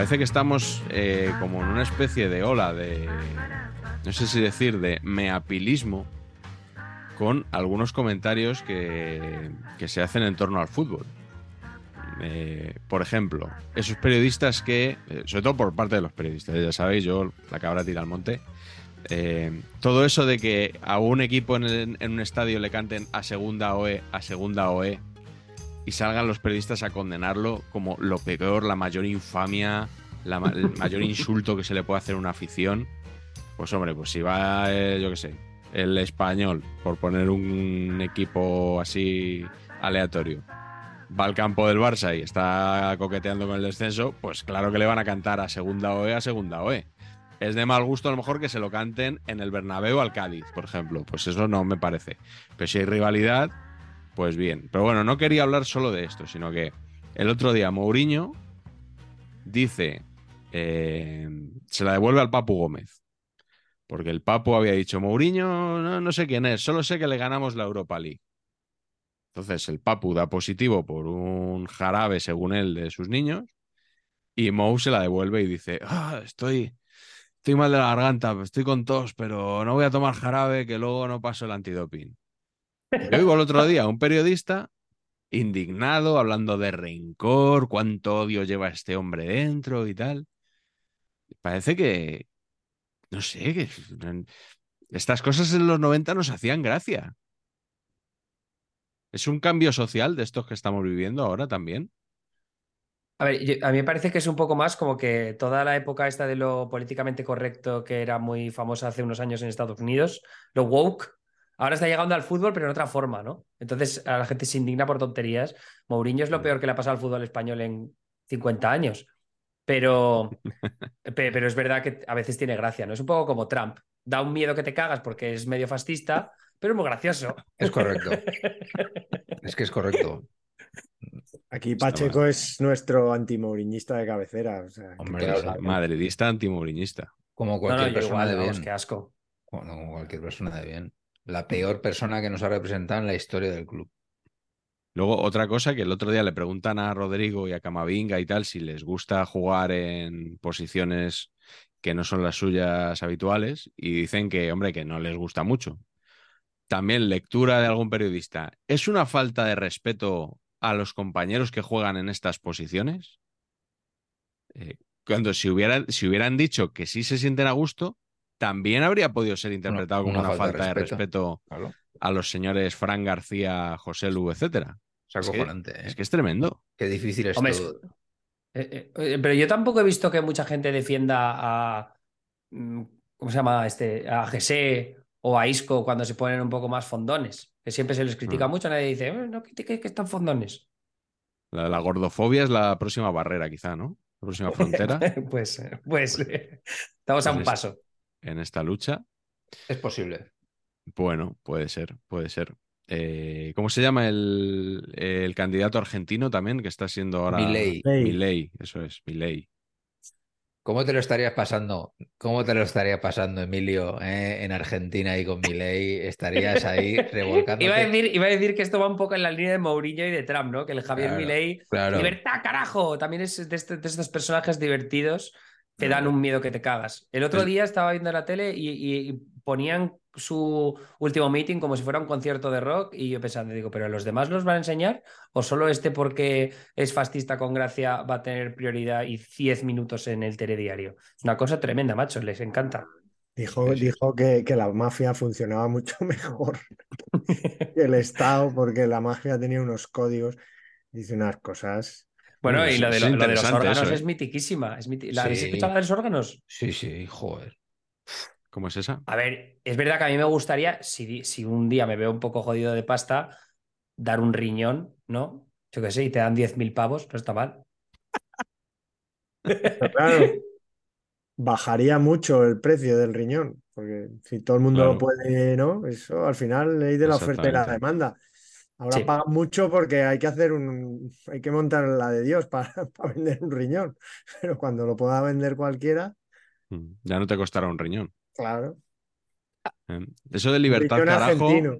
Parece que estamos eh, como en una especie de ola de, no sé si decir, de meapilismo con algunos comentarios que, que se hacen en torno al fútbol. Eh, por ejemplo, esos periodistas que, eh, sobre todo por parte de los periodistas, ya sabéis, yo la cabra tira al monte, todo eso de que a un equipo en, en un estadio le canten a segunda OE, a segunda OE, y salgan los periodistas a condenarlo como lo peor, la mayor infamia, la el mayor insulto que se le puede hacer a una afición, pues hombre, pues si va, eh, yo qué sé, el español, por poner un equipo así aleatorio, va al campo del Barça y está coqueteando con el descenso, pues claro que le van a cantar a segunda OE a segunda OE. Es de mal gusto a lo mejor que se lo canten en el Bernabéu al Cádiz, por ejemplo. Pues eso no me parece. Pero si hay rivalidad, pues bien. Pero bueno, no quería hablar solo de esto, sino que el otro día Mourinho dice, eh, se la devuelve al Papu Gómez. Porque el Papu había dicho, Mourinho, no, no sé quién es, solo sé que le ganamos la Europa League. Entonces el Papu da positivo por un jarabe, según él, de sus niños. Y Mou se la devuelve y dice, "Ah, estoy, estoy mal de la garganta, estoy con tos, pero no voy a tomar jarabe que luego no paso el antidoping. Yo oigo el otro día un periodista indignado, hablando de rencor, cuánto odio lleva este hombre dentro y tal. Parece que, no sé, que estas cosas en los 90 nos hacían gracia. Es un cambio social de estos que estamos viviendo ahora también. A ver, a mí me parece que es un poco más como que toda la época esta de lo políticamente correcto que era muy famosa hace unos años en Estados Unidos, lo woke, ahora está llegando al fútbol, pero en otra forma, ¿no? Entonces a la gente se indigna por tonterías. Mourinho es lo peor que le ha pasado al fútbol español en 50 años. Pero, pe- pero es verdad que a veces tiene gracia, ¿no? Es un poco como Trump. Da un miedo que te cagas porque es medio fascista, pero es muy gracioso. Es correcto. Es que es correcto. Aquí Pacheco es nuestro antimourinista de cabecera. o sea, Hombre, que-. Madridista antimourinista. Como No, no, cualquier persona igual, de vamos, bien. qué asco. Bueno, como cualquier persona de bien. La peor persona que nos ha representado en la historia del club. Luego, otra cosa que el otro día le preguntan a Rodrigo y a Camavinga y tal si les gusta jugar en posiciones que no son las suyas habituales y dicen que, hombre, que no les gusta mucho. También lectura de algún periodista. ¿Es una falta de respeto a los compañeros que juegan en estas posiciones? Eh, cuando si si hubieran dicho que sí se sienten a gusto, también habría podido ser interpretado como una una, falta de falta de respeto. respeto Claro. a los señores Fran García, José Lu, etcétera. Es Es que- acojonante, ¿eh? Es que es tremendo. Qué difícil es Hombre, todo. Eh, eh, pero yo tampoco he visto que mucha gente defienda a. mm, ¿Cómo se llama? Este, a José o a Isco cuando se ponen un poco más fondones. Que siempre se les critica Ah. mucho, nadie dice, "Eh, no critiques que están fondones. La, la gordofobia es la próxima barrera, quizá, ¿no? La próxima frontera pues, pues estamos a Pues un es- paso. En esta lucha. Es posible. Bueno, puede ser, puede ser. Eh, ¿Cómo se llama el, el candidato argentino también que está siendo ahora? Milei. Eso es, Milei. ¿Cómo te lo estarías pasando? ¿Cómo te lo estaría pasando, Emilio, eh, en Argentina y con Milei? Estarías ahí revolcándote. Iba a, decir, iba a decir que esto va un poco en la línea de Mourinho y de Trump, ¿no? Que el Javier Claro, Milei, claro. libertad, carajo, también es de, este- de estos personajes divertidos que dan un miedo que te cagas. El otro día estaba viendo la tele y, y ponían su último meeting como si fuera un concierto de rock y yo pensando, digo, ¿pero a los demás los van a enseñar? ¿O solo este porque es fascista con gracia va a tener prioridad y 10 minutos en el telediario? Es una cosa tremenda, macho, les encanta. Dijo, dijo que, que la mafia funcionaba mucho mejor que el Estado porque la mafia tenía unos códigos. Dice unas cosas. Bueno, y es- lo de, es lo- de los órganos eso, ¿eh? es mitiquísima. Es miti- ¿La habéis Sí. escuchado la de los órganos? Sí, sí, joder. ¿Cómo es esa? A ver, es verdad que a mí me gustaría, si, si un día me veo un poco jodido de pasta, dar un riñón, ¿no? Yo qué sé, y te dan 10.000 pavos, no está mal. Claro, bajaría mucho el precio del riñón, porque si todo el mundo Claro. lo puede, ¿no? Eso al final ley de la oferta y la demanda. Ahora Sí. pagan mucho porque hay que hacer un, hay que montar la de Dios para, para vender un riñón, pero cuando lo pueda vender cualquiera, Mm, Ya no te costará un riñón. claro. Eh, Eso de libertad riñón carajo, argentino.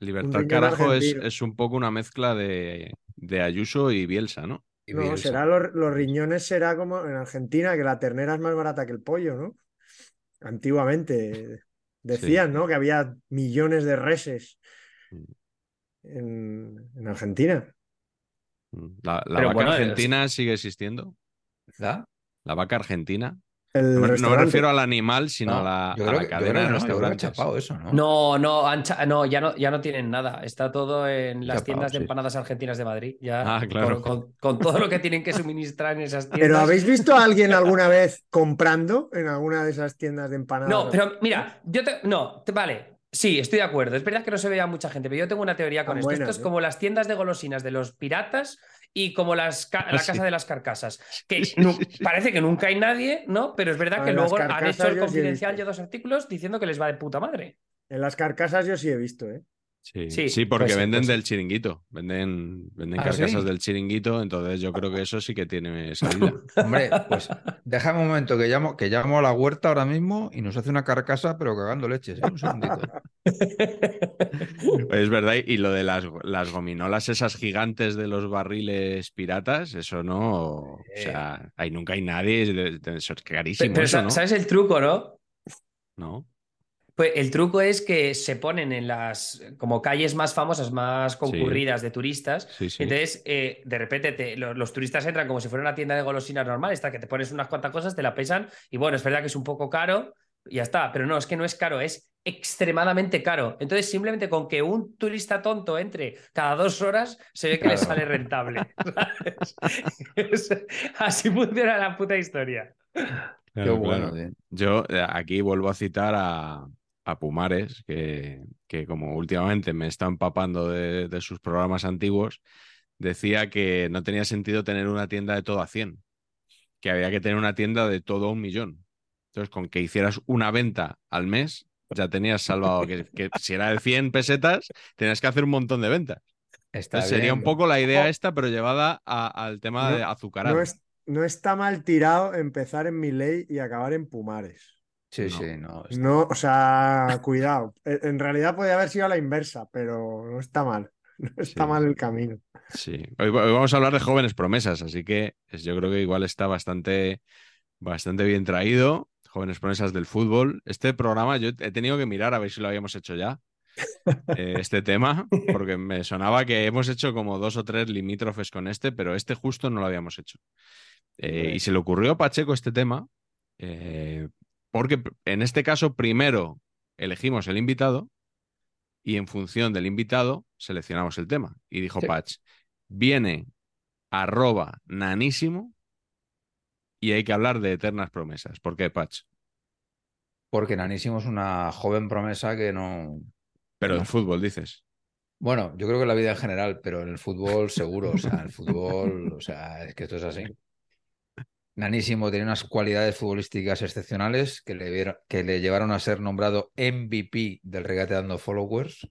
libertad carajo es, es un poco una mezcla de, de Ayuso y Bielsa, ¿no? Y No, Bielsa. será los, los riñones será como en Argentina, que la ternera es más barata que el pollo, ¿no? Antiguamente decían, ¿no? Que había millones de reses Mm. En, en Argentina. Mm, La, vaca bueno, argentina sigue existiendo. ¿La? La vaca argentina. El No me, no me restaurante. refiero al animal, sino No, a la, yo a creo la que- yo creo cadena de yo creo restaurantes. chapado eso, ¿no? No, no, han cha- no, ya no, ya no tienen nada. Está todo en las Chapao, tiendas de empanadas argentinas de Madrid. Ya Ah, claro. con, con- con todo lo que tienen que suministrar en esas tiendas. ¿Pero habéis visto a alguien alguna vez comprando en alguna de esas tiendas de empanadas? No, pero mira, yo te. No, te- vale. Sí, estoy de acuerdo. Es verdad que no se veía mucha gente, pero yo tengo una teoría con esto. esto es ¿eh? como las tiendas de golosinas de los piratas y como las ca- la Sí. casa de las carcasas. Que parece que nunca hay nadie, ¿no? Pero es verdad que luego han hecho el confidencial yo dos artículos diciendo que les va de puta madre. En las carcasas yo sí he visto, ¿eh? Sí, Sí, sí, porque puede ser, venden puede ser. del chiringuito. Venden, venden ¿Ah, carcasas sí? del chiringuito, entonces yo creo que eso sí que tiene salida. Hombre, pues déjame un momento que llamo, que llamo a la huerta ahora mismo y nos hace una carcasa, pero cagando leches. ¿eh? Un segundito. Es verdad, y lo de las, las gominolas esas gigantes de los barriles piratas, eso no. O sea, ahí nunca hay nadie, eso es carísimo, Pero, pero eso, sa- ¿no? ¿sabes el truco, no? ¿No? Pues el truco es que se ponen en las como calles más famosas, más concurridas de turistas. Sí, sí. Entonces, eh, de repente te- lo- los, turistas entran como si fuera una tienda de golosinas normal, esta que te pones unas cuantas cosas, te la pesan y bueno, es verdad que es un poco caro y ya está, pero no, es que no es caro, es extremadamente caro. Entonces, simplemente con que un turista tonto entre cada dos horas, se ve que le sale rentable. Así funciona la puta historia. Qué bueno, claro. Yo eh, aquí vuelvo a citar a, a Pumares, que, que como últimamente me está empapando de, de sus programas antiguos, decía que no tenía sentido tener una tienda de todo a 100, que había que tener una tienda de todo a un millón. Entonces, con que hicieras una venta al mes, ya tenías salvado, que, que si era de 100 pesetas, tenías que hacer un montón de ventas. Está Entonces, sería un poco la idea esta, pero llevada a- al tema No- de azucarar. No, es- no está mal tirado empezar en Milei y acabar en Pumares. Sí, No. sí, no. está- No, o sea, cuidado. En realidad podría haber sido a la inversa, pero no está mal. No está Sí. mal el camino. Sí, hoy, hoy vamos a hablar de jóvenes promesas, así que yo creo que igual está bastante, bastante bien traído. Jóvenes promesas del fútbol. Este programa yo he tenido que mirar a ver si lo habíamos hecho ya, eh, este tema, porque me sonaba que hemos hecho como dos o tres limítrofes con este, pero este justo no lo habíamos hecho. Eh, y se le ocurrió a Pacheco este tema, eh, porque en este caso primero elegimos el invitado y en función del invitado seleccionamos el tema. Y dijo Sí. Patch, viene arroba nanísimo y hay que hablar de eternas promesas. ¿Por qué, Patch? Porque Nanísimo es una joven promesa que no. Pero No. el fútbol, dices. Bueno, yo creo que en la vida en general, pero en el fútbol seguro. O sea, el fútbol, o sea, es que esto es así. Nanísimo tenía unas cualidades futbolísticas excepcionales que le, que le llevaron a ser nombrado MVP del regate dando followers.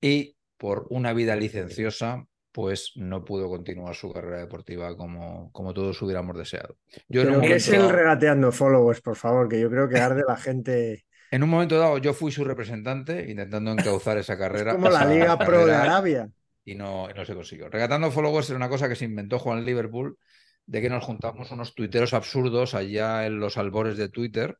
Y por una vida licenciosa, pues no pudo continuar su carrera deportiva como, como todos hubiéramos deseado. Yo Pero ¿qué es el regateando followers, por favor? Que yo creo que arde la gente. en un momento dado yo fui su representante intentando encauzar esa carrera. como la Liga Pro de Arabia. y no, no se consiguió. Regatando followers era una cosa que se inventó Juan Liverpool, de que nos juntamos unos tuiteros absurdos allá en los albores de Twitter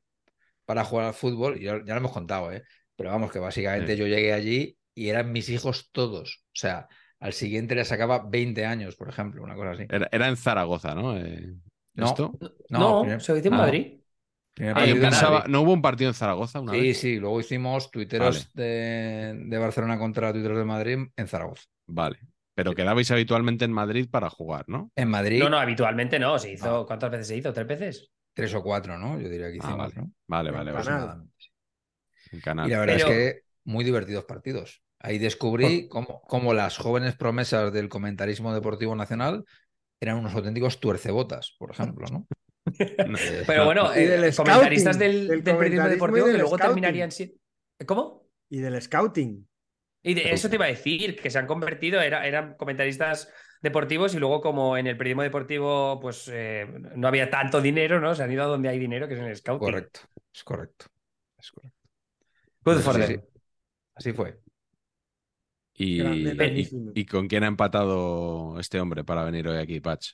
para jugar al fútbol, y ya, ya lo hemos contado, ¿eh? pero vamos, que básicamente Sí. yo llegué allí y eran mis hijos todos. O sea, al siguiente le sacaba 20 años, por ejemplo, una cosa así. Era, era en Zaragoza, ¿no? Eh, No, ¿Esto? No, se hizo en ah, Madrid. Ah, yo pensaba. ¿no hubo un partido en Zaragoza una Sí, vez? sí, luego hicimos tuiteros de, de Barcelona contra tuiteros de Madrid en Zaragoza. Vale. Pero quedabais habitualmente en Madrid para jugar, ¿no? En Madrid, No, no, habitualmente no. Se hizo. Ah. ¿Cuántas veces se hizo? ¿Tres veces? tres o cuatro, ¿no? Yo diría que Ah, hicimos, vale. ¿no? Vale, vale, vale. En canal. Y la verdad Pero- es que muy divertidos partidos. Ahí descubrí cómo, cómo las jóvenes promesas del comentarismo deportivo nacional eran unos auténticos tuercebotas, por ejemplo, ¿no? Pero bueno, del eh, comentaristas scouting, del, del del periodismo deportivo del que luego scouting. terminarían siendo. ¿Cómo? Y del scouting. Y de eso te iba a decir, que se han convertido, era- eran comentaristas deportivos y luego como en el periodismo deportivo pues eh, no había tanto dinero, ¿no? Se han ido a donde hay dinero, que es en el scouting. correcto, es correcto. Es correcto. Good Sí, for sí, them. sí. Así fue. Y, y- y con quién ha empatado este hombre para venir hoy aquí, Patch?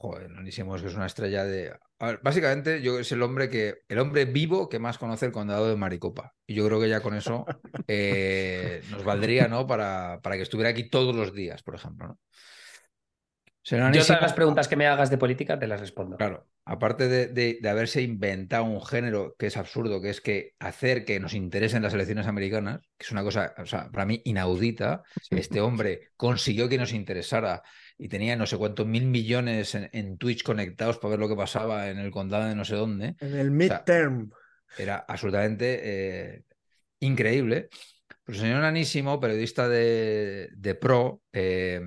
Joder, Nanísimo es que es una estrella de. A ver, básicamente, yo es el hombre que. El hombre vivo que más conoce el condado de Maricopa. Y yo creo que ya con eso eh, nos valdría, ¿no? Para, para que estuviera aquí todos los días, por ejemplo, Yo todas las preguntas que me hagas de política te las respondo. Claro, aparte de, de- de haberse inventado un género que es absurdo, que es que hacer que nos interesen las elecciones americanas, que es una cosa, o sea, para mí inaudita, este hombre consiguió que nos interesara y tenía no sé cuántos mil millones en, en Twitch conectados para ver lo que pasaba en el condado de no sé dónde. En el midterm. Era absolutamente eh, increíble. Pero el señor Nanísimo, periodista de, de Pro, eh,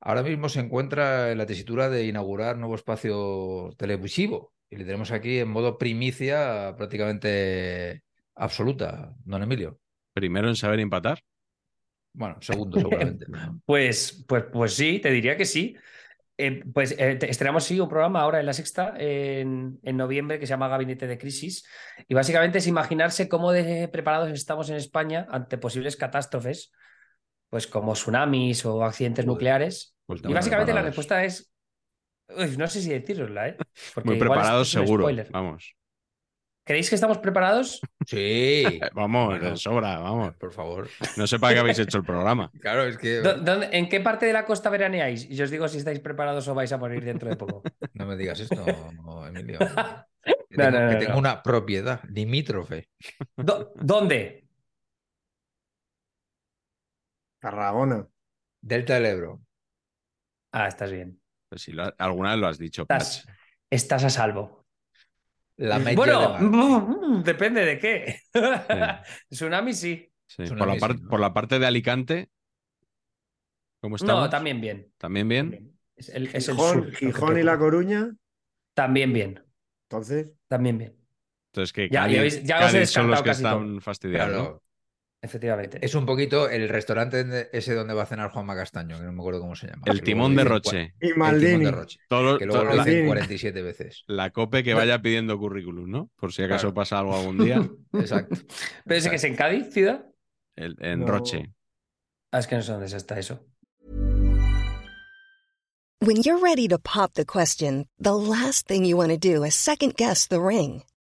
ahora mismo se encuentra en la tesitura de inaugurar nuevo espacio televisivo. Y le tenemos aquí en modo primicia prácticamente absoluta, don Emilio. Primero en saber empatar. Bueno, segundo seguramente. Pues, pues, pues sí, te diría que sí. Eh, pues eh, estrenamos sí un programa ahora en la sexta en, en noviembre que se llama Gabinete de Crisis y básicamente es imaginarse cómo de preparados estamos en España ante posibles catástrofes, pues como tsunamis o accidentes nucleares. Pues Y básicamente la respuesta es, Uy, no sé si decirosla, ¿eh? Porque Muy preparados seguro. spoiler. Vamos. ¿Creéis que estamos preparados? Sí. Vamos, Bueno. de sobra, vamos. Por favor. No sé para qué habéis hecho el programa. Claro, es que ¿Dó- dónde- ¿En qué parte de la costa veraneáis? Y yo os digo si estáis preparados o vais a morir dentro de poco. no me digas esto, Emilio. Que No, tengo, no, no, que no. tengo una propiedad limítrofe. ¿Dó- ¿Dónde? Tarragona. Delta del Ebro. Ah, estás bien. Pues si lo- alguna vez lo has dicho. Estás a salvo. La Mm. De Bueno, Mar. mm, depende de qué. Tsunami sí. Por, la una par- bici, ¿no? por la parte de Alicante, ¿cómo estamos? No, también bien. ¿También bien? Es el, es el Gijón, sur. y La. Coruña. También bien. Entonces, También bien. Entonces que Ya- Cádiz, ya habéis- ya os he Cádiz son los descartado que casi están todo. fastidiados. ¿no? Efectivamente. Es un poquito el restaurante de- ese donde va a cenar Juanma Castaño, que no me acuerdo cómo se llama. El timón de Roche. y El timón de Roche. Todo- Que luego todo- lo dicen Maldini. 47 veces. la COPE que vaya pidiendo currículum, ¿no? Por si acaso Claro. pasa algo algún día. Exacto. ¿Pero ese que es en Cádiz, ciudad? El- en No. Roche. Ah, es que no sé dónde está eso. When you're ready to pop the question, the last thing you want to do is second guess the ring.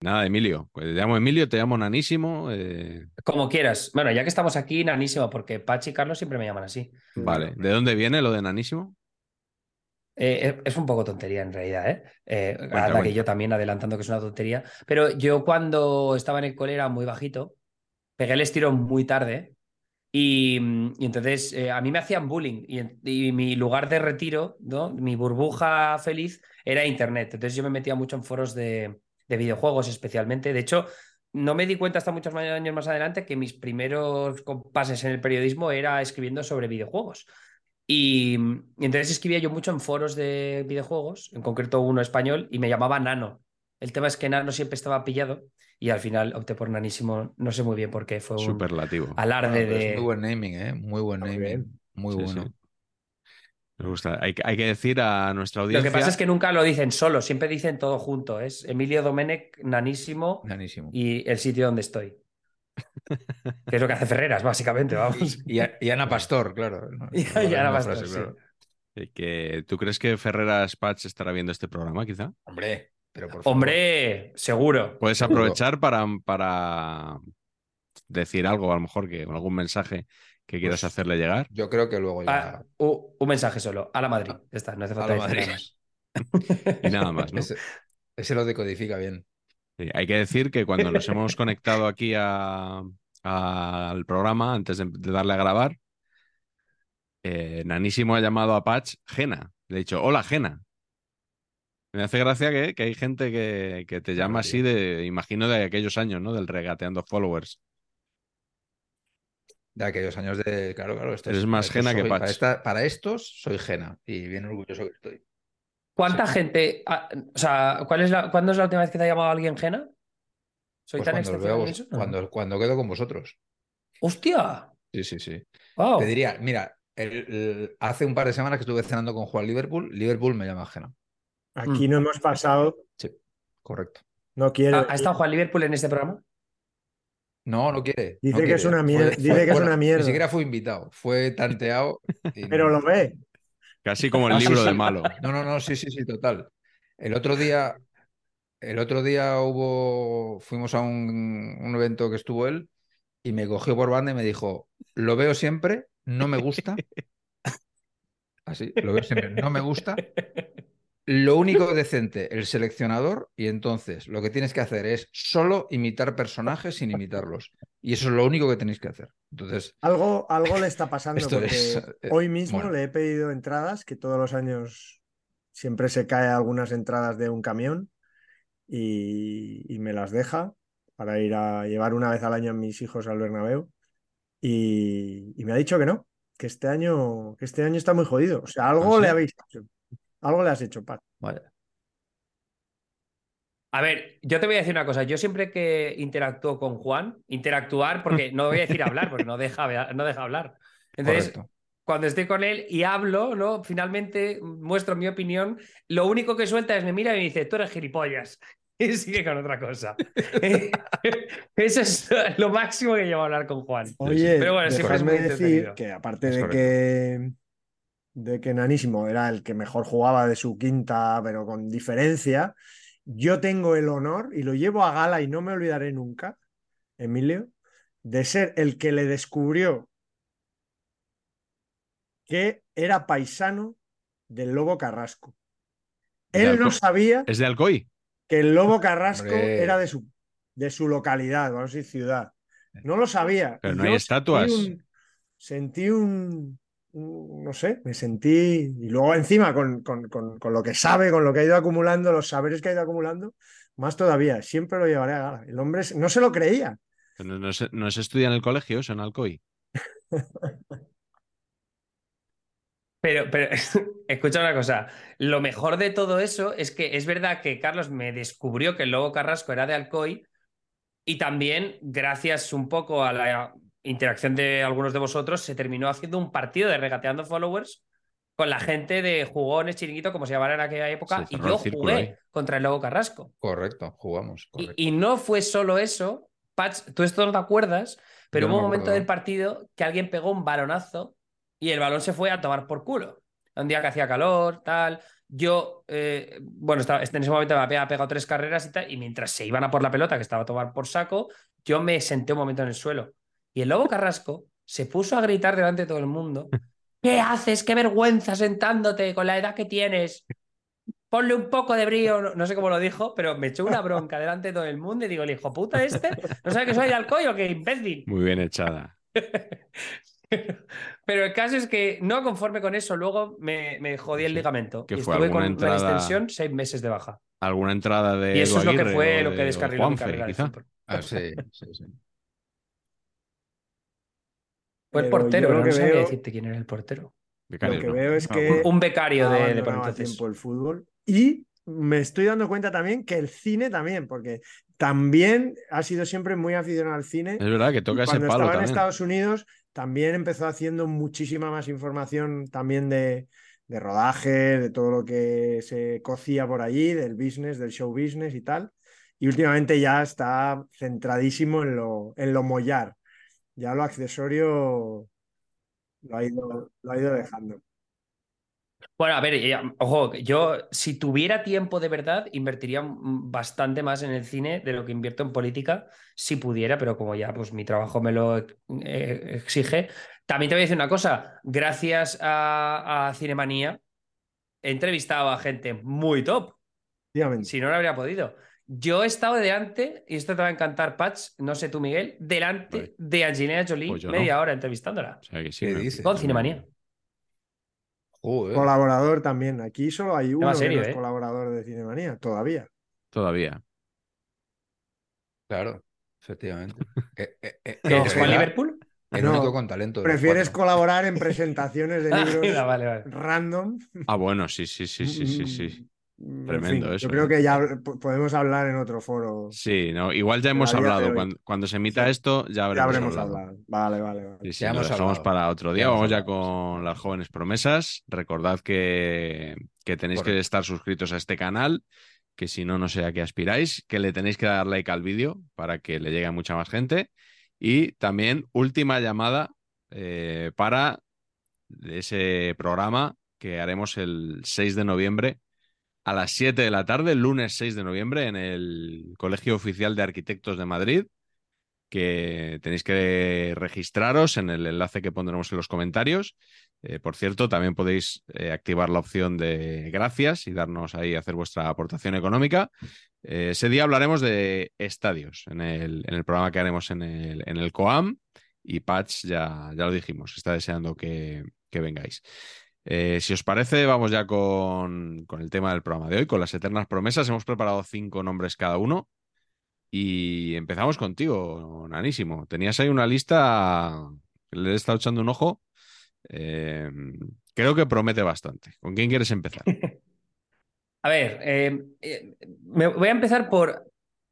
Nada, Emilio. Pues te llamo Emilio, te llamo Nanísimo. eh, Como quieras. Bueno, ya que estamos aquí, nanísimo, porque Pachi y Carlos siempre me llaman así. Vale. ¿De dónde viene lo de Nanísimo? Eh, es- es un poco tontería en realidad, ¿eh? Eh, Cuenta, que yo también adelantando que es una tontería. Pero yo cuando estaba en el cole era muy bajito, pegué el estirón muy tarde Y, y entonces eh, a mí me hacían bullying y, y mi lugar de retiro, ¿no? mi burbuja feliz era Internet. Entonces yo me metía mucho en foros de, de videojuegos especialmente. De hecho, no me di cuenta hasta muchos años más adelante que mis primeros compases en el periodismo era escribiendo sobre videojuegos. Y, y entonces escribía yo mucho en foros de videojuegos, en concreto uno español, y me llamaba Nano. El tema es que Nano siempre estaba pillado y al final opté por Nanísimo, no sé muy bien por qué, fue un Superlativo. alarde es de... muy buen naming, ¿eh? Muy buen naming. Muy Sí, bueno. sí. Me gusta. Hay, que- hay que decir a nuestra Lo audiencia. que pasa es que nunca lo dicen solo, siempre dicen todo junto. Es Emilio Domenech, Nanísimo Nanísimo. y el sitio donde estoy. Que es lo que hace Ferreras, básicamente, vamos. Y, y- y Ana Pastor, claro. ¿no? Y- No, y la Ana Pastor, frase, sí. claro. que- ¿Tú crees que Ferreras Patch estará viendo este programa, quizá? Hombre, pero por favor. Hombre, seguro. Puedes aprovechar para, para decir algo, a lo mejor, que algún mensaje que quieras Pues- hacerle llegar. Yo creo que luego ya. Ah, u- un mensaje solo. A la Madrid. Ya está, no hace A falta la decir Madrid. nada más. Y nada más, ¿no? ese, ese lo decodifica bien. Sí, hay que decir que cuando nos hemos conectado aquí a- a- al programa, antes de, de darle a grabar, eh, Nanísimo ha llamado a Patch Gena. Le he dicho, hola Gena. Me hace gracia que, que hay gente que, que te llama así de, imagino, de aquellos años, ¿no? Del regateando followers. De aquellos años de. Claro, claro. Esto Eres es- más para Jena que Patch. Para, esta- para estos soy Gena. Y bien orgulloso que estoy. ¿Cuánta gente, o sea, ¿cuál es la, ¿cuándo es la última vez que te ha llamado alguien Gena? ¿Soy Pues tan cuando, veo, eso? No. cuando, cuando quedo con vosotros. ¡Hostia! Sí, sí, sí. Wow. Te diría, mira, el- el- hace un par de semanas que estuve cenando con Juan Liverpool. Liverpool me llama Gena. Aquí Mm. no hemos pasado, Sí, correcto. no quiere. ¿Ha, ha estado Juan Liverpool en este programa? No, no quiere. Dice no que quiere. es una Fue- mier- dice que es una mierda. Ni siquiera fue invitado. Fue tanteado. no- Pero lo ve. Casi como el Ah, sí, libro sí. de malo. No, no, no, sí, sí, sí, total. El otro día, el otro día hubo, fuimos a un, un evento que estuvo él y me cogió por banda y me dijo, lo veo siempre, no me gusta. Así, lo veo siempre, no me gusta. Lo único decente, el seleccionador, y entonces lo que tienes que hacer es solo imitar personajes sin imitarlos. Y eso es lo único que tenéis que hacer. Entonces, Algo, algo le está pasando porque es, eh, hoy mismo bueno. le he pedido entradas, que todos los años siempre se cae algunas entradas de un camión y, y me las deja para ir a llevar una vez al año a mis hijos al Bernabéu y, y me ha dicho que no, que este año, que este año está muy jodido. O sea, algo ¿Ah, sí? le habéis hecho. Algo le has hecho, Pat. vaya. A ver, yo te voy a decir una cosa. Yo siempre que interactúo con Juan, interactuar, porque no voy a decir hablar, porque no deja, no deja hablar. Entonces, Correcto. cuando estoy con él y hablo, ¿no? Finalmente muestro mi opinión, lo único que suelta es me mira y me dice, tú eres gilipollas. Y sigue con otra cosa. Eso es lo máximo que llevo a hablar con Juan. Oye, Pero bueno, siempre es muy decir que aparte Es de correcto. que de que Nanísimo era el que mejor jugaba de su quinta, pero con diferencia, yo tengo el honor y lo llevo a gala y no me olvidaré nunca, Emilio, de ser el que le descubrió que era paisano del Lobo Carrasco. Él no sabía ¿Es de Alcoy? que el Lobo Carrasco Hombre. era de su, de su localidad, vamos a decir ciudad. No lo sabía. Pero no hay estatuas. Sentí un, sentí un- un- no sé, me sentí, y luego encima con, con- con- con lo que sabe, con lo que ha ido acumulando, los saberes que ha ido acumulando, más todavía, siempre lo llevaré a gala. El hombre no se lo creía. No, no se, no se estudia en el colegio, eso en Alcoy. Pero, pero escucha una cosa, lo mejor de todo eso es que es verdad que Carlos me descubrió que el Lobo Carrasco era de Alcoy y también, gracias un poco a la interacción de algunos de vosotros, se terminó haciendo un partido de regateando followers con la gente de jugones, chiringuito, como se llamaba en aquella época, y yo jugué ahí. contra el Lobo Carrasco. Correcto, jugamos. Y, Correcto. y no fue solo eso, Patch, tú esto no te acuerdas, pero Yo no hubo un me momento del partido que alguien pegó un balonazo y el balón se fue a tomar por culo. Un día que hacía calor, tal. Yo, eh, bueno, estaba, en ese momento me había pegado tres carreras y tal, y mientras se iban a por la pelota, que estaba a tomar por saco, yo me senté un momento en el suelo. Y el lobo Carrasco se puso a gritar delante de todo el mundo: ¿Qué haces? ¡Qué vergüenza sentándote con la edad que tienes! Ponle un poco de brío, no, no sé cómo lo dijo, pero me echó una bronca delante de todo el mundo y digo, el hijo puta este, ¿no sabe que soy de Alcoy o qué imbécil? Muy bien echada. Pero el caso es que no conforme con eso, luego me, me jodí el Sí. ligamento. ¿Qué y fue, estuve con entrada? una extensión seis meses de baja. ¿Alguna entrada de Y eso Edu es lo que fue lo que descarriló mi carrera. Ah, sí, sí, sí. Fue el portero, no que sabía veo- decirte quién era el portero. Becario, Lo que ¿no? veo es Ah, que. Un becario de, de tiempo el fútbol. Y me estoy dando cuenta también que el cine también, porque también ha sido siempre muy aficionado al cine. Es verdad que toca ese Cuando palo estaba en también. Estados Unidos, también empezó haciendo muchísima más información también de, de rodaje, de todo lo que se cocía por allí, del business, del show business y tal. Y últimamente ya está centradísimo en lo, en lo mollar. Ya lo accesorio lo ha ido, lo ha ido dejando. Bueno, a ver, ojo, yo si tuviera tiempo de verdad, invertiría bastante más en el cine de lo que invierto en política, si pudiera, pero como ya pues mi trabajo me lo eh, exige. También te voy a decir una cosa, gracias a, a Cinemanía he entrevistado a gente muy top, si no, no habría podido. Yo he estado delante, y esto te va a encantar, Patch, no sé tú, Miguel, delante Vale. de Angelina Jolie Pues media no. hora entrevistándola. O sea que sí, ¿Qué me- dices? Con Cinemanía. Joder. Colaborador también. Aquí solo hay uno serio, que no es ¿eh? colaborador de Cinemanía, todavía. Todavía. Claro, efectivamente. Eh, eh, eh, No, en ¿Es Juan Juan realidad, Liverpool? El No, único con talento. Prefieres colaborar en presentaciones de Ah, libros vale, vale. random. Ah, bueno, sí, sí, sí, sí, sí, sí. Mm, en Tremendo fin, eso, Yo creo ¿eh? que ya po- podemos hablar en otro foro. Sí, no, igual ya hemos hablado. Cuando, cuando se emita Sí. esto, ya Ya habremos, habremos hablado. hablado. Vale, vale, vale. Sí, sí, Ya lo hemos dejamos hablado. para otro día. Ya Vamos ya con las jóvenes promesas. Recordad que, que tenéis que estar suscritos a este canal, que si no, no sé a qué aspiráis, que le tenéis que dar like al vídeo para que le llegue a mucha más gente. Y también última llamada eh, para ese programa que haremos el 6 de noviembre a las 7 de la tarde, lunes 6 de noviembre, en el Colegio Oficial de Arquitectos de Madrid, que tenéis que registraros en el enlace que pondremos en los comentarios. Eh, por cierto, también podéis eh, activar la opción de gracias y darnos ahí hacer vuestra aportación económica. Eh, ese día hablaremos de estadios en el, en el programa que haremos en el, en el COAM y Patch ya, ya lo dijimos, está deseando que, que vengáis. Eh, si os parece, vamos ya con, con el tema del programa de hoy, con las eternas promesas. Hemos preparado cinco nombres cada uno y empezamos contigo, Nanísimo. Tenías ahí una lista, le he estado echando un ojo. eh, creo que promete bastante. ¿Con quién quieres empezar? A ver, eh, me voy a empezar por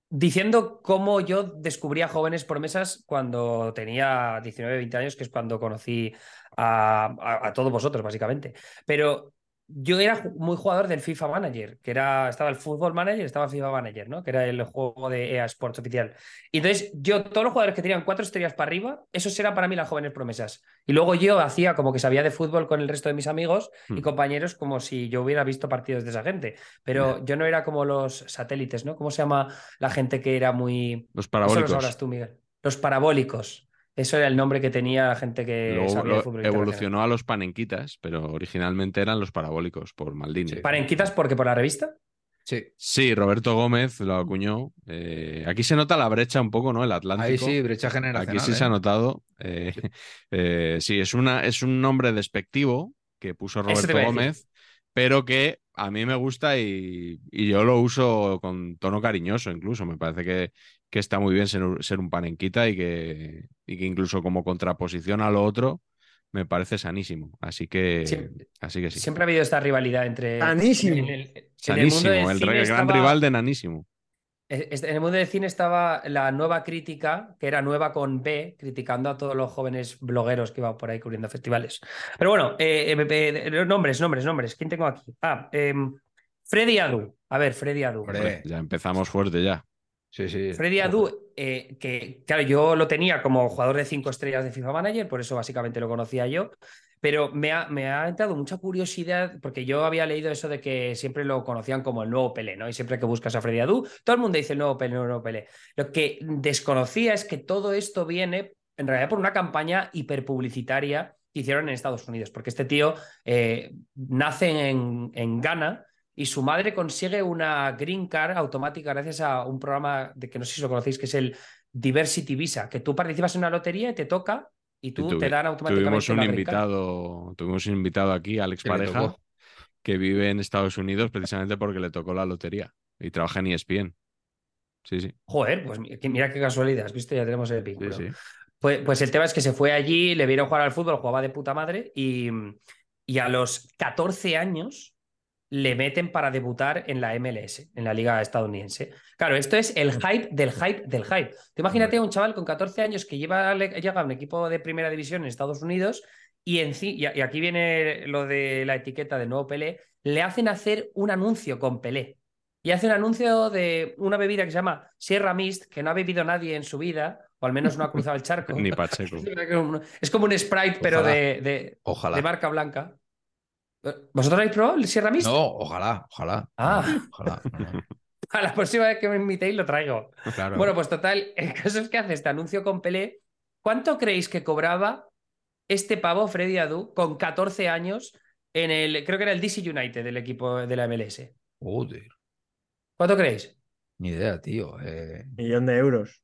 diciendo cómo yo descubrí a Jóvenes Promesas cuando tenía 19, 20 años, que es cuando conocí a- a todos vosotros, básicamente. Pero yo era muy jugador del FIFA Manager, que era, estaba el Fútbol Manager, estaba FIFA Manager, ¿no? Que era el juego de EA Sports oficial. Y entonces, yo, todos los jugadores que tenían cuatro estrellas para arriba, esos eran para mí las jóvenes promesas. Y luego yo hacía como que sabía de fútbol con el resto de mis amigos y Hmm. compañeros como si yo hubiera visto partidos de esa gente. Pero yo no era como los satélites, ¿no? ¿Cómo se llama la gente que era muy... Los Eso parabólicos. sabrás tú, Miguel. Los parabólicos. Eso era el nombre que tenía la gente que Luego sabía de fútbol evolucionó a los panenquitas, pero originalmente eran los parabólicos por Maldini. Sí. ¿Parenquitas porque por la revista? Sí, Sí, Roberto Gómez lo acuñó. Eh, aquí se nota la brecha un poco, ¿no? El Atlántico. ahí sí, brecha generacional. Aquí sí se ha ¿eh? notado. Eh, eh, sí, es, una, es un nombre despectivo que puso Roberto. Gómez, pero que a mí me gusta y, y yo lo uso con tono cariñoso incluso. Me parece que, que está muy bien ser, un- ser un panenquita y que, y que incluso como contraposición a lo otro me parece sanísimo. Así que, Siempre- así, que sí. Siempre ha habido esta rivalidad entre... Sanísimo. En el, en el mundo Sanísimo, del el, cine gran estaba- rival de Nanísimo. En el mundo del cine estaba la nueva crítica, que era nueva con B, criticando a todos los jóvenes blogueros que iban por ahí cubriendo festivales. Pero bueno, eh, eh, eh, nombres, nombres, nombres. ¿Quién tengo aquí? Ah, em, Freddy Adu. A ver, Freddy Adu. Hombre, ya empezamos fuerte ya. Sí, sí. Freddy Adu, eh, que claro, yo lo tenía como jugador de cinco estrellas de FIFA Manager, por eso básicamente lo conocía yo, pero me ha, me ha entrado mucha curiosidad, porque yo había leído eso de que siempre lo conocían como el nuevo Pelé, ¿no? Y siempre que buscas a Freddy Adu, todo el mundo dice el nuevo Pelé, el nuevo Pelé. Lo que desconocía es que todo esto viene en realidad por una campaña hiperpublicitaria que hicieron en Estados Unidos, porque este tío eh, nace en, en Ghana y su madre consigue una green card automática gracias a un programa de que no sé si lo conocéis, que es el Diversity Visa, que tú participas en una lotería y te toca y Y tú te dan automáticamente tuvimos un invitado, tuvimos un invitado aquí, Alex Que Pareja, que vive en Estados Unidos precisamente porque le tocó la lotería y trabaja en ESPN. Sí, sí. Joder, pues mira qué casualidad, ¿has visto? Ya tenemos el Sí, vínculo. sí. Pues, pues el tema es que se fue allí, le vieron jugar al fútbol, jugaba de puta madre y, y a los 14 años le meten para debutar en la MLS, en la liga estadounidense. Claro, esto es el hype del hype del hype. Tú imagínate a un chaval con 14 años que lleva, llega a un equipo de primera división en Estados Unidos y, en, y y aquí viene lo de la etiqueta de nuevo Pelé, le hacen hacer un anuncio con Pelé. Y hace un anuncio de una bebida que se llama Sierra Mist, que no ha bebido nadie en su vida, o al menos no ha cruzado el charco. Ni Pacheco. Es como un Sprite, pero Ojalá. de, de, Ojalá. de marca blanca. ¿Vosotros habéis probado el Sierra Mist? No, ojalá, ojalá. Ah. Ojalá. A la próxima vez que me invitéis lo traigo. Claro. Bueno, pues total, el caso es que hace este anuncio con Pelé. ¿Cuánto creéis que cobraba este pavo, Freddy Adu, con 14 años en el, creo que era el DC United del equipo de la MLS? Joder, ¿Cuánto creéis? ni idea, tío. eh. Millón de euros.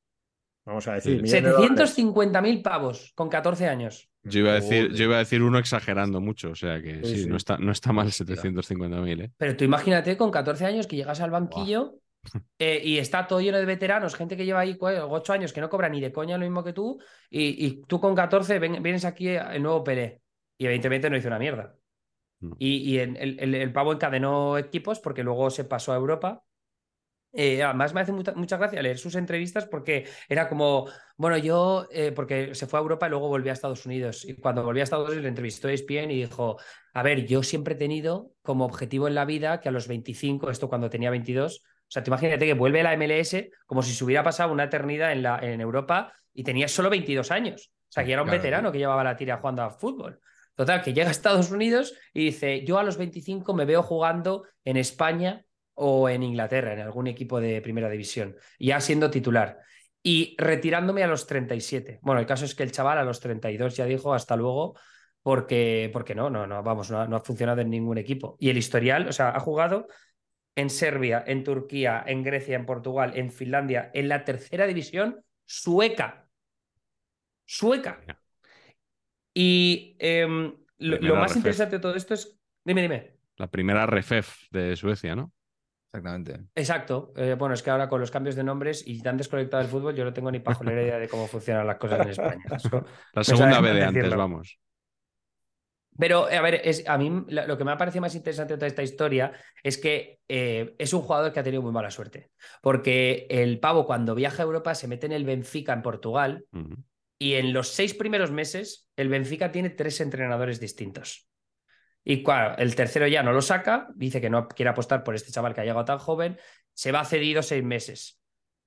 Vamos a decir. Sí. millón de dólares. 750.000 pavos con 14 años. Yo iba, a decir, Joder. yo iba a decir uno exagerando mucho, o sea que Sí, sí, sí. No, está, no está mal 750.000, ¿eh? Pero tú imagínate con 14 años que llegas al banquillo eh, y está todo lleno de veteranos, gente que lleva ahí 8 años que no cobra ni de coña lo mismo que tú, y, y tú con 14 ven- vienes aquí el nuevo Pelé. Y evidentemente no hizo una mierda. No. Y, y el, el- el- el pavo encadenó equipos porque luego se pasó a Europa. Eh, además, me hace mucha, mucha gracia leer sus entrevistas porque era como, bueno, yo, eh, porque se fue a Europa y luego volvió a Estados Unidos. Y cuando volvió a Estados Unidos le entrevistó a ESPN y dijo, a ver, yo siempre he tenido como objetivo en la vida que a los 25, esto cuando tenía 22, o sea, tú imagínate que vuelve a la MLS como si se hubiera pasado una eternidad en, la, en Europa y tenía solo 22 años. O sea, que era un Claro. veterano que llevaba la tira jugando a fútbol. Total, que llega a Estados Unidos y dice, yo a los 25 me veo jugando en España o en Inglaterra, en algún equipo de primera división, ya siendo titular. Y retirándome a los 37. Bueno, el caso es que el chaval a los 32 ya dijo hasta luego, porque, porque no, no, no, vamos, no ha, no ha funcionado en ningún equipo. Y el historial, o sea, ha jugado en Serbia, en Turquía, en Grecia, en Portugal, en Finlandia, en la tercera división sueca. Sueca. Y em, lo, más refef. interesante de todo esto es. Dime, dime. La primera refef de Suecia, ¿no? Exactamente. Exacto. Eh, bueno, es que ahora con los cambios de nombres y tan desconectado del fútbol, yo no tengo ni pajolera idea de cómo funcionan las cosas en España. Eso- La segunda B de antes, vamos. Pero, a ver, es, a mí lo que me ha parecido más interesante de toda esta historia es que eh, es un jugador que ha tenido muy mala suerte. Porque el pavo, cuando viaja a Europa, se mete en el Benfica en Portugal y en los seis primeros meses, el Benfica tiene tres entrenadores distintos. Y claro, el tercero ya no lo saca, dice que no quiere apostar por este chaval que ha llegado tan joven, se va cedido seis meses.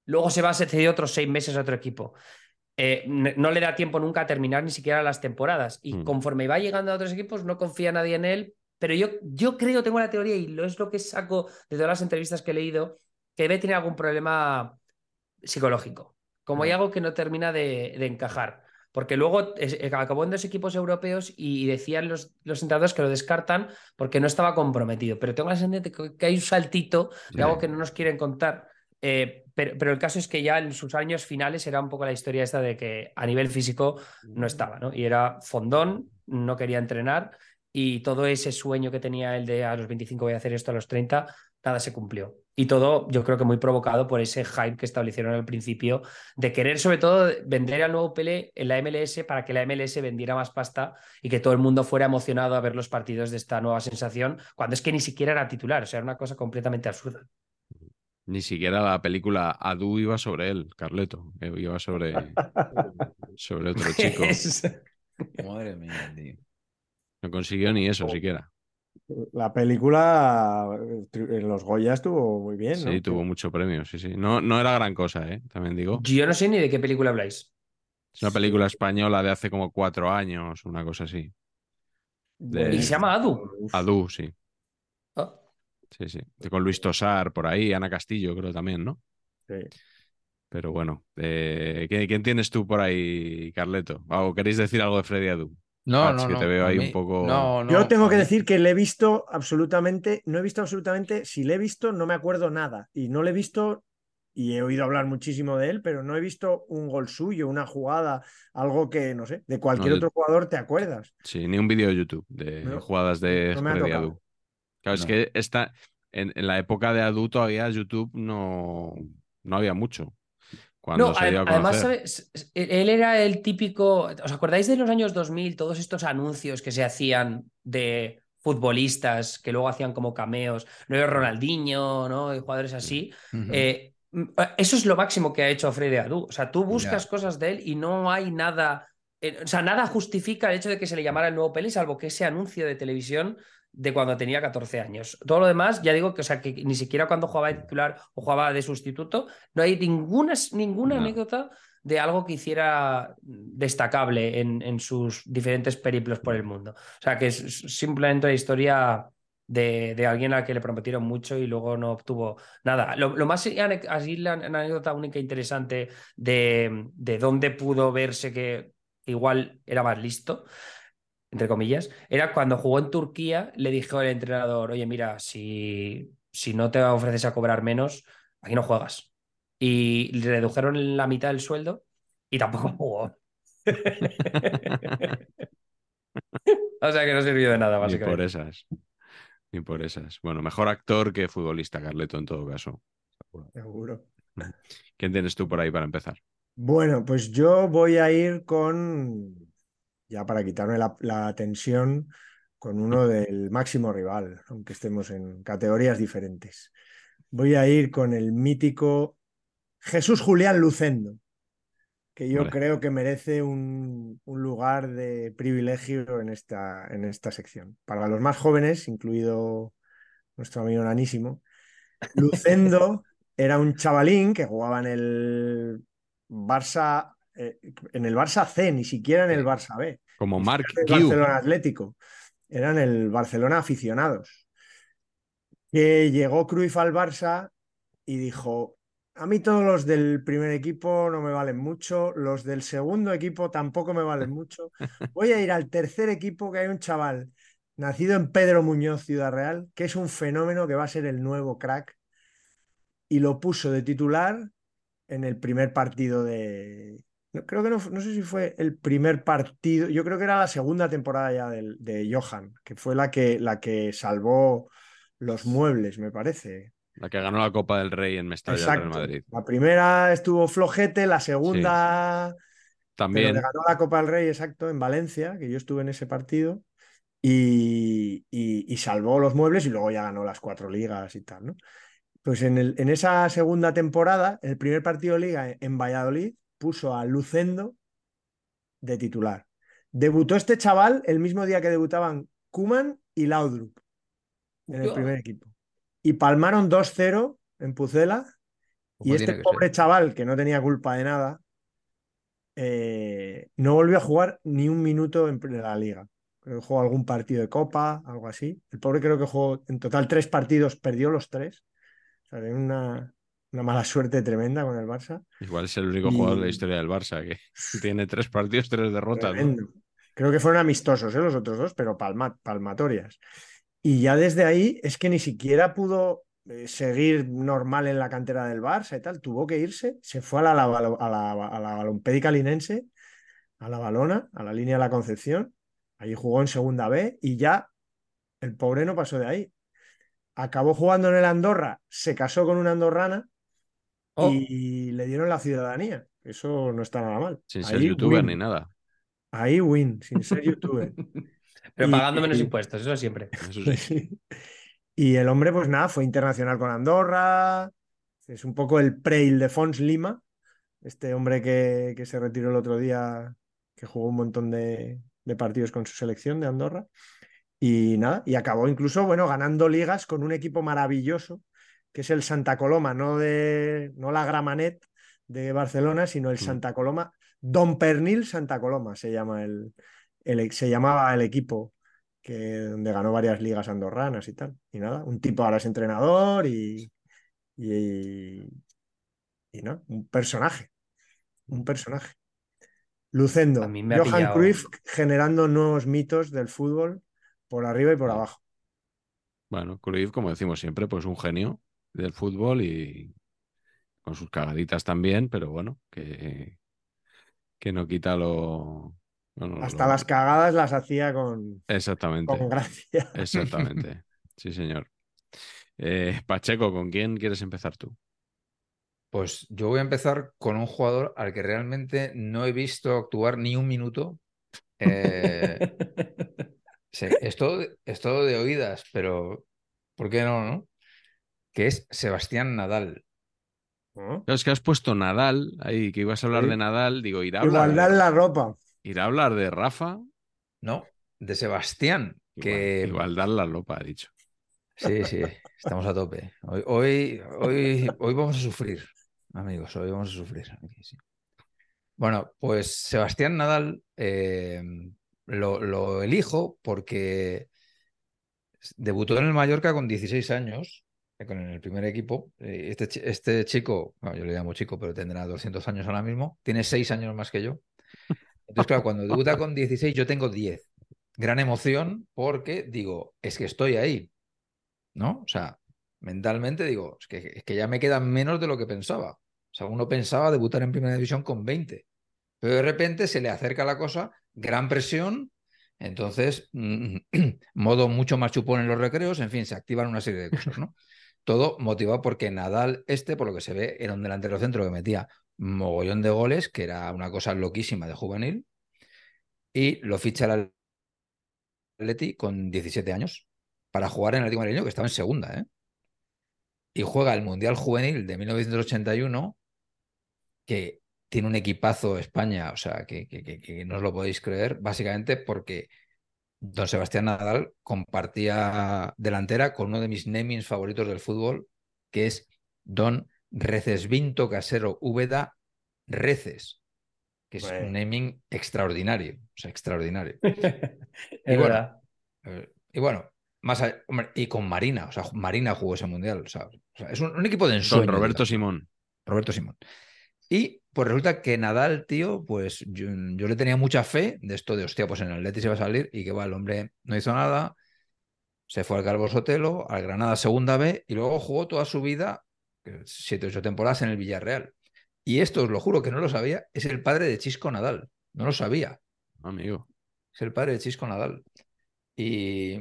Luego se va cedido otros seis meses a otro equipo. Eh, no le da tiempo nunca a terminar ni siquiera las temporadas. Y Mm. conforme va llegando a otros equipos, no confía nadie en él. Pero yo, yo creo, tengo la teoría, y lo es lo que saco de todas las entrevistas que he leído, que debe tener algún problema psicológico. Como hay algo que no termina de, de encajar. Porque luego es- eh, acabó en dos equipos europeos y decían los, los entrenadores que lo descartan porque no estaba comprometido. Pero tengo la sensación de que, que hay un saltito de Sí. algo que no nos quieren contar. Eh, pero, pero el caso es que ya en sus años finales era un poco la historia esta de que a nivel físico no estaba, ¿no? Y era fondón, no quería entrenar y todo ese sueño que tenía él de a los 25 voy a hacer esto, a los 30, nada se cumplió. Y todo yo creo que muy provocado por ese hype que establecieron al principio de querer sobre todo vender al nuevo Pelé en la MLS para que la MLS vendiera más pasta y que todo el mundo fuera emocionado a ver los partidos de esta nueva sensación, cuando es que ni siquiera era titular, o sea, era una cosa completamente absurda. Ni siquiera la película Adu iba sobre él, Carleto. eh, Iba sobre, sobre otro chico. Madre mía, tío. No consiguió ni eso siquiera. La película tri- en los Goya estuvo muy bien, ¿no? Sí, tuvo mucho premio, sí, sí. No, no era gran cosa, ¿eh? También digo. Yo no sé ni de qué película habláis. Es una película española de hace como cuatro años, una cosa así. De- Y se llama Adu. Adu, sí. Ah, Sí, sí. Con Luis Tosar por ahí, Ana Castillo creo también, ¿no? sí. Pero bueno, eh, ¿quién, quién tienes tú por ahí, Carleto? ¿O queréis decir algo de Freddy Adu? No, Pats, no, que no. te veo ahí mí- un poco- No, no, Yo tengo que decir que le he visto absolutamente, no he visto absolutamente, si le he visto no me acuerdo nada y no le he visto y he oído hablar muchísimo de él, pero no he visto un gol suyo, una jugada, algo que, no sé, de cualquier No, otro jugador te acuerdas. Sí, ni un vídeo de YouTube de No, jugadas de no me ha Freddy tocado. Adu. Claro, es que esta, en, en la época de Adu todavía YouTube no, no había mucho. Cuando No, se dio a además. ¿sabes? él era el típico. ¿Os acordáis de los años 2000? Todos estos anuncios que se hacían de futbolistas que luego hacían como cameos, no era Ronaldinho, ¿no? Y jugadores así. Eh, eso es lo máximo que ha hecho Freddy Adu. O sea, tú buscas cosas de él y no hay nada. eh, o sea, nada justifica el hecho de que se le llamara el nuevo Pelé, salvo que ese anuncio de televisión de cuando tenía 14 años. Todo lo demás, ya digo que, o sea, que ni siquiera cuando jugaba de titular o jugaba de sustituto, no hay ninguna, ninguna No. anécdota de algo que hiciera destacable en, en sus diferentes periplos por el mundo. O sea, que es simplemente la historia de, de alguien al que le prometieron mucho y luego no obtuvo nada. Lo, lo más así la anécdota única interesante de, de dónde pudo verse que igual era más listo, entre comillas, era cuando jugó en Turquía, le dijo el entrenador, oye, mira, si, si no te ofreces a cobrar menos, aquí no juegas. Y le redujeron la mitad del sueldo y tampoco jugó. o sea que no sirvió de nada, Ni por básicamente. esas. Ni por esas. Bueno, mejor actor que futbolista, Carleto, en todo caso. Seguro. ¿Quién tienes tú por ahí para empezar? Bueno, pues yo voy a ir con, ya para quitarme la, la tensión, con uno del máximo rival, aunque estemos en categorías diferentes. Voy a ir con el mítico Jesús Julián Lucendo, que yo Vale. creo que merece un, un lugar de privilegio en esta, en esta sección. Para los más jóvenes, incluido nuestro amigo Nanísimo, Lucendo era un chavalín que jugaba en el Barça, eh, en el Barça C, ni siquiera en el Barça B. Como Mark Q. Barcelona Atlético. Eran el Barcelona aficionados. Que llegó Cruyff al Barça y dijo: A mí todos los del primer equipo no me valen mucho, los del segundo equipo tampoco me valen mucho. Voy a ir al tercer equipo que hay un chaval nacido en Pedro Muñoz, Ciudad Real, que es un fenómeno que va a ser el nuevo crack. Y lo puso de titular en el primer partido de. Creo que no, no sé si fue el primer partido. Yo creo que era la segunda temporada ya del- de, Johan, que fue la que, la que salvó los muebles, me parece. La que ganó la Copa del Rey en Mestalla Real Exacto. Madrid. La primera estuvo flojete, la segunda. Pero También. le ganó la Copa del Rey, exacto, en Valencia, que yo estuve en ese partido, y, y- y salvó los muebles y luego ya ganó las cuatro ligas y tal, ¿no? Pues en, el- en esa segunda temporada, el primer partido de liga en Valladolid puso a Lucendo de titular. Debutó este chaval el mismo día que debutaban Kuman y Laudrup en el primer equipo. Y palmaron 2-0 en Pucela. Como Y este pobre ser. chaval, que no tenía culpa de nada, eh, no volvió a jugar ni un minuto en la liga. Creo que jugó algún partido de copa, algo así. El pobre creo que jugó en total tres partidos, perdió los tres. O sea, una, una mala suerte tremenda con el Barça. Igual es el único Y- jugador de la historia del Barça que tiene tres partidos, tres derrotas. Creo que fueron amistosos ¿eh? los otros dos, pero palma- palmatorias. Y ya desde ahí es que ni siquiera pudo eh, seguir normal en la cantera del Barça y tal. Tuvo que irse, se fue a la, a la, a la, a la Balompédica Linense, a la Balona, a la línea de la Concepción. Allí jugó en segunda B y ya el pobre no pasó de ahí. Acabó jugando en el Andorra, se casó con una andorrana Oh, y le dieron la ciudadanía. Eso no está nada mal. Sin ser Ahí youtuber win. ni nada. Ahí win, sin ser youtuber. Pero Y- pagando menos y- impuestos, eso siempre. Eso sí. Y el hombre, pues nada, fue internacional con Andorra. Es un poco el pre-Ildefons Lima, este hombre que, que se retiró el otro día, que jugó un montón de, de partidos con su selección de Andorra. Y nada, y acabó incluso, bueno, ganando ligas con un equipo maravilloso, que es el Santa Coloma, no, de, no la Gramanet de Barcelona, sino el Mm. Santa Coloma, Don Pernil Santa Coloma se llama el, el- se llamaba el equipo que, donde ganó varias ligas andorranas y tal. Y nada, un tipo ahora es entrenador y, y, y no, un personaje, un personaje. Lucendo, A mí me ha Johan pillado- Cruyff generando nuevos mitos del fútbol por arriba y por Sí. abajo. Bueno, Cruyff, como decimos siempre, pues un genio del fútbol y, con sus cagaditas también, pero bueno, que, que no quita lo. Hasta las cagadas las hacía con, Exactamente. con gracia. Exactamente. Sí, señor. Eh, Pacheco, ¿con quién quieres empezar tú? Pues yo voy a empezar con un jugador al que realmente no he visto actuar ni un minuto. Eh, sí, es, todo, es todo de oídas, pero ¿por qué no, no? Que es Sebastián Nadal. Claro, es que has puesto Nadal ahí, que ibas a hablar Sí. de Nadal. Digo, irá a hablar, Igualdad en la ropa. irá a hablar de Rafa. No, de Sebastián. Que... Igual, igualdad la lopa, ha dicho. Sí, sí, estamos a tope. Hoy, hoy, hoy, hoy vamos a sufrir, amigos, hoy vamos a sufrir. Aquí, sí. Bueno, pues Sebastián Nadal eh, lo, lo elijo porque debutó en el Mallorca con 16 años, eh, con el primer equipo. Eh, Este, este chico, yo le llamo chico, pero tendrá 200 años ahora mismo, tiene 6 años más que yo. Entonces, claro, cuando debuta con 16, yo tengo 10. Gran emoción porque digo, es que estoy ahí, ¿no? O sea, mentalmente digo, es que, es que ya me quedan menos de lo que pensaba. O sea, uno pensaba debutar en primera división con 20, pero de repente se le acerca la cosa, gran presión, entonces mm, modo mucho más chupón en los recreos, en fin, se activan una serie de cosas, ¿no? Todo motivado porque Nadal, este, por lo que se ve, era un delantero centro que metía mogollón de goles, que era una cosa loquísima de juvenil, y lo ficha el Atleti con 17 años para jugar en el Atlético Madrileño, que estaba en segunda, ¿eh? Y juega el Mundial Juvenil de 1981, que tiene un equipazo España, o sea, que, que, no os lo podéis creer, básicamente porque don Sebastián Nadal compartía delantera con uno de mis namings favoritos del fútbol, que es don Recesvinto Casero Úbeda Reces, que es Bueno. un naming extraordinario, o sea, extraordinario. Es Y bueno, eh, y bueno, más allá- hombre, y con Marina, o sea, Marina jugó ese mundial, o sea, o sea, es un, un equipo de ensueño. Don Roberto digamos. Simón. Roberto Simón. Y pues resulta que Nadal, tío, pues yo, yo le tenía mucha fe de esto de, hostia, pues en el Atleti se va a salir y que va, el hombre no hizo nada, se fue al Calvo Sotelo, al Granada Segunda B y luego jugó toda su vida, eh, siete o ocho temporadas en el Villarreal. Y esto, os lo juro que no lo sabía, es el padre de Chisco Nadal. No lo sabía. Amigo. Es el padre de Chisco Nadal. Y,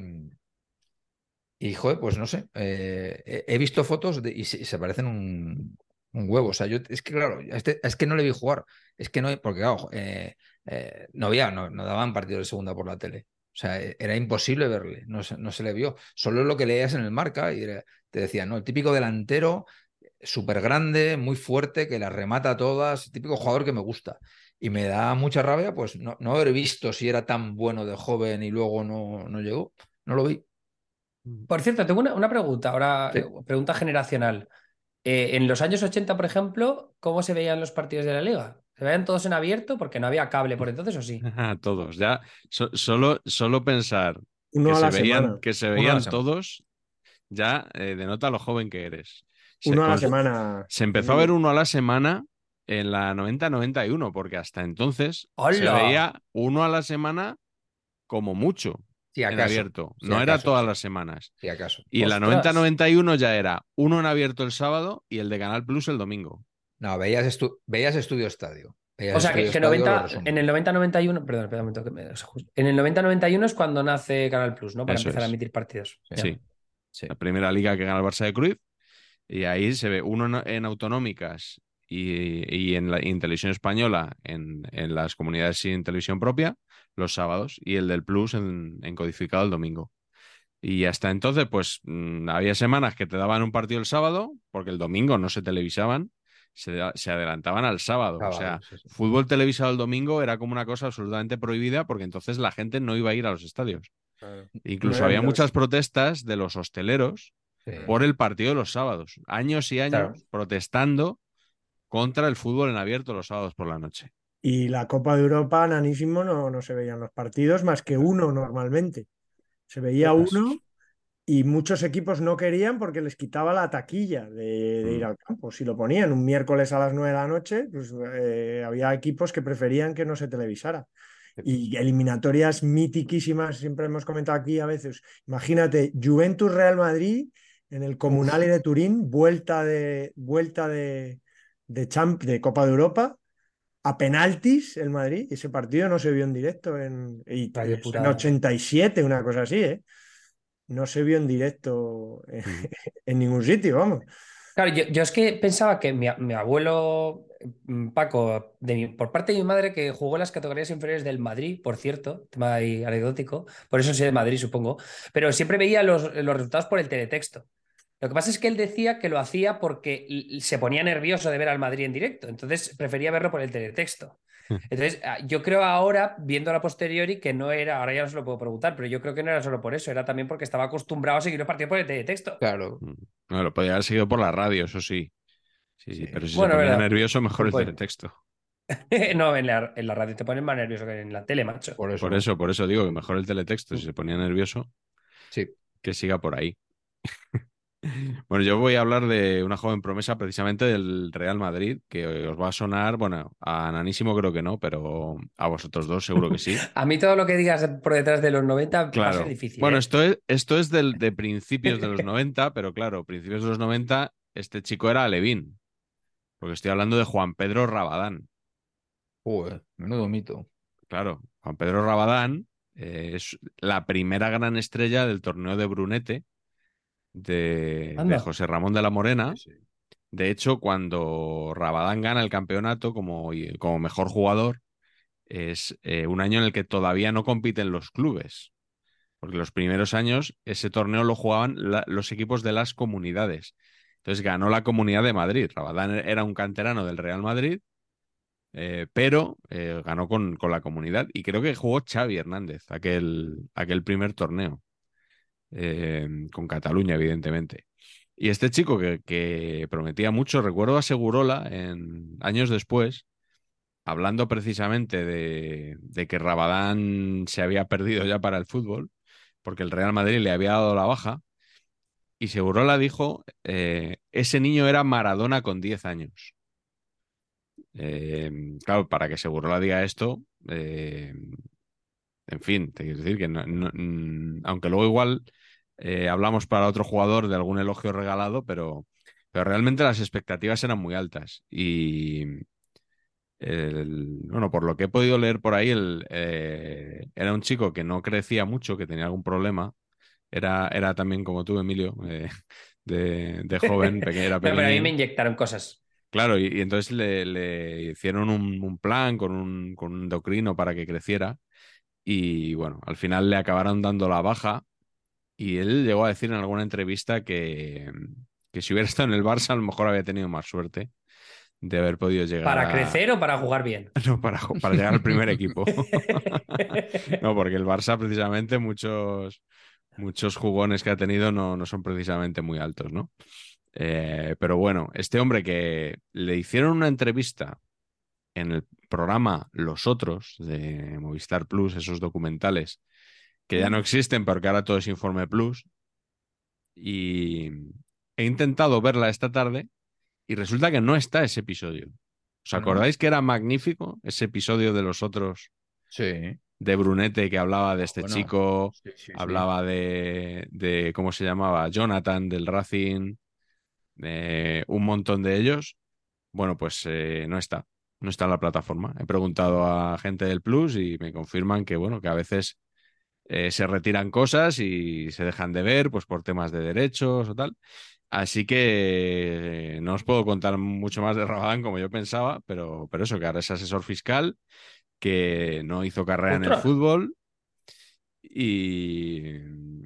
y joder, pues no sé. eh, he, visto fotos de, y, se, y se parecen un, un huevo. O sea, yo es que, claro, a este- es que no le vi jugar. Es que no, porque claro, eh, eh, no había, no, no daban partidos de segunda por la tele. O sea, e- era imposible verle, no, se- no se le vio. Solo lo que leías en el marca y era- te decían, ¿no? El típico delantero, súper grande, muy fuerte, que las remata todas, típico jugador que me gusta. Y me da mucha rabia, pues no, no haber visto si era tan bueno de joven y luego no, no llegó. No lo vi. Por cierto, tengo una, una pregunta, ahora Sí. eh, pregunta generacional. Eh, en los años 80, por ejemplo, ¿cómo se veían los partidos de la liga? ¿Se veían todos en abierto? Porque no había cable por entonces, ¿o sí? Todos. Ya, so- solo, solo pensar Uno que a se, veían, que se Uno a la veían todos, ya eh, denota lo joven que eres. Se, Uno a la semana. se empezó a ver uno a la semana en la 90-91, porque hasta entonces se veía uno a la semana como mucho Si en acaso. abierto. Si no era todas sí. las semanas. Si acaso. Y en la ¡Ostras! 90-91 ya era uno en abierto el sábado y el de Canal Plus el domingo. No, veías, estu- veías Estudio Estadio. Veías O sea, que, Estudio que Estadio, 90, los resúmenes. en el 90-91, perdón, espera un momento que me. En el 90-91 es cuando nace Canal Plus, ¿no? Para Eso empezar a emitir partidos. Sí. Sí. La primera liga que gana el Barça de Cruyff. Y ahí se ve uno en, en autonómicas y, y en, la, y en televisión española, en, en las comunidades sin televisión propia, los sábados, y el del Plus en, en codificado el domingo. Y hasta entonces, pues mm, había semanas que te daban un partido el sábado, porque el domingo no se televisaban, se, se adelantaban al sábado. o sea, Sábado, sí, sí. fútbol televisado el domingo era como una cosa absolutamente prohibida, porque entonces la gente no iba a ir a los estadios. Incluso No había los- muchas protestas de los hosteleros Sí. por el partido de los sábados. Años y años Claro. protestando contra el fútbol en abierto los sábados por la noche. Y la Copa de Europa, nanísimo, no, no se veían los partidos más que uno normalmente. Se veía uno y muchos equipos no querían porque les quitaba la taquilla de, de ir Mm. al campo. Si lo ponían un miércoles a las 9 de la noche, pues eh, había equipos que preferían que no se televisara. Y eliminatorias mitiquísimas, siempre hemos comentado aquí a veces. Imagínate, Juventus Real Madrid en el Comunale de Turín, vuelta de, vuelta de, de, champ, de Copa de Europa a penaltis el Madrid. Ese partido no se vio en directo en, y, en Purada. 87, una cosa así, ¿eh? No se vio en directo en, Mm. en ningún sitio, vamos. Claro, yo, yo es que pensaba que mi, mi abuelo mm, Paco, de mi- por parte de mi madre, que jugó en las categorías inferiores del Madrid, por cierto, tema ahí anecdótico, por eso soy de Madrid, supongo, pero siempre veía los, los resultados por el teletexto. Lo que pasa es que él decía que lo hacía porque se ponía nervioso de ver al Madrid en directo, entonces prefería verlo por el teletexto. Entonces, ah, yo creo ahora, viendo a posteriori, que no era, ahora ya no se lo puedo preguntar, pero yo creo que no era solo por eso, era también porque estaba acostumbrado a seguir el partido por el teletexto. Claro. No, lo podía haber seguido por la radio, eso sí. Sí, Sí. pero si Bueno, se ponía verdad. nervioso, mejor el teletexto. No, en la, en la radio te ponen más nervioso que en la tele, macho. Por eso. Por eso, por eso digo que mejor el teletexto. Si se ponía nervioso, Sí. que siga por ahí. Bueno, yo voy a hablar de una joven promesa precisamente del Real Madrid, que os va a sonar, bueno, a Nanísimo creo que no, pero a vosotros dos seguro que sí. A mí todo lo que digas por detrás de los 90 va a Claro. ser difícil. Bueno, ¿eh? esto es, esto es del- de principios de los 90, pero claro, principios de los 90, este chico era Alevín. Porque estoy hablando de Juan Pedro Rabadán. Joder, menudo mito. Claro, Juan Pedro Rabadán eh, es la primera gran estrella del torneo de Brunete de, José Ramón de la Morena. Sí, sí. De hecho, cuando Rabadán gana el campeonato como, como mejor jugador, es eh, un año en el que todavía no compiten los clubes. Porque los primeros años ese torneo lo jugaban la- los equipos de las comunidades. Entonces ganó la comunidad de Madrid. Rabadán era un canterano del Real Madrid, eh, pero eh, ganó con, con la comunidad. Y creo que jugó Xavi Hernández aquel, aquel primer torneo. Eh, con Cataluña, evidentemente. Y este chico que, prometía mucho, recuerdo a Segurola en, años después, hablando precisamente de, que Rabadán se había perdido ya para el fútbol, porque el Real Madrid le había dado la baja, y Segurola dijo, eh, ese niño era Maradona con 10 años. Eh, claro, para que Segurola diga esto, en fin, te quiero decir que mm, aunque luego igual eh, hablamos para otro jugador de algún elogio regalado, pero, pero realmente las expectativas eran muy altas. Y el- bueno, por lo que he podido leer por ahí, el, eh, era un chico que no crecía mucho, que tenía algún problema. Era, era también como tú, Emilio, eh, de, de joven, peque- era Pero, pero a mí me inyectaron cosas. Claro, y, y entonces le, le hicieron un, un plan con un, con un endocrino para que creciera. Y bueno, al final le acabaron dando la baja. Y él llegó a decir en alguna entrevista que, que si hubiera estado en el Barça, a lo mejor había tenido más suerte de haber podido llegar ¿Para a- crecer o para jugar bien? No, para, para llegar al primer equipo. No, porque el Barça, precisamente, muchos, muchos jugones que ha tenido no, no son precisamente muy altos, ¿no? Eh, pero bueno, este hombre que le hicieron una entrevista en el programa Los Otros de Movistar Plus, esos documentales que ya no existen porque ahora todo es Informe Plus, y he intentado verla esta tarde y resulta que no está ese episodio. ¿Os acordáis que era magnífico ese episodio de Los Otros? Sí. de Brunete que hablaba de este Bueno, chico, sí, sí, sí. hablaba de, de, ¿cómo se llamaba? Jonathan del Racing, de un montón de ellos. Bueno, pues eh, no está, no está en la plataforma. He preguntado a gente del Plus y me confirman que, bueno, que a veces eh, se retiran cosas y se dejan de ver, pues por temas de derechos o tal. Así que eh, no os puedo contar mucho más de Rabadán como yo pensaba, pero, pero eso, que ahora es asesor fiscal, que no hizo carrera en el fútbol y,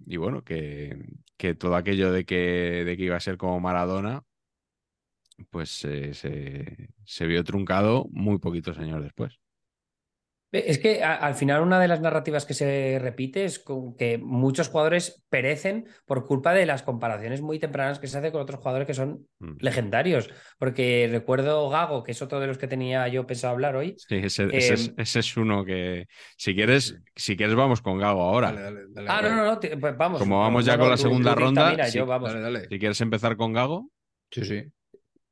y bueno, que, que todo aquello de que, de que iba a ser como Maradona, pues eh, se, se vio truncado muy poquitos años después. Es que a- al final una de las narrativas que se repite es con que muchos jugadores perecen por culpa de las comparaciones muy tempranas que se hace con otros jugadores que son Mm. legendarios. Porque recuerdo Gago, que es otro de los que tenía yo pensado hablar hoy. Sí, ese, ese es, Em, ese es uno que, si quieres, si quieres vamos con Gago ahora. Dale, dale, dale, Ah, no, dale. no, no, te- pues vamos. Como vamos ya no, con la segunda tú ronda, dictamina, sí, yo, vamos. Dale, dale. Si quieres empezar con Gago, Sí, sí.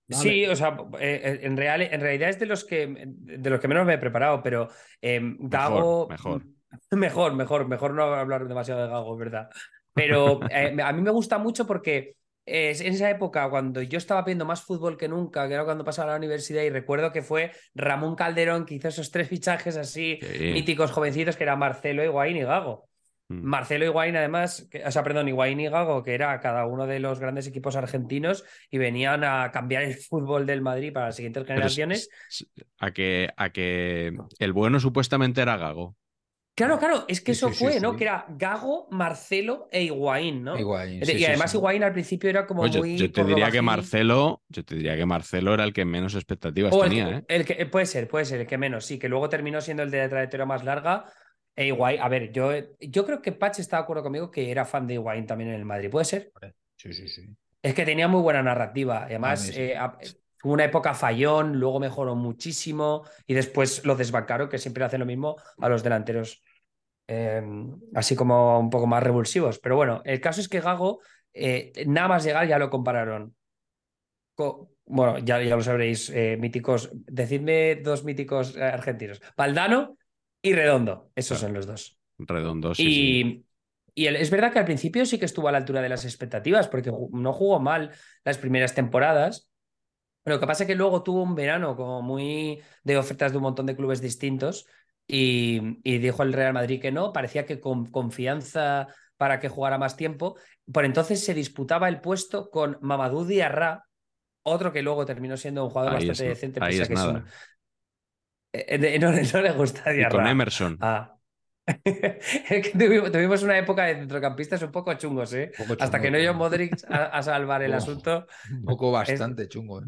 Sí, o sea, eh, en, real, en realidad es de los que de los que menos me he preparado, pero eh, Gago. mejor. Mejor, mejor, mejor no hablar demasiado de Gago, verdad. Pero eh, a mí me gusta mucho porque es en esa época cuando yo estaba viendo más fútbol que nunca, que era cuando pasaba a la universidad, y recuerdo que fue Ramón Calderón que hizo esos tres fichajes así Sí. míticos jovencitos que eran Marcelo, Higuaín y Gago. Mm. Marcelo Higuaín, además, que- o sea, perdón, Higuaín y Gago, que era cada uno de los grandes equipos argentinos y venían a cambiar el fútbol del Madrid para las siguientes generaciones. a que, a que el bueno supuestamente era Gago. Claro, claro, es que Sí, eso sí, sí, fue, ¿no? sí. que era Gago, Marcelo e Higuaín, ¿no? Higuaín, y además sí. Higuaín al principio era como yo, muy... yo te diría que. Marcelo, yo te diría que Marcelo era el que menos expectativas O tenía, ¿eh? el que, puede ser, puede ser, el que menos, sí, que luego terminó siendo el de la trayectoria más larga. E Higuaín, a ver, yo, yo creo que Patch está de acuerdo conmigo que era fan de Higuaín también en el Madrid, ¿puede ser? Sí, sí, sí. Es que tenía muy buena narrativa. Además, eh, tuvo una época fallón, luego mejoró muchísimo y después lo desbancaron, que siempre hacen lo mismo a los delanteros, eh, así como un poco más revulsivos. Pero bueno, el caso es que Gago, eh, nada más llegar, ya lo compararon. co- bueno, ya, ya lo sabréis, eh, míticos. Decidme dos míticos argentinos: Valdano y Redondo. Esos Claro. son los dos. Redondo, sí, y sí. y el- es verdad que al principio sí que estuvo a la altura de las expectativas, porque no jugó mal las primeras temporadas. Lo que pasa es que luego tuvo un verano como muy de ofertas de un montón de clubes distintos y, y dijo el Real Madrid que no. Parecía que con confianza para que jugara más tiempo. Por entonces se disputaba el puesto con Mamadou Diarra, otro que luego terminó siendo un jugador Ahí bastante es, decente. pese a que es un- Eh, eh, no, no le gusta Y Diarra. con Emerson. Ah. Es que tuvimos, tuvimos una época de centrocampistas un poco chungos, ¿eh? Hasta que no llegó. Modric a, a salvar el asunto. Un poco bastante chungo, ¿eh?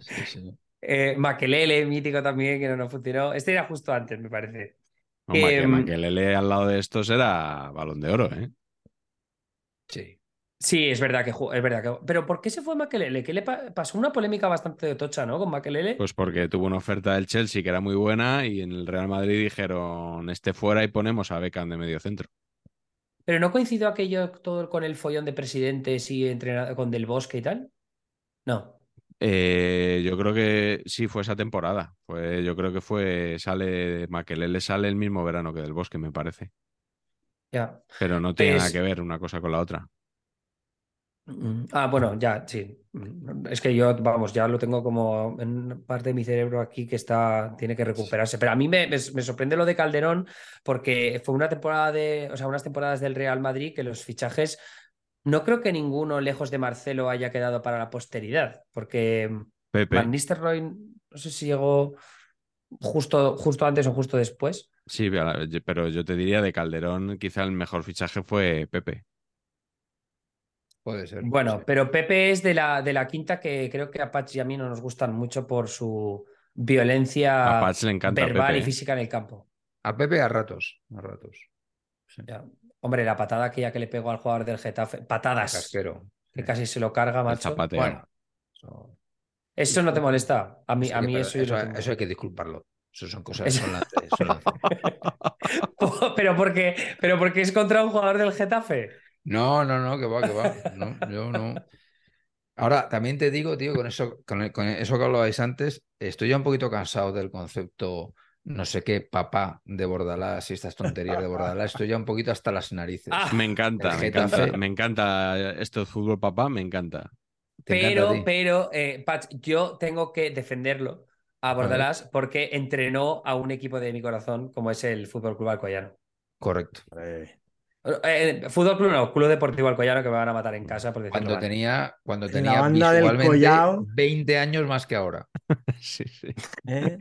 Sí, sí. eh, Makelele, mítico también, que no nos funcionó. Este era justo antes, me parece. No, Em, Makelele al lado de estos era balón de oro, ¿eh? Sí. Sí, es verdad que es verdad que. Pero ¿por qué se fue Makelele? ¿Qué le pa- pasó una polémica bastante tocha, ¿no? Con Makelele. Pues porque tuvo una oferta del Chelsea que era muy buena y en el Real Madrid dijeron, este fuera y ponemos a Beckham de medio centro. Pero no coincidió aquello todo con el follón de presidentes y entrenador con Del Bosque y tal. No. Eh, yo creo que sí fue esa temporada. Fue, yo creo que fue, sale, Makelele sale el mismo verano que del Bosque, me parece. Ya. Pero no tiene Es- nada que ver una cosa con la otra. Mm, Ah, bueno, ya, sí. Mm, Es que yo, vamos, ya lo tengo como en parte de mi cerebro aquí que está, tiene que recuperarse. Pero a mí me, me- me sorprende lo de Calderón porque fue una temporada de, o sea, unas temporadas del Real Madrid que los fichajes, no creo que ninguno lejos de Marcelo haya quedado para la posteridad, porque Pepe, Van Nistelrooy, no sé si llegó justo, justo antes o justo después. sí, pero yo te diría de Calderón, quizá el mejor fichaje fue Pepe. Puede ser. Bueno, pero Pepe es de la, de la quinta que creo que a Patch y a mí no nos gustan mucho por su violencia A Patch le encanta verbal Pepe, y ¿eh? física en el campo. A Pepe a ratos. A ratos. Sí. Ya. Hombre, la patada aquella que le pegó al jugador del Getafe, patadas, Casquero. que Sí. casi se lo carga, El macho. zapateo. Bueno. Eso, Eso no te molesta. A mí, sí a mí eso, yo eso, eso hay que disculparlo. Eso son cosas. Eso- Son lances, son lances. pero porque, pero porque es contra un jugador del Getafe. No, no, no, que va, que va. No, yo no. Ahora, también te digo, tío, con eso, con, el- con eso que hablabais antes, estoy ya un poquito cansado del concepto no sé qué papá de Bordalás y estas tonterías de Bordalás. Estoy ya un poquito hasta las narices. Ah, Me encanta, me encanta, me encanta esto de fútbol, papá, me encanta. ¿Te encanta a Pero, pero, eh, Patch, yo tengo que defenderlo a. Bordalás porque entrenó a un equipo de mi corazón como es el Fútbol Club Alcoyano. Correcto. Eh, Eh, Fútbol Club no, Club Deportivo Alcoyano que me van a matar en casa por Cuando mal. tenía, cuando En la tenía banda del visualmente Collao. 20 años más que ahora. Sí, sí. ¿eh?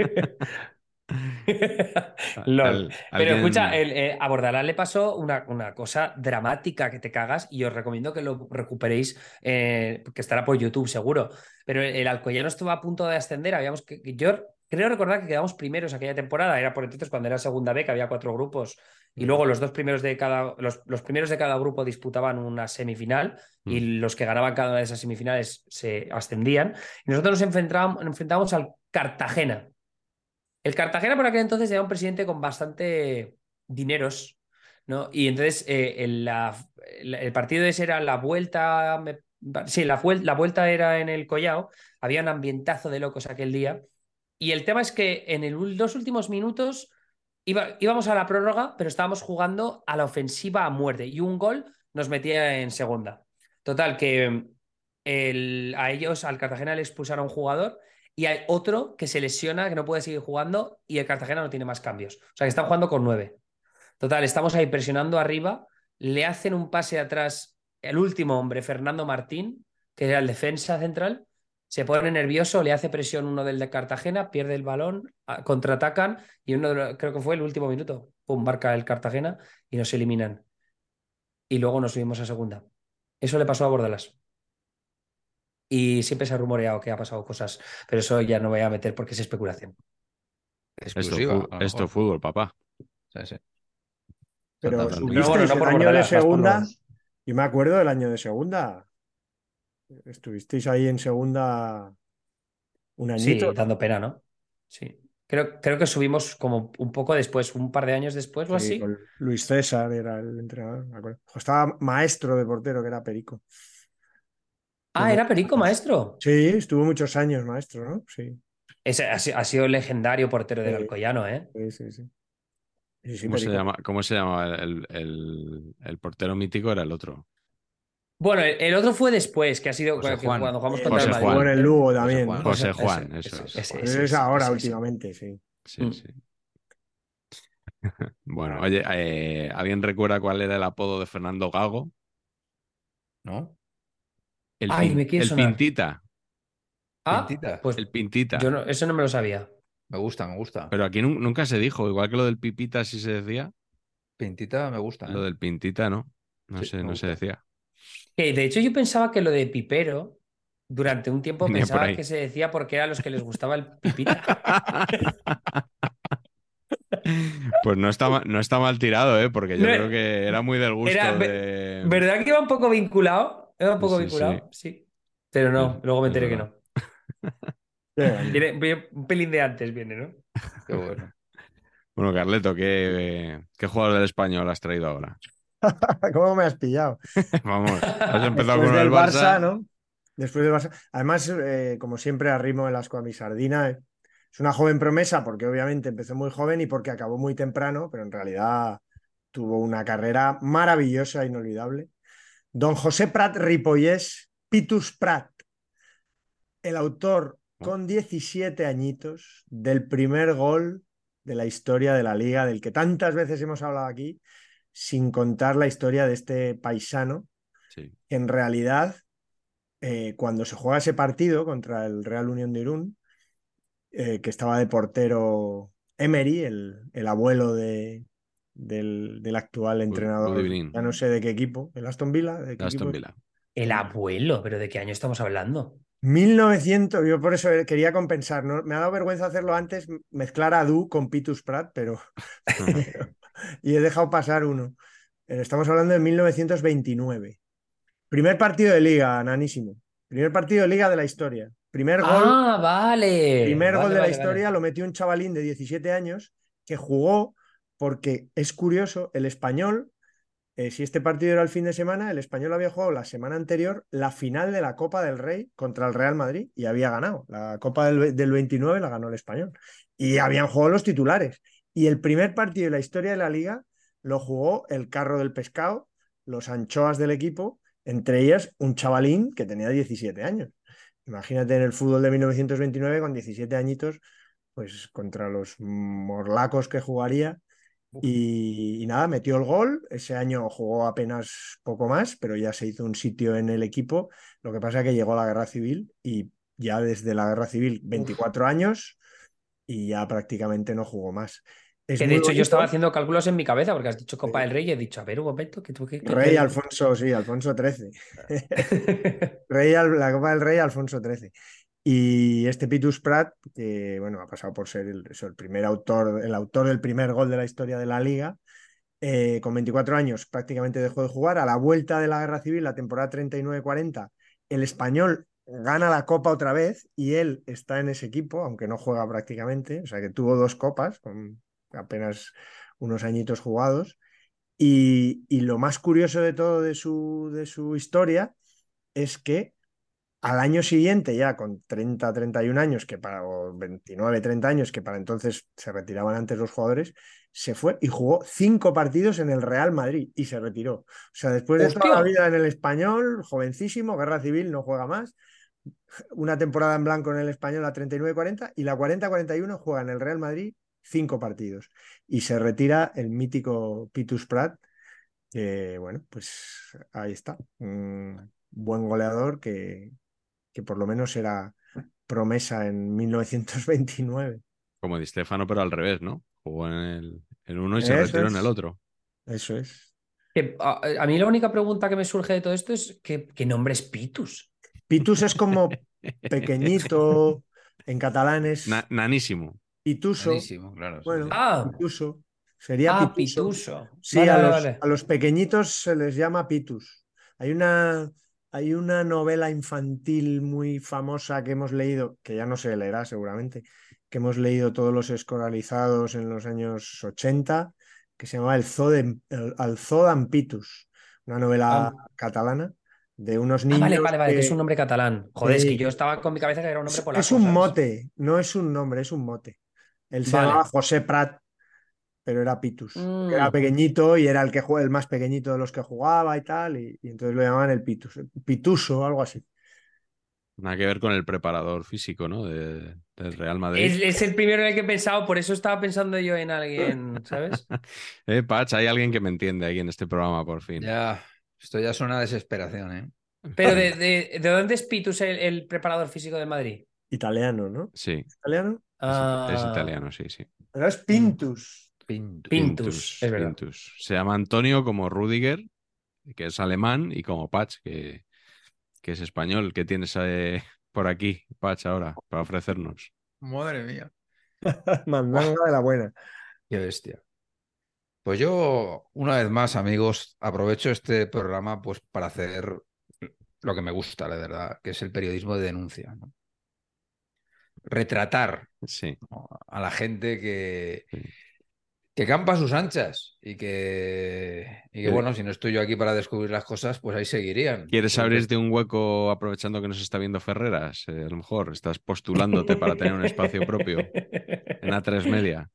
Lol. Al- Pero escucha, el, eh, a Bordalás le pasó una, una cosa dramática que te cagas y os recomiendo que lo recuperéis, eh, que estará por YouTube seguro. Pero el, el Alcoyano estuvo a punto de ascender, habíamos que, que yo creo recordar que quedamos primeros aquella temporada, era por entonces cuando era segunda B, que había cuatro grupos y luego los dos primeros de cada, los, los primeros de cada grupo disputaban una semifinal y los que ganaban cada una de esas semifinales se ascendían. Y nosotros nos enfrentábamos, nos enfrentábamos al Cartagena. El Cartagena por aquel entonces era un presidente con bastante dineros, ¿no? Y entonces eh, el, la- el- partido ese era la vuelta, me- sí, la, la vuelta era en el Collao, había un ambientazo de locos aquel día. Y el tema es que en el, los últimos minutos iba- íbamos a la prórroga, pero estábamos jugando a la ofensiva a muerte y un gol nos metía en segunda. Total, que el, a ellos, al Cartagena le expulsaron un jugador y hay otro que se lesiona, que no puede seguir jugando y el Cartagena no tiene más cambios. O sea, que están jugando con nueve. Total, estamos ahí presionando arriba, le hacen un pase atrás el último hombre, Fernando Martín, que era el defensa central, se pone nervioso, le hace presión uno del de Cartagena, pierde el balón, contraatacan y uno, creo que fue el último minuto, pum, marca el Cartagena y nos eliminan. Y luego nos subimos a segunda. Eso le pasó a Bordalas. Y siempre se ha rumoreado que ha pasado cosas, pero eso ya no voy a meter porque es especulación. Esto, esto fútbol, papá. Sí, sí. Pero subisteis el año de segunda. Y me acuerdo del año de segunda. Estuvisteis ahí en segunda un añito. Sí, dando pena, ¿no? Sí. Creo, creo que subimos como un poco después, un par de años después o así. Luis César era el entrenador, me acuerdo. Estaba maestro de portero, que era Perico. Ah, ¿era Perico maestro? Sí, estuvo muchos años maestro, ¿no? Sí. Ese ha, sido legendario portero del Alcoyano, ¿eh? Sí, sí, sí. ¿Cómo, se llama, ¿Cómo, se llama, el, portero mítico? Era el otro. Bueno, el, otro fue después, que ha sido cuando jugamos contra el Madrid. el Lugo también. José Juan, eso es. es ahora, últimamente, sí. Sí, mm. sí. bueno, oye, eh, ¿alguien recuerda cuál era el apodo de Fernando Gago? ¿No? El, el Pintita. Ah, pues el Pintita. Yo no, eso no me lo sabía. Me gusta, me gusta. Pero aquí nunca se dijo, igual que lo del Pipita sí se decía. Pintita me gusta. Lo ¿eh? del Pintita, ¿no? No sé, no se decía. De hecho, yo pensaba que lo de Pipero, durante un tiempo pensaba que se decía porque era a los que les gustaba el Pipita. Pues no está, mal, no está mal tirado, ¿eh? porque yo creo que era muy del gusto. de... ¿Verdad que iba un poco vinculado? Iba un poco vinculado, sí. Pero no, luego me enteré que no. un pelín de antes viene, ¿no? Qué bueno. Bueno, Carleto, ¿qué, ¿qué jugador del español has traído ahora? ¿Cómo me has pillado? Vamos, has empezado con el Barça. ¿no? Después del Barça. Además, eh, como siempre, arrimo el asco a mi sardina. Eh. Es una joven promesa porque obviamente empezó muy joven y porque acabó muy temprano, pero en realidad tuvo una carrera maravillosa, inolvidable. Don José Prat Ripollés, Pitus Prat, el autor con 17 añitos del primer gol de la historia de la liga, del que tantas veces hemos hablado aquí, sin contar la historia de este paisano, que en realidad, eh, cuando se juega ese partido contra el Real Unión de Irún, eh, que estaba de portero Emery, el, el abuelo de, del, actual entrenador, ya no sé de qué equipo, el Aston Villa. Aston Villa. El abuelo, pero ¿de qué año estamos hablando? 1900, yo por eso quería compensar, ¿no? me ha dado vergüenza hacerlo antes, mezclar a Du con Pitus Prat, pero... y he dejado pasar uno. Eh, estamos hablando de 1929. Primer partido de liga, nanísimo. Primer partido de liga de la historia. Primer gol. Ah, vale. Primer gol de la historia lo metió un chavalín de 17 años que jugó porque es curioso, el español eh, si este partido era el fin de semana, el español había jugado la semana anterior la final de la Copa del Rey contra el Real Madrid y había ganado. La Copa del, 29 la ganó el español. Y habían jugado los titulares. Y el primer partido de la historia de la liga lo jugó el carro del pescado, los anchoas del equipo, entre ellas un chavalín que tenía 17 años. Imagínate en el fútbol de 1929 con 17 añitos, pues contra los morlacos que jugaría y, nada, metió el gol. Ese año jugó apenas poco más, pero ya se hizo un sitio en el equipo. Lo que pasa es que llegó la guerra civil y ya desde la guerra civil 24 años y ya prácticamente no jugó más. Que de hecho yo estaba haciendo cálculos en mi cabeza porque has dicho Copa del Rey y he dicho, a ver, un momento, que tú Rey Alfonso, sí, Alfonso XIII. Rey, la Copa del Rey Alfonso XIII. Y este Pitus Prat, que bueno, ha pasado por ser el, el primer autor, el autor del primer gol de la historia de la liga, eh, con 24 años prácticamente dejó de jugar. A la vuelta de la guerra civil, la temporada 39-40, el español gana la copa otra vez y él está en ese equipo, aunque no juega prácticamente, o sea que tuvo dos copas con apenas unos añitos jugados. Y, y lo más curioso de todo de su, de su historia es que al año siguiente, ya con 30, 31 años, que para, o 29, 30 años, que para entonces se retiraban antes los jugadores, se fue y jugó cinco partidos en el Real Madrid y se retiró. O sea, después de toda la vida en el español, jovencísimo, guerra civil, no juega más. Una temporada en blanco en el español a 39-40 y la 40-41 juega en el Real Madrid cinco partidos. Y se retira el mítico Pitus Prat, que bueno, pues ahí está. Un buen goleador que, que por lo menos era promesa en 1929. Como Di Stefano, pero al revés, ¿no? Jugó en el, en uno y se Eso retiró en el otro. Eso es. Que, a, a mí la única pregunta que me surge de todo esto es ¿qué, qué nombre es Pitus? Pitus es como pequeñito, en catalán es Na- nanísimo. Pituso. Buenísimo, claro. sí, Bueno, sí. Ah, pituso. Sería ah, pituso. Pituso. Sí, Vale, a, los, vale. a los pequeñitos se les llama pitus. Hay una, hay una novela infantil muy famosa que hemos leído, que ya no se leerá seguramente, que hemos leído todos los escolarizados en los años 80, que se llama El Zoo de, el, Pitus, una novela Ah. catalana de unos Ah, niños. vale, vale, vale, que que- es un nombre catalán. Joder, es que yo estaba con mi cabeza que era un nombre Es, polaco. es un ¿sabes? mote, no es un nombre, es un mote. Él se Vale. llamaba José Prat, pero era Pitus. Mm. Era pequeñito y era el que el más pequeñito de los que jugaba y tal, y, y entonces lo llamaban el Pitus, Pituso o algo así. Nada que ver con el preparador físico, ¿no? De- del Real Madrid. Es, es el primero en el que he pensado, por eso estaba pensando yo en alguien, ¿sabes? Eh, Patch, hay alguien que me entiende aquí en este programa, por fin. Ya, esto ya suena a desesperación, ¿eh? Pero de, de, ¿de dónde es Pitus el, el preparador físico del Madrid? Italiano, ¿no? Sí, ¿Italiano? Es, Ah, es italiano, sí, sí. Pero es Pintus. Pinto. Pintus, es verdad. Pintus. Se llama Antonio como Rudiger, que es alemán, y como Patch, que, que es español. ¿Qué tienes eh, por aquí, Patch, ahora, para ofrecernos? Madre mía. Mandanga de la buena. Qué bestia. Pues yo, una vez más, amigos, aprovecho este programa pues para hacer lo que me gusta, la verdad, que es el periodismo de denuncia. ¿no? Retratar Sí. ¿no? a la gente que, Sí. que campa a sus anchas y que, y que, Sí. bueno, si no estoy yo aquí para descubrir las cosas, pues ahí seguirían. ¿Quieres abrirte un hueco aprovechando que nos está viendo Ferreras? Eh, a lo mejor estás postulándote para tener un espacio propio en A3 Media.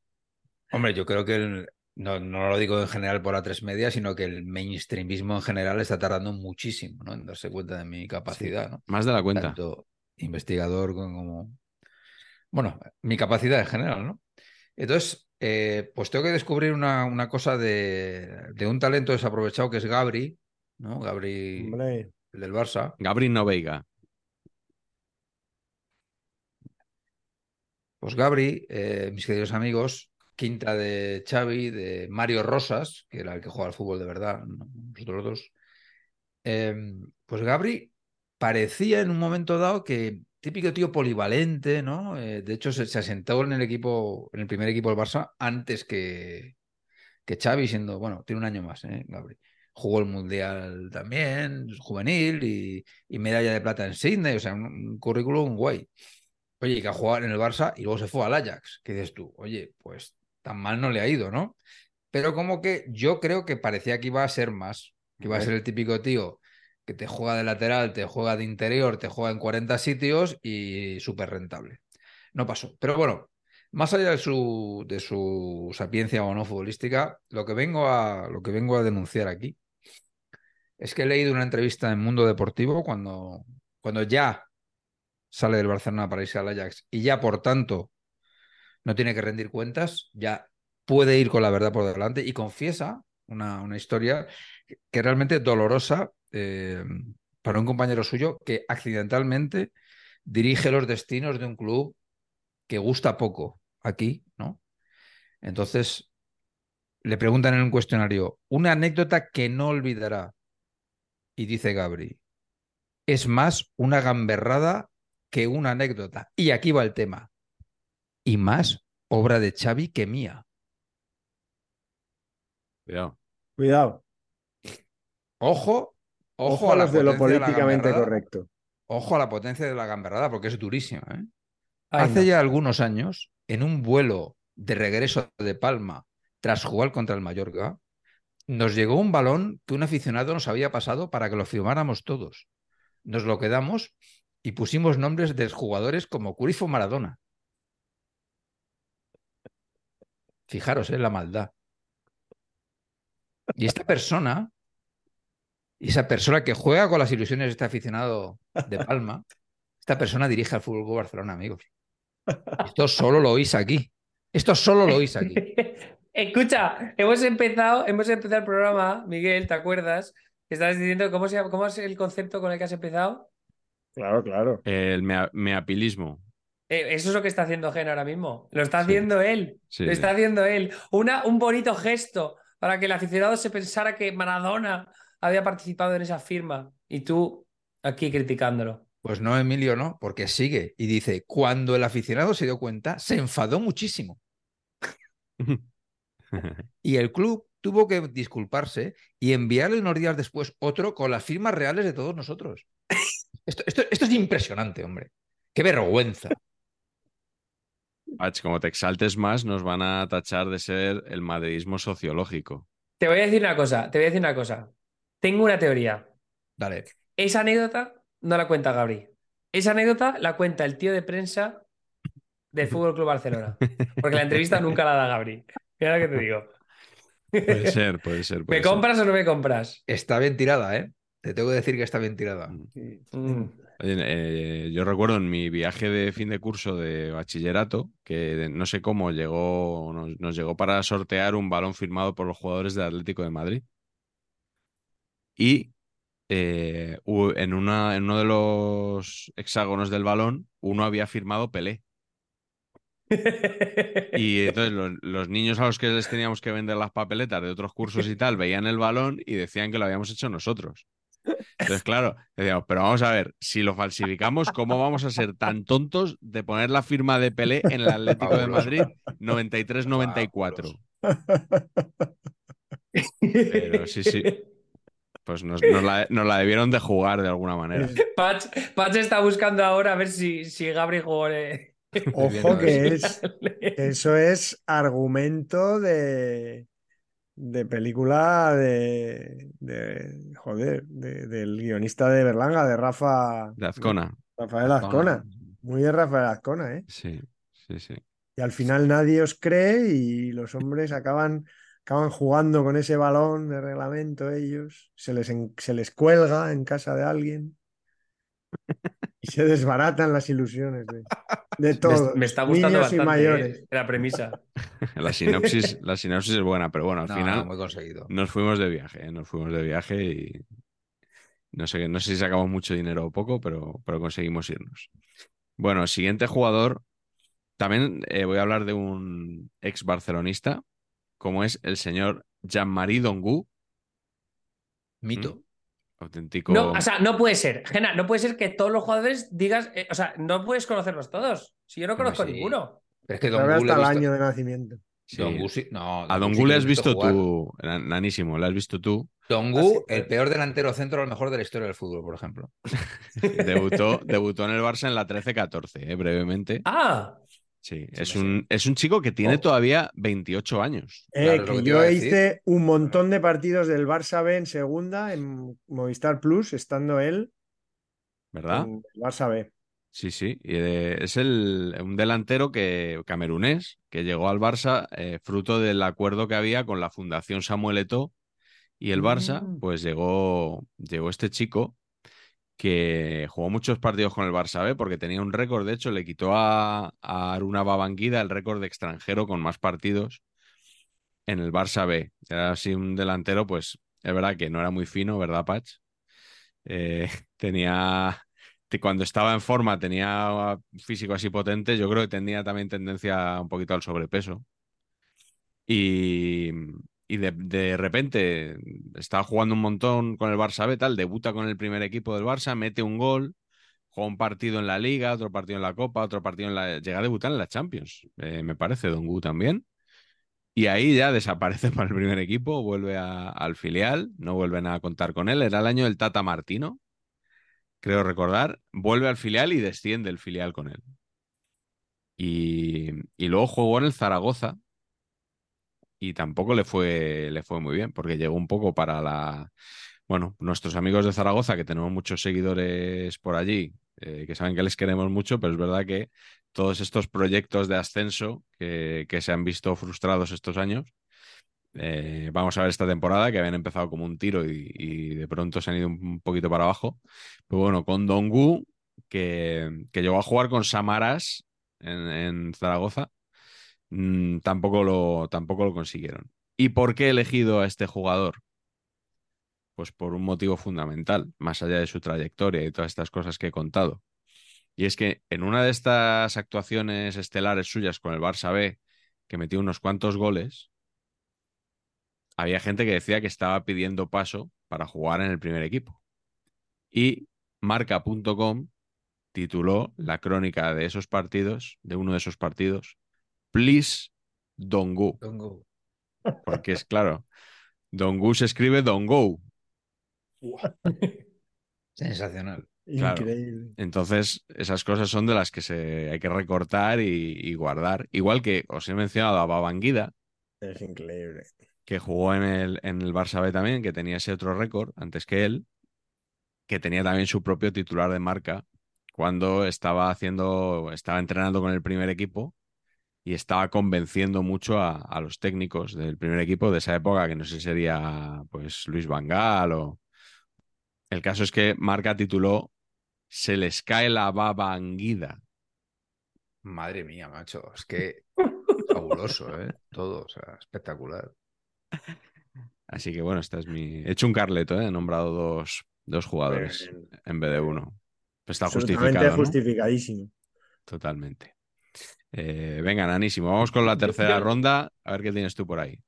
Hombre, yo creo que el- no, no lo digo en general por A3 Media, sino que el mainstreamismo en general está tardando muchísimo ¿no? en darse cuenta de mi capacidad, ¿no? Más de la cuenta. Tanto investigador como... Bueno, mi capacidad en general, ¿no? Entonces, eh, pues tengo que descubrir una, una cosa de, de un talento desaprovechado que es Gabri, ¿no? Gabri, Hombre, el del Barça. Gabri Noveiga. Pues Gabri, eh, mis queridos amigos, quinta de Xavi, de Mario Rosas, que era el que juega al fútbol de verdad, ¿no? nosotros dos. Eh, pues Gabri parecía en un momento dado que típico tío polivalente, ¿no? Eh, de hecho, se, se asentó en el equipo, en el primer equipo del Barça antes que, que Xavi, siendo, bueno, tiene un año más, ¿eh? Gabri. Jugó el Mundial también, juvenil, y, y medalla de plata en Sydney, o sea, un, un currículum guay. Oye, que a jugar en el Barça y luego se fue al Ajax. ¿Qué dices tú? Oye, pues tan mal no le ha ido, ¿no? Pero como que yo creo que parecía que iba a ser más, que iba a ser el típico tío que te juega de lateral, te juega de interior, te juega en 40 sitios y súper rentable. No pasó. Pero bueno, más allá de su, de su sapiencia o no futbolística, lo que, vengo a, lo que vengo a denunciar aquí es que he leído una entrevista en Mundo Deportivo cuando, cuando ya sale del Barcelona para irse al Ajax y ya por tanto no tiene que rendir cuentas, ya puede ir con la verdad por delante y confiesa una, una historia que realmente dolorosa eh, para un compañero suyo que accidentalmente dirige los destinos de un club que gusta poco aquí, ¿no? Entonces le preguntan en un cuestionario una anécdota que no olvidará y dice Gabri, es más una gamberrada que una anécdota. Y aquí va el tema. Y más obra de Xavi que mía. Cuidado. cuidado. Ojo, ojo, Ojo a a la los de lo potencia de la políticamente gamberrada. correcto. Ojo a la potencia de la gamberrada, porque es durísima. ¿eh? Ay, Hace no. ya algunos años, en un vuelo de regreso de Palma, tras jugar contra el Mallorca, nos llegó un balón que un aficionado nos había pasado para que lo firmáramos todos. Nos lo quedamos y pusimos nombres de jugadores como Curifo Maradona. Fijaros, es la maldad. Y esta persona, y esa persona que juega con las ilusiones de este aficionado de Palma, esta persona dirige al Fútbol Club Barcelona, amigos. Esto solo lo oís aquí. Esto solo lo oís aquí. Escucha, hemos empezado, hemos empezado el programa, Miguel, ¿te acuerdas? Estabas diciendo cómo, se cómo es el concepto con el que has empezado. Claro, claro. El mea- meapilismo. Eh, eso es lo que está haciendo Gen ahora mismo. Lo está Sí. haciendo él. Sí, Lo está haciendo él. Una, un bonito gesto para que el aficionado se pensara que Maradona había participado en esa firma. Y tú aquí criticándolo. Pues no, Emilio, no, porque sigue y dice, cuando el aficionado se dio cuenta, se enfadó muchísimo. Y el club tuvo que disculparse y enviarle unos días después otro con las firmas reales de todos nosotros. Esto, esto- esto es impresionante, hombre. Qué vergüenza. Pach, como te exaltes más, nos van a tachar de ser el madridismo sociológico. Te voy a decir una cosa, te voy a decir una cosa. Tengo una teoría. Dale. Esa anécdota no la cuenta Gabri. Esa anécdota la cuenta el tío de prensa del Fútbol Club Barcelona. Porque la entrevista nunca la da Gabri. Mira lo que te digo. Puede ser, puede ser. puede ¿Me ser. compras o no me compras? Está bien tirada, ¿eh? Te tengo que decir que está bien tirada. Mm. Oye, eh, yo recuerdo en mi viaje de fin de curso de bachillerato que no sé cómo llegó, nos, nos llegó para sortear un balón firmado por los jugadores del Atlético de Madrid. Y eh, en, una, en uno de los hexágonos del balón, uno había firmado Pelé. Y entonces los, los niños a los que les teníamos que vender las papeletas de otros cursos y tal veían el balón y decían que lo habíamos hecho nosotros. Entonces, claro, decíamos, pero vamos a ver, si lo falsificamos, ¿cómo vamos a ser tan tontos de poner la firma de Pelé en el Atlético de. Madrid 93-94? Pero sí, sí. Pues nos, nos la, nos la debieron de jugar de alguna manera. Patch, Patch está buscando ahora a ver si, si Gabri jugó. Ojo que eso. es, eso es argumento de, de película de, de- joder, de- del guionista de Berlanga, de Rafa, De Azcona. Rafael Azcona. Muy de Rafael Azcona, ¿eh? Sí, sí, sí. Y al final nadie os cree y los hombres acaban, acaban jugando con ese balón de reglamento ellos, se les, en- se les cuelga en casa de alguien y se desbaratan las ilusiones de, de Me, todos, me está gustando niños y mayores. eh, la premisa. La sinopsis, la sinopsis es buena, pero bueno, al No, final no, muy conseguido. nos fuimos de viaje, ¿eh? Nos fuimos de viaje y no sé, no sé si sacamos mucho dinero o poco, pero, pero conseguimos irnos. Bueno, siguiente jugador. También eh, voy a hablar de un ex barcelonista, como es el señor Jean-Marie Dongu, Mito. auténtico. No, o sea, no puede ser. Gena, no puede ser que todos los jugadores digas. eh, o sea, no puedes conocerlos todos. Si yo no conozco sí. ninguno. Pero es que Don hasta el visto- año de nacimiento. Sí. Don Gu sí- no, A Don Dongu Gu sí le has he visto jugar. tú, nan- nanísimo, le has visto tú. Don Gu, sí. el peor delantero centro, a lo mejor de la historia del fútbol, por ejemplo. Debutó, debutó en el Barça en la 13-14, eh, brevemente. Ah, Sí, es un, es un chico que tiene Oh. todavía 28 años. Eh, Claro, que yo hice un montón de partidos del Barça B en segunda, en Movistar Plus, estando él ¿Verdad? en el Barça B. Sí, sí. Y, eh, es el, un delantero que, camerunés que llegó al Barça eh, fruto del acuerdo que había con la Fundación Samuel Eto'o y el Barça, Mm. pues llegó, llegó este chico que jugó muchos partidos con el Barça B porque tenía un récord, de hecho, le quitó a, a Aruna Babanguida el récord de extranjero con más partidos en el Barça B. Era así un delantero, pues es verdad que no era muy fino, ¿verdad, Patch? Eh, tenía, te- cuando estaba en forma tenía físico así potente, yo creo que tenía también tendencia un poquito al sobrepeso. Y, y de, repente estaba jugando un montón con el Barça B, tal, debuta con el primer equipo del Barça, mete un gol, juega un partido en la Liga, otro partido en la Copa, otro partido en la... Llega a debutar en la Champions, eh, me parece, Dongu también. Y ahí ya desaparece para el primer equipo, vuelve a- al filial, no vuelven a contar con él. Era el año del Tata Martino, creo recordar. Vuelve al filial y desciende el filial con él. Y, y luego jugó en el Zaragoza y tampoco le fue, le fue muy bien, porque llegó un poco para la, bueno, nuestros amigos de Zaragoza, que tenemos muchos seguidores por allí, eh, que saben que les queremos mucho, pero es verdad que todos estos proyectos de ascenso que, que se han visto frustrados estos años, eh, vamos a ver esta temporada, que habían empezado como un tiro y, y de pronto se han ido un poquito para abajo. Pero bueno, con Dongu, que, que llegó a jugar con Samaras en, en Zaragoza, mm, tampoco, lo, tampoco lo consiguieron. ¿Y por qué he elegido a este jugador? Pues por un motivo fundamental, más allá de su trayectoria y todas estas cosas que he contado. Y es que en una de estas actuaciones estelares suyas con el Barça B, que metió unos cuantos goles, había gente que decía que estaba pidiendo paso para jugar en el primer equipo. Y marca.com tituló la crónica de esos partidos, de uno de esos partidos, Please Dongu. Dongo. Porque es claro, Dongu se escribe Dongo. Sensacional. Claro. Increíble. Entonces, esas cosas son de las que se hay que recortar y, y guardar. Igual que os he mencionado a Babanguida, Es increíble. que jugó en el, en el Barça B también, que tenía ese otro récord antes que él, que tenía también su propio titular de marca cuando estaba haciendo, estaba entrenando con el primer equipo y estaba convenciendo mucho a, a los técnicos del primer equipo de esa época, que no sé si sería pues Luis Vangal o... El caso es que Marca tituló Se les cae la babanguida. Madre mía, macho. Es que fabuloso, ¿eh? Todo, o sea, espectacular. Así que bueno, esta es mi... He hecho un carleto, ¿eh? He nombrado dos, dos jugadores bien. en vez de uno. Pues está justificado, ¿no? justificadísimo. Totalmente. Eh, venga, nanísimo. Vamos con la tercera Yo- ronda. A ver qué tienes tú por ahí.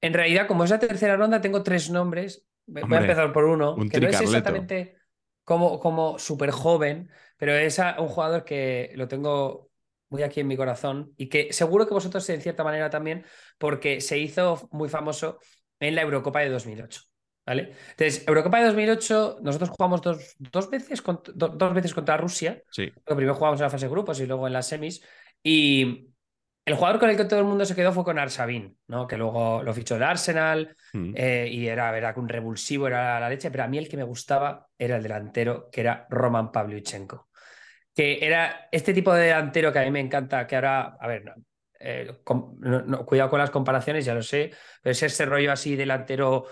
En realidad, como es la tercera ronda, tengo tres nombres. Voy a empezar por uno, un que no es exactamente como, como súper joven, pero es un jugador que lo tengo muy aquí en mi corazón y que seguro que vosotros en cierta manera también, porque se hizo muy famoso en la Eurocopa de 2008. ¿Vale? Entonces, Eurocopa de 2008, nosotros jugamos dos, dos veces, do- dos veces contra Rusia. Sí, primero jugamos en la fase de grupos y luego en las semis. Y el jugador con el que todo el mundo se quedó fue con Arsabin, ¿no? Que luego lo fichó el Arsenal Mm. eh, y era, era un revulsivo, era la leche. Pero a mí el que me gustaba era el delantero, que era Roman Pavlyuchenko. Que era este tipo de delantero que a mí me encanta, que ahora, a ver, eh, com- no- no, cuidado con las comparaciones, ya lo sé, pero es ese rollo así delantero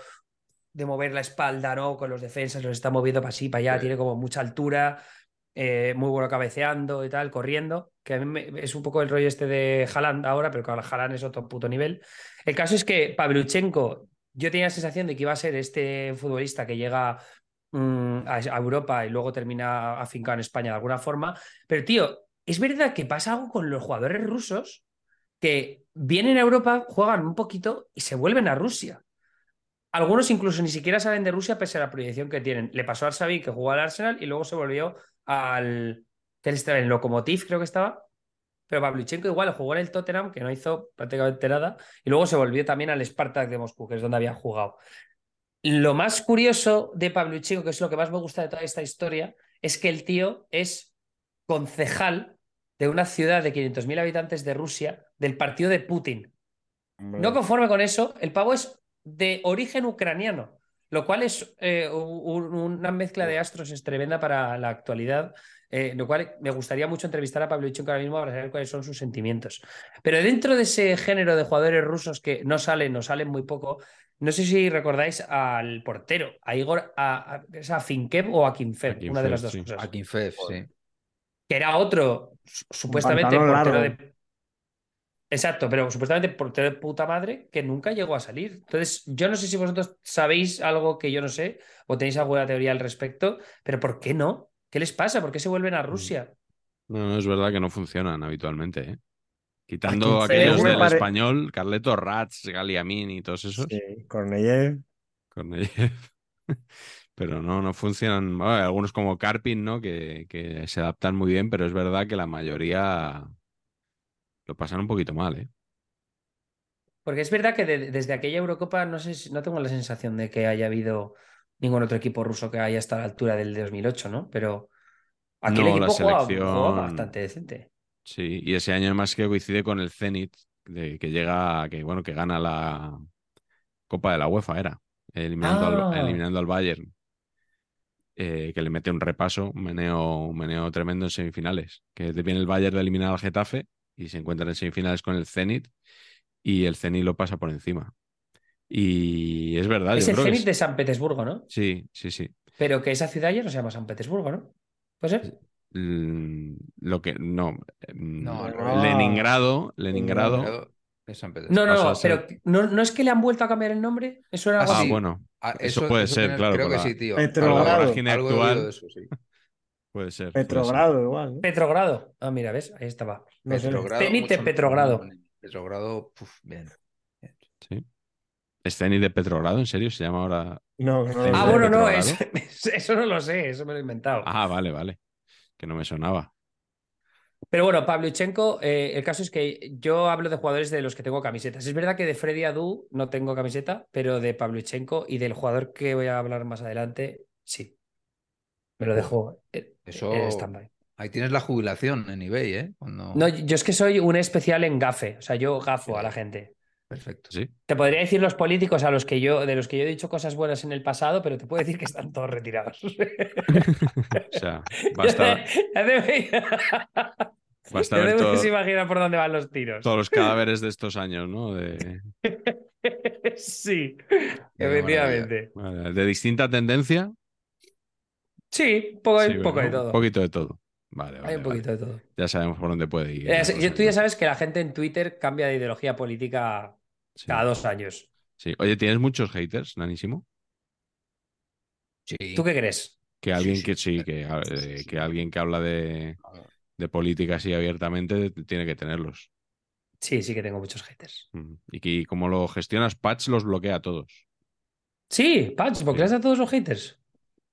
de mover la espalda, ¿no? Con los defensas, los está moviendo para así, para allá, Sí. tiene como mucha altura, eh, muy bueno cabeceando y tal, corriendo, que a mí me- es un poco el rollo este de Haaland ahora, pero claro, Haaland es otro puto nivel. El caso es que Pavlyuchenko, yo tenía la sensación de que iba a ser este futbolista que llega mm, a, a Europa y luego termina afincado en España de alguna forma, pero tío, es verdad que pasa algo con los jugadores rusos que vienen a Europa, juegan un poquito y se vuelven a Rusia. Algunos incluso ni siquiera salen de Rusia pese a la proyección que tienen. Le pasó al Xavi que jugó al Arsenal y luego se volvió al que él estaba en Lokomotiv, creo que estaba. Pero Pavlyuchenko igual jugó en el Tottenham, que no hizo prácticamente nada, y luego se volvió también al Spartak de Moscú, que es donde había jugado. Lo más curioso de Pavlyuchenko, que es lo que más me gusta de toda esta historia, es que el tío es concejal de una ciudad de 500.000 habitantes de Rusia, del partido de Putin. No conforme con eso, el pavo es de origen ucraniano, lo cual es eh, un- una mezcla de astros es tremenda para la actualidad, eh, lo cual me gustaría mucho entrevistar a Pablo Ichonko ahora mismo para saber cuáles son sus sentimientos. Pero dentro de ese género de jugadores rusos que no salen o salen muy poco, no sé si recordáis al portero, a Igor, a, a, ¿es a Finkev o a Kimfev, Akinfev, una de las dos sí. cosas Akinfev, sí. que era otro, su- supuestamente portero largo. de. Exacto, pero supuestamente portero de puta madre que nunca llegó a salir. Entonces, yo no sé si vosotros sabéis algo que yo no sé o tenéis alguna teoría al respecto, pero ¿por qué no? ¿Qué les pasa? ¿Por qué se vuelven a Rusia? No, no, es verdad que no funcionan habitualmente, ¿eh? Quitando aquellos del pare- español, Carleto Rats, Galiamin y todos esos. Sí, Korneyev. Korneyev. Pero no, no funcionan. Bueno, hay algunos como Karpin, ¿no? Que, que se adaptan muy bien, pero es verdad que la mayoría lo pasan un poquito mal, ¿eh? Porque es verdad que de- desde aquella Eurocopa no sé, si- no tengo la sensación de que haya habido ningún otro equipo ruso que haya estado a la altura del de 2008, ¿no? Pero aquel No, la equipo jugaba, selección- jugaba bastante decente. Sí, y ese año además que coincide con el Zenit, de, que llega, que bueno, que gana la Copa de la UEFA, era. eliminando, al, Ah. eliminando al Bayern. eh, que le mete un repaso, un meneo, un meneo tremendo en semifinales. Que viene el Bayern de eliminar al Getafe y se encuentran en semifinales con el Zenit y el Zenit lo pasa por encima. Y es verdad. Es yo el creo que Zenit es- de San Petersburgo, ¿no? Sí, sí, sí. Pero que esa ciudad ya no se llama San Petersburgo, ¿no? ¿Puede ser? Mm, Lo que no, mm, No, no. Leningrado, Leningrado. San No, Petersburgo. no, no, ser- pero ¿no, ¿no es que le han vuelto a cambiar el nombre? ¿Eso era Ah, algo Ah, así? bueno, Ah, eso puede ser, tiene- claro, Creo que la- sí, tío. Algo- algo he actual. de eso, sí. Puede ser. puede ser. Petrogrado igual. ¿no? Petrogrado. Ah, mira, ¿ves? Ahí estaba. Petrogrado, Zenit Petrogrado. Petrogrado, puf, bien. Sí. ¿Es Zenit de Petrogrado? ¿En serio? ¿Se llama ahora? No, no, Ah, bueno, no, es- eso no lo sé, eso me lo he inventado. Ah, vale, vale. Que no me sonaba. Pero bueno, Pavlyuchenko, eh, el caso es que yo hablo de jugadores de los que tengo camisetas. Es verdad que de Freddy Adu no tengo camiseta, pero de Pavlyuchenko y del jugador que voy a hablar más adelante, sí. Me lo dejo en, Eso- en stand-by. Ahí tienes la jubilación en eBay, ¿eh? Cuando... No, yo es que soy un especial en gafe, o sea, yo gafo a la gente. Perfecto. Sí. Te podría decir los políticos a los que yo, de los que yo he dicho cosas buenas en el pasado, pero te puedo decir que están todos retirados. O sea, basta, Ya te- basta ya ver te todo- puedes imaginar por dónde van los tiros. todos los cadáveres de estos años, ¿no? De, Sí, efectivamente. vale, de distinta tendencia. Sí, un poco, Sí, un poco de todo. Un poquito de todo. Vale, vale. Hay un vale. poquito de todo. Ya sabemos por dónde puede ir. Eh, tú ya sabes que la gente en Twitter cambia de ideología política Sí, cada dos años. sí. Oye, ¿tienes muchos haters, Nanísimo? Sí. ¿Tú qué crees? Que alguien sí, que sí, que, eh, que alguien que habla de, Ah, de política así abiertamente tiene que tenerlos. Sí, sí que tengo muchos haters. Mm. Y que como lo gestionas, Patch los bloquea a todos. Sí, Patch, ¿por qué Sí. les da a todos los haters?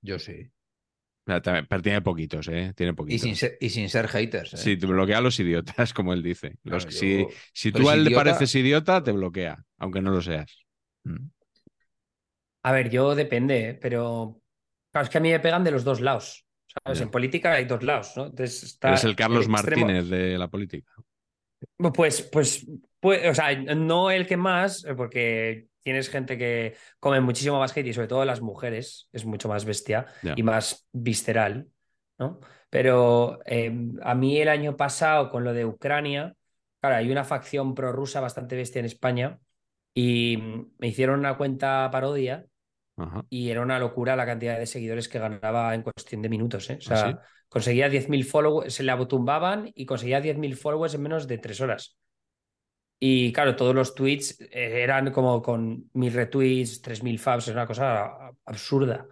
Yo sí. También- pero tiene poquitos, ¿eh? Tiene Y poquitos. sin, ser, y sin ser haters. ¿eh? Sí, te bloquea a los idiotas, como él dice. Los Claro, que si, yo- si tú a es él le idiota- pareces idiota, te bloquea, aunque no lo seas. Mm. A ver, yo depende, ¿eh? pero claro, es que a mí me pegan de los dos lados. ¿Sabes? En política hay dos lados, ¿no? Entonces está Eres el Carlos Martínez de la política. Pues, pues, pues, o sea, no el que más, eh, porque tienes gente que come muchísimo más hate y sobre todo las mujeres, es mucho más bestia y más visceral, ¿no? Pero eh, a mí el año pasado con lo de Ucrania, claro, hay una facción prorrusa bastante bestia en España y me hicieron una cuenta parodia Ajá. y era una locura la cantidad de seguidores que ganaba en cuestión de minutos, ¿eh? O ¿Ah, sea, sí? conseguía 10.000 followers, se la tumbaban y conseguía 10.000 followers en menos de tres horas. Y claro, todos los tweets eh, eran como con mil retweets, 3.000 faps, es una cosa absurda.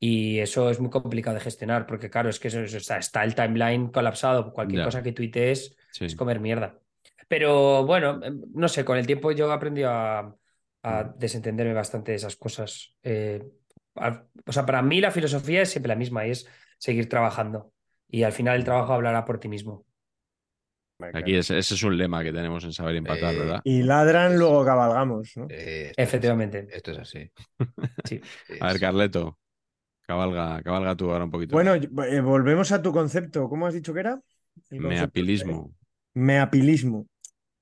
Y eso es muy complicado de gestionar, porque claro, es que eso, eso está, está el timeline colapsado, cualquier cosa que tuitees Sí. es comer mierda. Pero bueno, em, no sé, con el tiempo yo he aprendido a, a Mm. desentenderme bastante de esas cosas. Eh, a- o sea, para mí la filosofía es siempre la misma y es seguir trabajando. Y al final el trabajo hablará por ti mismo. Aquí ese, ese es un lema que tenemos en Saber Empatar, Eh, ¿verdad? Y ladran, luego cabalgamos, ¿no? Eh, esto Efectivamente. Esto es así. Sí. A ver, Carleto, cabalga, cabalga tú ahora un poquito. Bueno, eh, volvemos a tu concepto. ¿Cómo has dicho que era? Meapilismo. Meapilismo.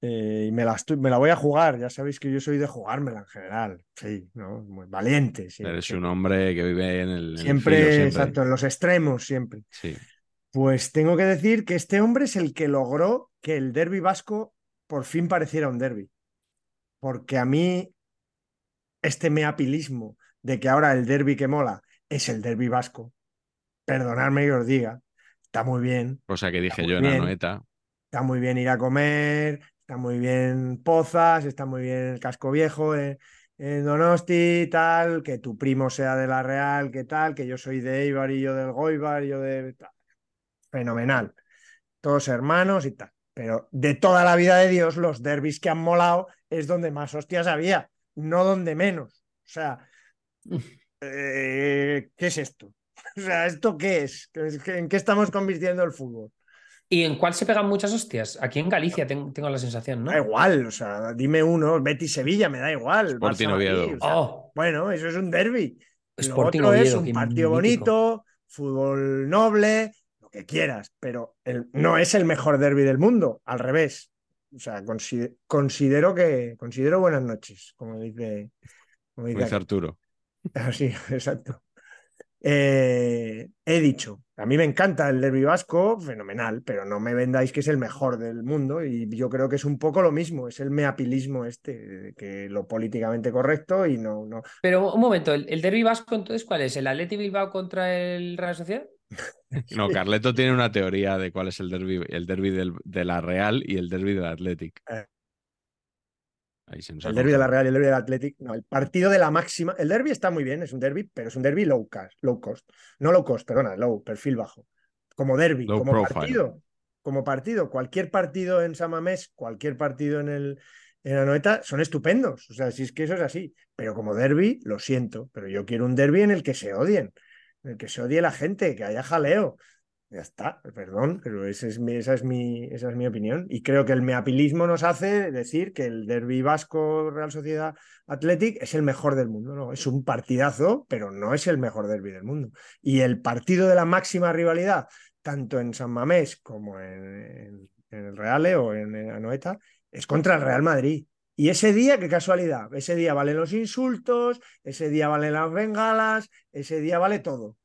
Eh, y me la, estoy- me la voy a jugar. Ya sabéis que yo soy de jugármela en general. Sí, ¿no? Muy valiente. sí, Eres un hombre que vive en el, en el siempre. exacto, en los extremos, siempre. Sí. Pues tengo que decir que este hombre es el que logró que el derby vasco por fin pareciera un derby. Porque a mí, este meapilismo de que ahora el derby que mola es el derby vasco, perdonadme que os diga, está muy bien, Cosa que dije yo en bien. Anoeta. está muy bien ir a comer, está muy bien Pozas, está muy bien el casco viejo en, en Donosti, tal, que tu primo sea de la Real, que tal, que yo soy de Eibar y yo del Goibar, y yo de... tal. Fenomenal. Todos hermanos y tal. Pero de toda la vida de Dios, los derbis que han molado es donde más hostias había, no donde menos. O sea, eh, ¿qué es esto? O sea, ¿esto qué es? ¿En qué estamos convirtiendo el fútbol? ¿Y en cuál se pegan muchas hostias? Aquí en Galicia ten- tengo la sensación, ¿no? Da igual, o sea, dime uno, Betis Sevilla, me da igual. Sporting Oviedo. o sea, Oh, Bueno, eso es un derby. Lo Sporting otro es un partido mítico. bonito, fútbol noble, lo que quieras, pero el- no es el mejor derby del mundo, al revés. O sea, consi- considero que considero buenas noches, como dice, como dice. Arturo. Así, exacto. Eh, he dicho, a mí me encanta el derbi vasco, fenomenal, pero no me vendáis que es el mejor del mundo y yo creo que es un poco lo mismo, es el meapilismo este, que lo políticamente correcto y no... no... Pero un momento, ¿el, el derbi vasco entonces cuál es? ¿El Atleti Bilbao contra el Real Sociedad? No, Carleto tiene una teoría de cuál es el derby, el derby del, de la Real y el derby del Athletic. Eh. Ahí se nos El derby de la. Real y el derby del Athletic, no, el partido de la máxima. El derby está muy bien, es un derby, pero es un derby low cost, low cost. No low cost, perdona, low, perfil bajo. Como derby, Low como profile. partido. Como partido. Cualquier partido en San Mamés, cualquier partido en el en Anoeta son estupendos. O sea, si es que eso es así. Pero como derby, lo siento. Pero yo quiero un derby en el que se odien, que se odie la gente, que haya jaleo. Ya está, perdón, pero es mi- esa, es mi, esa es mi opinión. Y creo que el meapilismo nos hace decir que el derby vasco Real Sociedad Athletic es el mejor del mundo. No, es un partidazo, pero no es el mejor derby del mundo. Y el partido de la máxima rivalidad, tanto en San Mamés como en, el Reale o en, Anoeta, es contra el Real Madrid. Y ese día, qué casualidad, ese día valen los insultos, ese día valen las bengalas, ese día vale todo.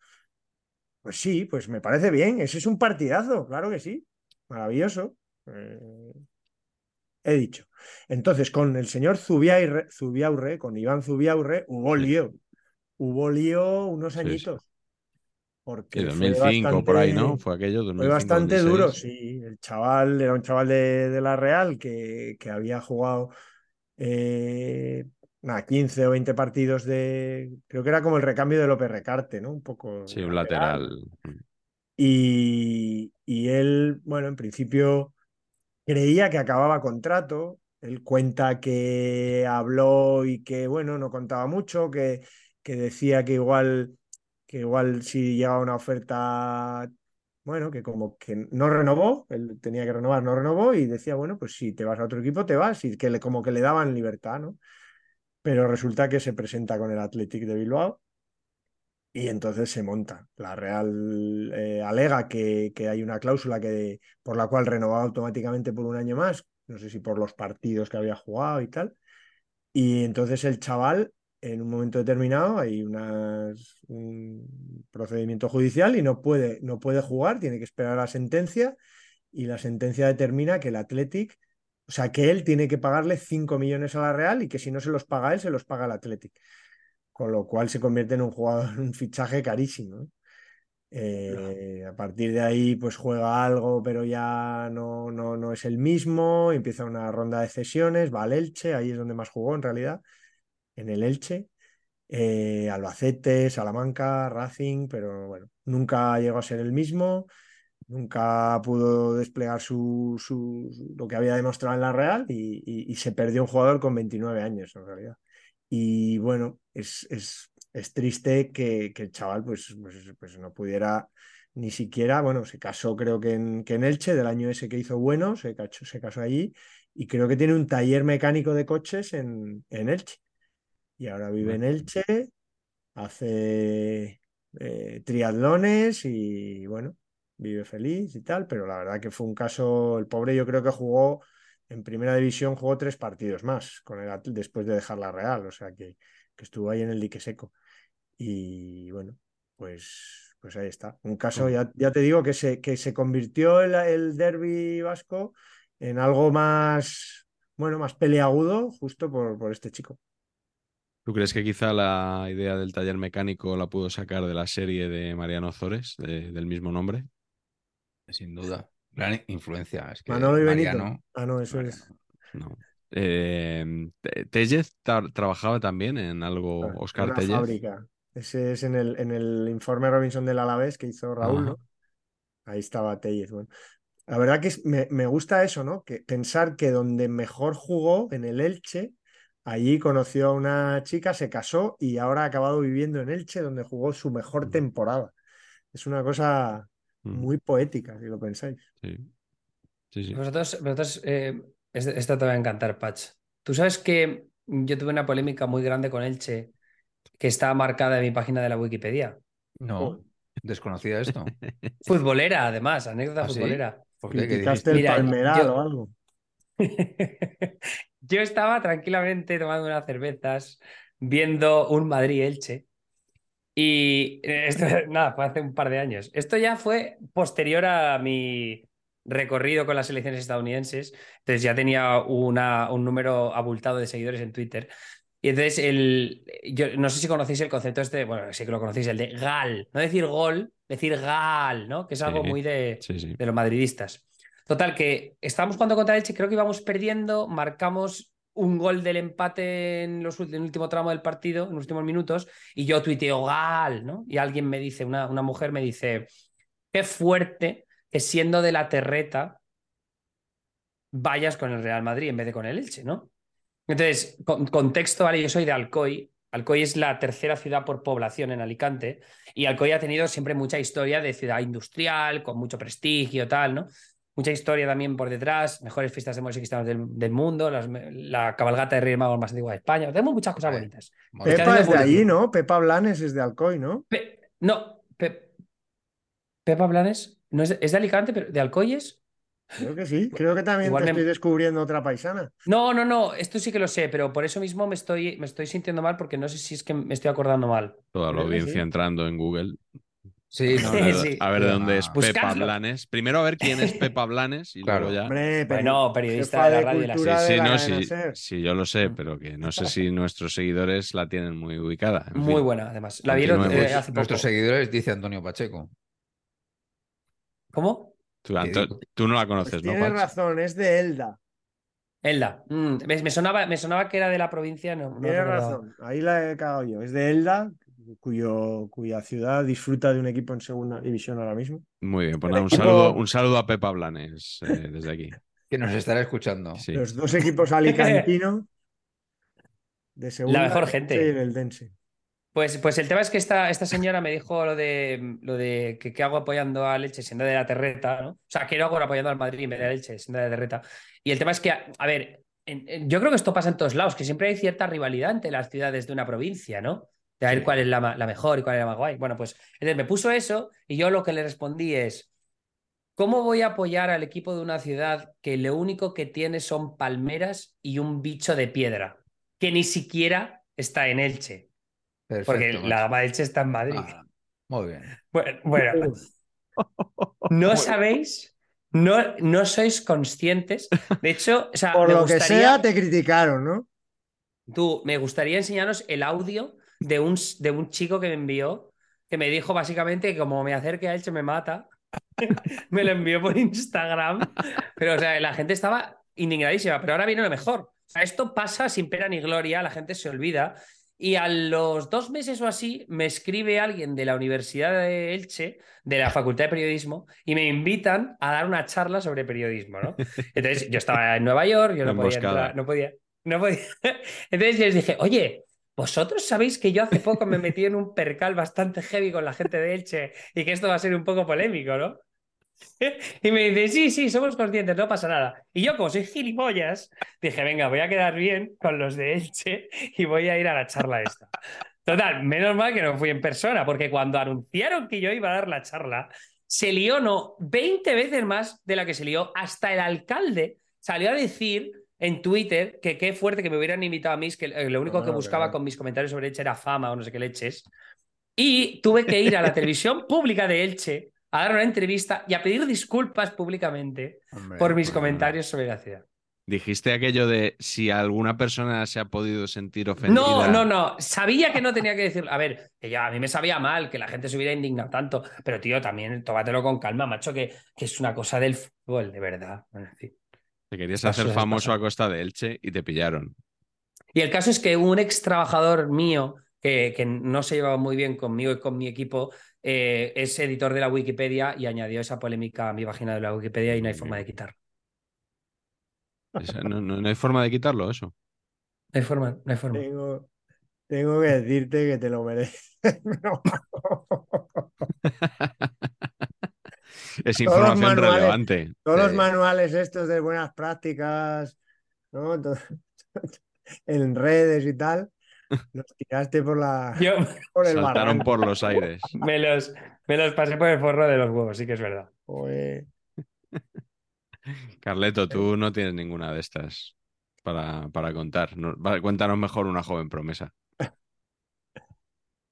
Pues sí, pues me parece bien. Ese es un partidazo, claro que sí. Maravilloso. Eh, he dicho. Entonces, con el señor Zubiaurre, Zubiaurre, con Iván Zubiaurre, hubo Sí. lío. Hubo lío unos Sí, sí. añitos. Porque Sí, fue 2005 por ahí, ¿no? Fue aquello, 2005, Fue bastante 2006. duro, sí. El chaval era un chaval de, de la Real que, que había jugado eh, nada, 15 o 20 partidos de. Creo que era como el recambio de López Recarte, ¿no? Un poco. Sí, un lateral. Y, y él, bueno, en principio creía que acababa contrato. Él cuenta que habló y que, bueno, no contaba mucho, que, que decía que igual, que igual si llegaba una oferta, bueno, que como que no renovó, él tenía que renovar, no renovó y decía, bueno, pues si te vas a otro equipo, te vas, y que le, como que le daban libertad, ¿no? Pero resulta que se presenta con el Athletic de Bilbao y entonces se monta. La Real eh, alega que, que hay una cláusula que, por la cual renovaba automáticamente por un año más, no sé si por los partidos que había jugado y tal. Y entonces el chaval, en un momento determinado, hay unas, un procedimiento judicial y no puede, no puede jugar, tiene que esperar a la sentencia y la sentencia determina que el Athletic, o sea, que él tiene que pagarle 5 millones a la Real y que si no se los paga él, se los paga el Athletic con lo cual se convierte en un jugador, un fichaje carísimo. ¿no? Eh, a partir de ahí, pues juega algo, pero ya no, no, no es el mismo. Empieza una ronda de cesiones, va al Elche, ahí es donde más jugó en realidad, en el Elche. Eh, Albacete, Salamanca, Racing, pero bueno, nunca llegó a ser el mismo. Nunca pudo desplegar su, su- lo que había demostrado en la Real y, se perdió un jugador con 29 años en realidad. Y bueno, es, es, es triste que, que el chaval pues, pues, pues no pudiera ni siquiera, bueno, se casó creo que en, que en Elche, del año ese que hizo bueno, se casó, se casó allí y creo que tiene un taller mecánico de coches en, en Elche. Y ahora vive en Elche, hace eh, triatlones y bueno, vive feliz y tal, pero la verdad que fue un caso, el pobre yo creo que jugó en primera división, jugó tres partidos más con el, después de dejar la Real, o sea que, que estuvo ahí en el dique seco. Y bueno, pues, pues ahí está. Un caso, ya, ya te digo, que se, que se convirtió el, el derby vasco en algo más, bueno, más peleagudo justo por, por este chico. ¿Tú crees que quizá la idea del taller mecánico la pudo sacar de la serie de Mariano Zores, de- del mismo nombre? Sin duda. Gran influencia. Es que Manolo y Benito. Mariano- Ah, no, eso Mariano. es. No. Eh, Te- Tellez tra- trabajaba también en algo, Ah, Oscar una Tellez. fábrica. Ese es en el, en el informe Robinson del Alavés que hizo Raúl. ¿no? Ahí estaba Tellez. Bueno, la verdad que es- me, me gusta eso, ¿no? Que pensar que donde mejor jugó, en el Elche, allí conoció a una chica, se casó y ahora ha acabado viviendo en Elche, donde jugó su mejor Mm. temporada. Es una cosa Mm, muy poética, si lo pensáis. sí. Sí, sí. Vosotros, vosotros eh, es- esta te va a encantar, Patch. Tú sabes que yo tuve una polémica muy grande con Elche que está marcada en mi página de la Wikipedia. No, desconocía esto. Futbolera, además, anécdota ¿Ah, sí? futbolera. ¿Por qué? ¿Qué Criticaste dijiste? el Mira, Palmeral yo- o algo. Yo estaba tranquilamente tomando unas cervezas, viendo un Madrid-Elche, Y esto, nada, fue hace un par de años. Esto ya fue posterior a mi recorrido con las elecciones estadounidenses. Entonces ya tenía una, un número abultado de seguidores en Twitter. Y entonces, el, yo no sé si conocéis el concepto este, bueno, sí que lo conocéis, el de gal. No decir gol, decir gal, ¿no? Que es algo Sí, muy de, sí, sí. de los madridistas. Total, que estábamos jugando contra Elche, creo que íbamos perdiendo, marcamos un gol del empate en, el último tramo del partido, en los últimos minutos, y yo tuiteo gal, ¿no? Y alguien me dice, una, una mujer me dice, qué fuerte que siendo de la terreta vayas con el Real Madrid en vez de con el Elche, ¿no? Entonces, con- contexto, ¿vale? Yo soy de Alcoy. Alcoy es la tercera ciudad por población en Alicante y Alcoy ha tenido siempre mucha historia de ciudad industrial, con mucho prestigio, tal, ¿no? Mucha historia también por detrás, mejores fiestas de música cristianos del, del mundo, las- la cabalgata de Reyes Magos más antigua de España. Tenemos muchas cosas bonitas. Pepa es de allí. ¿no? Pepa Blanes es de Alcoy, ¿no? Pe- no, Pe- Pepa Blanes no es de, es de Alicante, pero de Alcoy es. Creo que sí. Creo que también Igual te me- estoy descubriendo otra paisana. No, no, no, esto sí que lo sé, pero por eso mismo me estoy, me estoy sintiendo mal porque no sé si es que me estoy acordando mal. Toda la audiencia sí. entrando en Google. Sí, no, A no, ver, Sí. a ver de dónde es Ah, Pepa. Blanes. Primero a ver quién es Pepa Blanes y Claro. luego ya. Hombre, pero Bueno, periodista de la de radio y la Sí, de sí, la no, sí, sí, yo lo sé, pero que no sé si nuestros seguidores la tienen muy ubicada. En Muy fin. buena, además. La vieron eh, hace poco. Nuestros seguidores, dice Antonio Pacheco. ¿Cómo? Tú, Anto- tú no la conoces, Pues ¿no, tienes razón, es de Elda. Elda. Mm, me, me sonaba, me sonaba que era de la provincia, no, no Tienes razón, ahí la he cagado yo. Es de Elda, cuyo, cuya ciudad disfruta de un equipo en segunda división ahora mismo. Muy bien, pues nada, un equipo- saludo, un saludo a Pepa Blanes eh, desde aquí. Que nos estará escuchando. Sí. Los dos equipos alicantinos de segunda mejor división gente. y el Eldense. Pues, pues el tema es que esta, esta señora me dijo lo de lo de que qué hago apoyando a Leche siendo de la Terreta, ¿no? O sea, ¿qué hago apoyando al Madrid en vez de a Leche siendo de la Terreta? Y el tema es que, a, a ver, en- en- yo creo que esto pasa en todos lados, que siempre hay cierta rivalidad entre las ciudades de una provincia, ¿no? De a ver cuál es la, la mejor y cuál es la más guay. Bueno, pues entonces me puso eso y yo lo que le respondí es, ¿cómo voy a apoyar al equipo de una ciudad que lo único que tiene son palmeras y un bicho de piedra, que ni siquiera está en Elche? Perfecto, Porque macho. la de Elche está en Madrid. Ah, muy bien. Bueno, bueno, no sabéis, no, no sois conscientes. De hecho, o sea, Por lo que sea, te criticaron, ¿no? tú, me gustaría enseñaros el audio de un, de un chico que me envió, que me dijo básicamente que como me acerque a Elche me mata. me lo envió por Instagram. Pero, o sea, la gente estaba indignadísima. Pero ahora viene lo mejor. O sea, esto pasa sin pena ni gloria, la gente se olvida. Y a los dos meses o así me escribe alguien de la Universidad de Elche, de la Facultad de Periodismo, y me invitan a dar una charla sobre periodismo, ¿no? Entonces yo estaba en Nueva York, yo no podía entrar, no podía, no podía. Entonces yo les dije, oye, vosotros sabéis que yo hace poco me metí en un percal bastante heavy con la gente de Elche y que esto va a ser un poco polémico, ¿no? Y me dice, sí, sí, somos conscientes, no pasa nada. Y yo, como soy gilipollas, dije, venga, voy a quedar bien con los de Elche y voy a ir a la charla esta. Total, menos mal que no fui en persona, porque cuando anunciaron que yo iba a dar la charla, se lió, no, 20 veces más de la que se lió. Hasta el alcalde salió a decir en Twitter que qué fuerte que me hubieran invitado a mí, es que eh, lo único No, que no, buscaba con mis comentarios sobre Elche era fama o no sé qué leches. Y tuve que ir a la televisión pública de Elche a dar una entrevista y a pedir disculpas públicamente Hombre, por mis comentarios sobre la ciudad. Dijiste aquello de si alguna persona se ha podido sentir ofendida. No, no, no. Sabía que no tenía que decirlo. A ver, que ya a mí me sabía mal que la gente se hubiera indignado tanto, pero tío, también tómatelo con calma, macho, que, que es una cosa del fútbol, de verdad. Bueno, en fin. Te querías hacer famoso a costa de Elche y te pillaron. Y el caso es que un ex trabajador mío que, que no se llevaba muy bien conmigo y con mi equipo eh, es editor de la Wikipedia y añadió esa polémica a mi página de la Wikipedia y no hay forma de quitar. Esa- No, no- no hay forma de quitarlo, eso. No hay forma, no hay forma. Tengo, tengo que decirte que te lo mereces. Es información manuales- relevante. Todos los manuales estos de buenas prácticas, ¿no? En redes y tal, los tiraste por la Yo por el Saltaron barranco. por los aires. me los, me los pasé por el forro de los huevos, sí que es verdad. Carleto, tú no tienes ninguna de estas para, para contar. No- va, cuéntanos mejor una joven promesa.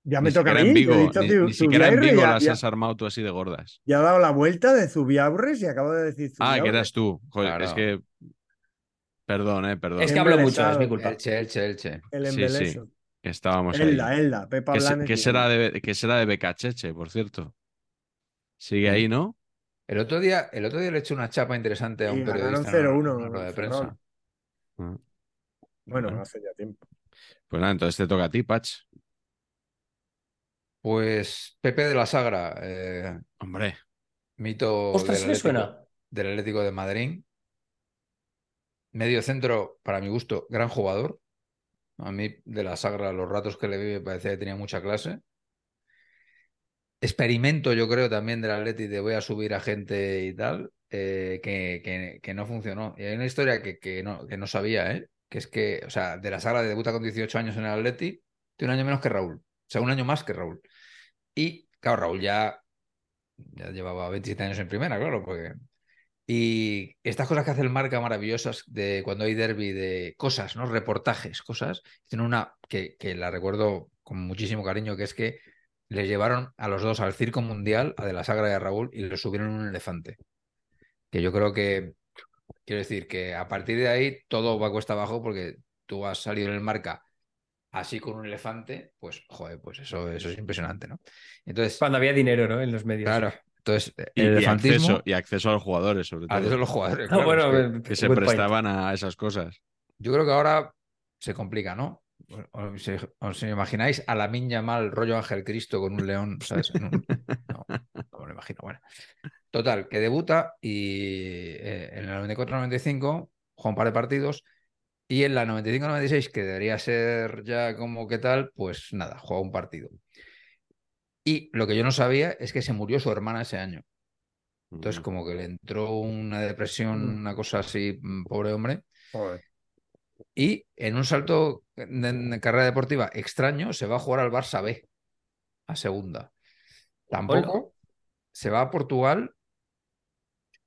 Ya me Ni toca a mí. en Vigo, yo he dicho ni, siquiera en Vigo ya- las ya- has armado tú así de gordas. Ya ha dado la vuelta de Zubiaurres y acabo de decir Ah, que eras tú. Joder, Claro. es que. Perdón, eh, perdón. Es que hablo mucho, es mi culpa. Elche, Elche, Elche. El Sí, sí. Estábamos Elda, ahí. Elda, Pepa ¿Qué, Blanes qué será de, qué será de Becacheche, por cierto? Sigue ahí, ¿no? El otro día, el otro día le eché una chapa interesante a Y un ganaron periodista en una- 0-1 en una rueda de Ferrol. prensa. Ah, Bueno, Bueno. hace ya tiempo. Pues nada, entonces te toca a ti, Patch. Pues Pepe de la Sagra, eh, Hombre. mito Ostras, del Atlético, suena. del Atlético de Madrid. Medio centro, para mi gusto, gran jugador. A mí, de la Sagra, los ratos que le vi me parecía que tenía mucha clase. Experimento, yo creo, también del Atleti de voy a subir a gente y tal, eh, que, que- que no funcionó. Y hay una historia que, que no, que no sabía, ¿eh? Que es que, o sea, de la Sagra debuta con 18 años en el Atleti, tiene un año menos que Raúl. O sea, un año más que Raúl. Y, claro, Raúl ya, ya llevaba 27 años en primera, claro. Y estas cosas que hace el marca maravillosas de cuando hay derby, de cosas, ¿no? Reportajes, cosas. Tiene una que, que la recuerdo con muchísimo cariño, que es que les llevaron a los dos al Circo Mundial, a De la Sagra y a Raúl, y los subieron un elefante. Que yo creo que, quiero decir, que a partir de ahí todo va cuesta abajo porque tú has salido en el marca así con un elefante, pues, joder, pues eso, eso es impresionante, ¿no? Entonces, Cuando había dinero, ¿no? En los medios. claro, entonces, Y, el y elefantismo, acceso, y acceso a los jugadores, sobre todo. a veces los jugadores. Ah, claro, bueno, es que- eh, que se point. prestaban a esas cosas. Yo creo que ahora se complica, ¿no? ¿Os, os imagináis a la miña mal rollo Ángel Cristo con un león? ¿sabes? No, no me lo imagino. Bueno. Total, que debuta y eh, en el 94-95 juega un par de partidos y en la 95-96, que debería ser ya como que tal, pues nada, juega un partido. Y lo que yo no sabía es que se murió su hermana ese año. Entonces, como que le entró una depresión, Mm. una cosa así, mm, pobre hombre. Joder. Y en un salto de, carrera deportiva extraño, se va a jugar al Barça B, a segunda. Tampoco se va a Portugal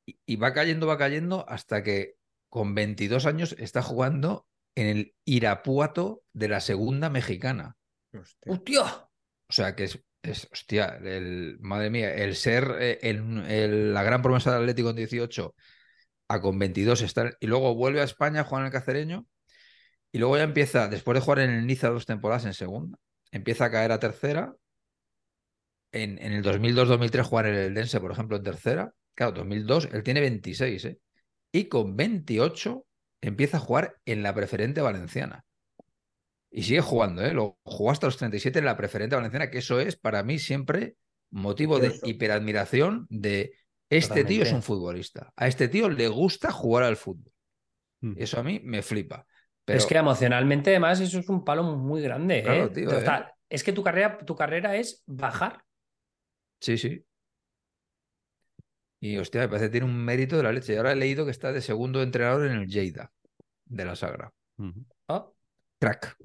y, y va cayendo, va cayendo, hasta que con 22 años está jugando en el Irapuato de la segunda mexicana. Hostia. ¡Hostia! O sea que es, es hostia, el, madre mía, el ser eh, el- el- la gran promesa del Atlético en 18 a con 22 estar y luego vuelve a España, juega en el Cacereño y luego ya empieza, después de jugar en el Niza dos temporadas en segunda, empieza a caer a tercera. En, en el 2002-2003 jugar en el Eldense, por ejemplo, en tercera. Claro, 2002, él tiene 26, ¿eh? Y con 28 empieza a jugar en la preferente valenciana. Y sigue jugando, ¿eh? Lo jugó hasta los 37 en la preferente valenciana, que eso es para mí siempre motivo de hiperadmiración de este tío es un futbolista. A este tío le gusta jugar al fútbol. Mm. Eso a mí me flipa. Pero Es que emocionalmente, además, eso es un palo muy grande, ¿eh? Claro, tío, Total, ¿eh? Es que tu carrera, tu carrera es bajar. sí, sí. Y hostia, me parece que tiene un mérito de la leche. Y ahora he leído que está de segundo entrenador en el Lleida de la Sagra. ¿ah? Crack.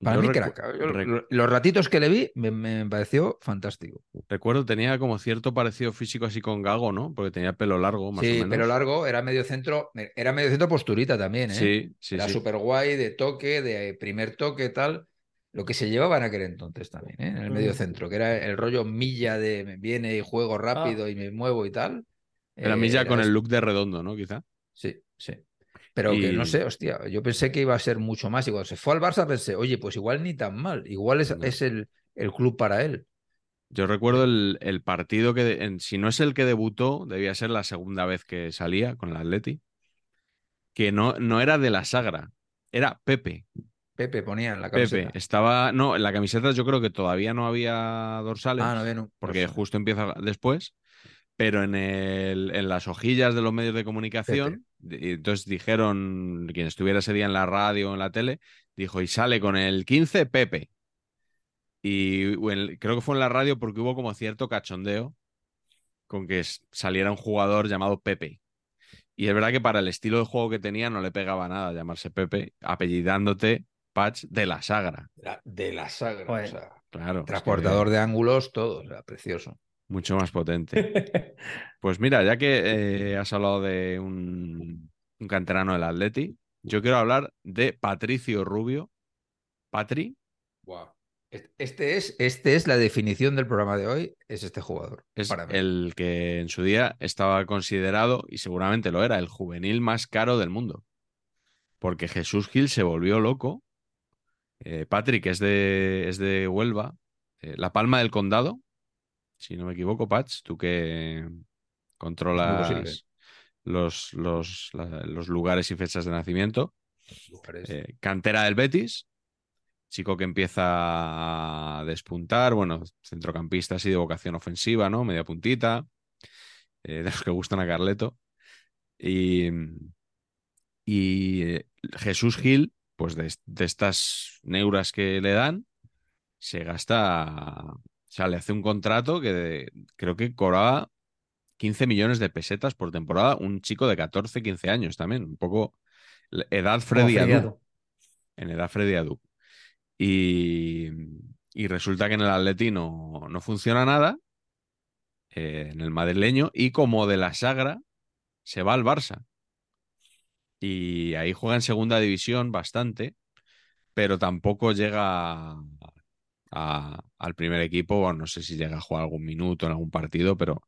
Para Yo mí, crack. Yo- rec- lo- los ratitos que le vi me, me pareció fantástico. Recuerdo, tenía como cierto parecido físico así con Gago, ¿no? Porque tenía pelo largo, más o Sí, menos. pero largo, era medio centro, era medio centro posturita también, ¿eh? Sí, sí, era sí. súper guay, de toque, de primer toque, tal. Lo que se llevaba en aquel entonces también, ¿eh? En el medio centro, que era el rollo milla de viene y juego rápido y me muevo y tal. Era Eh, Milla con el look de redondo, ¿no? Quizá. Sí, sí. Pero que no sé, hostia, yo pensé que iba a ser mucho más. Y cuando se fue al Barça pensé, oye, pues igual ni tan mal. Igual es, No. es el, el club para él. Yo recuerdo el, el partido que, de- en- si no es el que debutó, debía ser la segunda vez que salía con el Atleti, que no, no era de la Sagra, era Pepe. Pepe ponía en la Pepe camiseta. estaba, no, en la camiseta yo creo que todavía no había dorsales, Ah, no, no, porque justo empieza después, pero en, el, en las hojillas de los medios de comunicación, y entonces dijeron, quien estuviera ese día en la radio o en la tele, dijo, y sale con el 15 Pepe. Y creo que fue en la radio porque hubo como cierto cachondeo con que saliera un jugador llamado Pepe. Y es verdad que para el estilo de juego que tenía no le pegaba nada llamarse Pepe, apellidándote Patch de la Sagra. De la, de la Sagra. O sea, Claro. es que transportador de ángulos, todo. O sea, precioso. Mucho más potente. Pues mira, ya que eh, has hablado de un, un canterano del Atleti, yo quiero hablar de Patricio Rubio. Patri, Este es, este es la definición del programa de hoy, es este jugador. Es para el que en su día estaba considerado, y seguramente lo era, el juvenil más caro del mundo. Porque Jesús Gil se volvió loco. Eh, Patrick es de, es de Huelva, eh, La Palma del Condado, si no me equivoco, Patch, tú que controlas los, los, la- los lugares y fechas de nacimiento. Eh, cantera del Betis, chico que empieza a despuntar, bueno, centrocampista así de vocación ofensiva, ¿no? Media puntita, eh, de los que gustan a Carleto. Y, y eh, Jesús Gil, pues de, de estas neuras que le dan, se gasta, sea, le hace un contrato que de- creo que cobraba 15 millones de pesetas por temporada, un chico de 14, 15 años también, un poco edad Freddy Adu. en edad Freddy Adu. Y, y resulta que en el Atleti no, no funciona nada, eh, en el madrileño, y como de la Sagra se va al Barça. Y ahí juega en segunda división bastante, pero tampoco llega al primer equipo. No sé si llega a jugar algún minuto en algún partido, pero,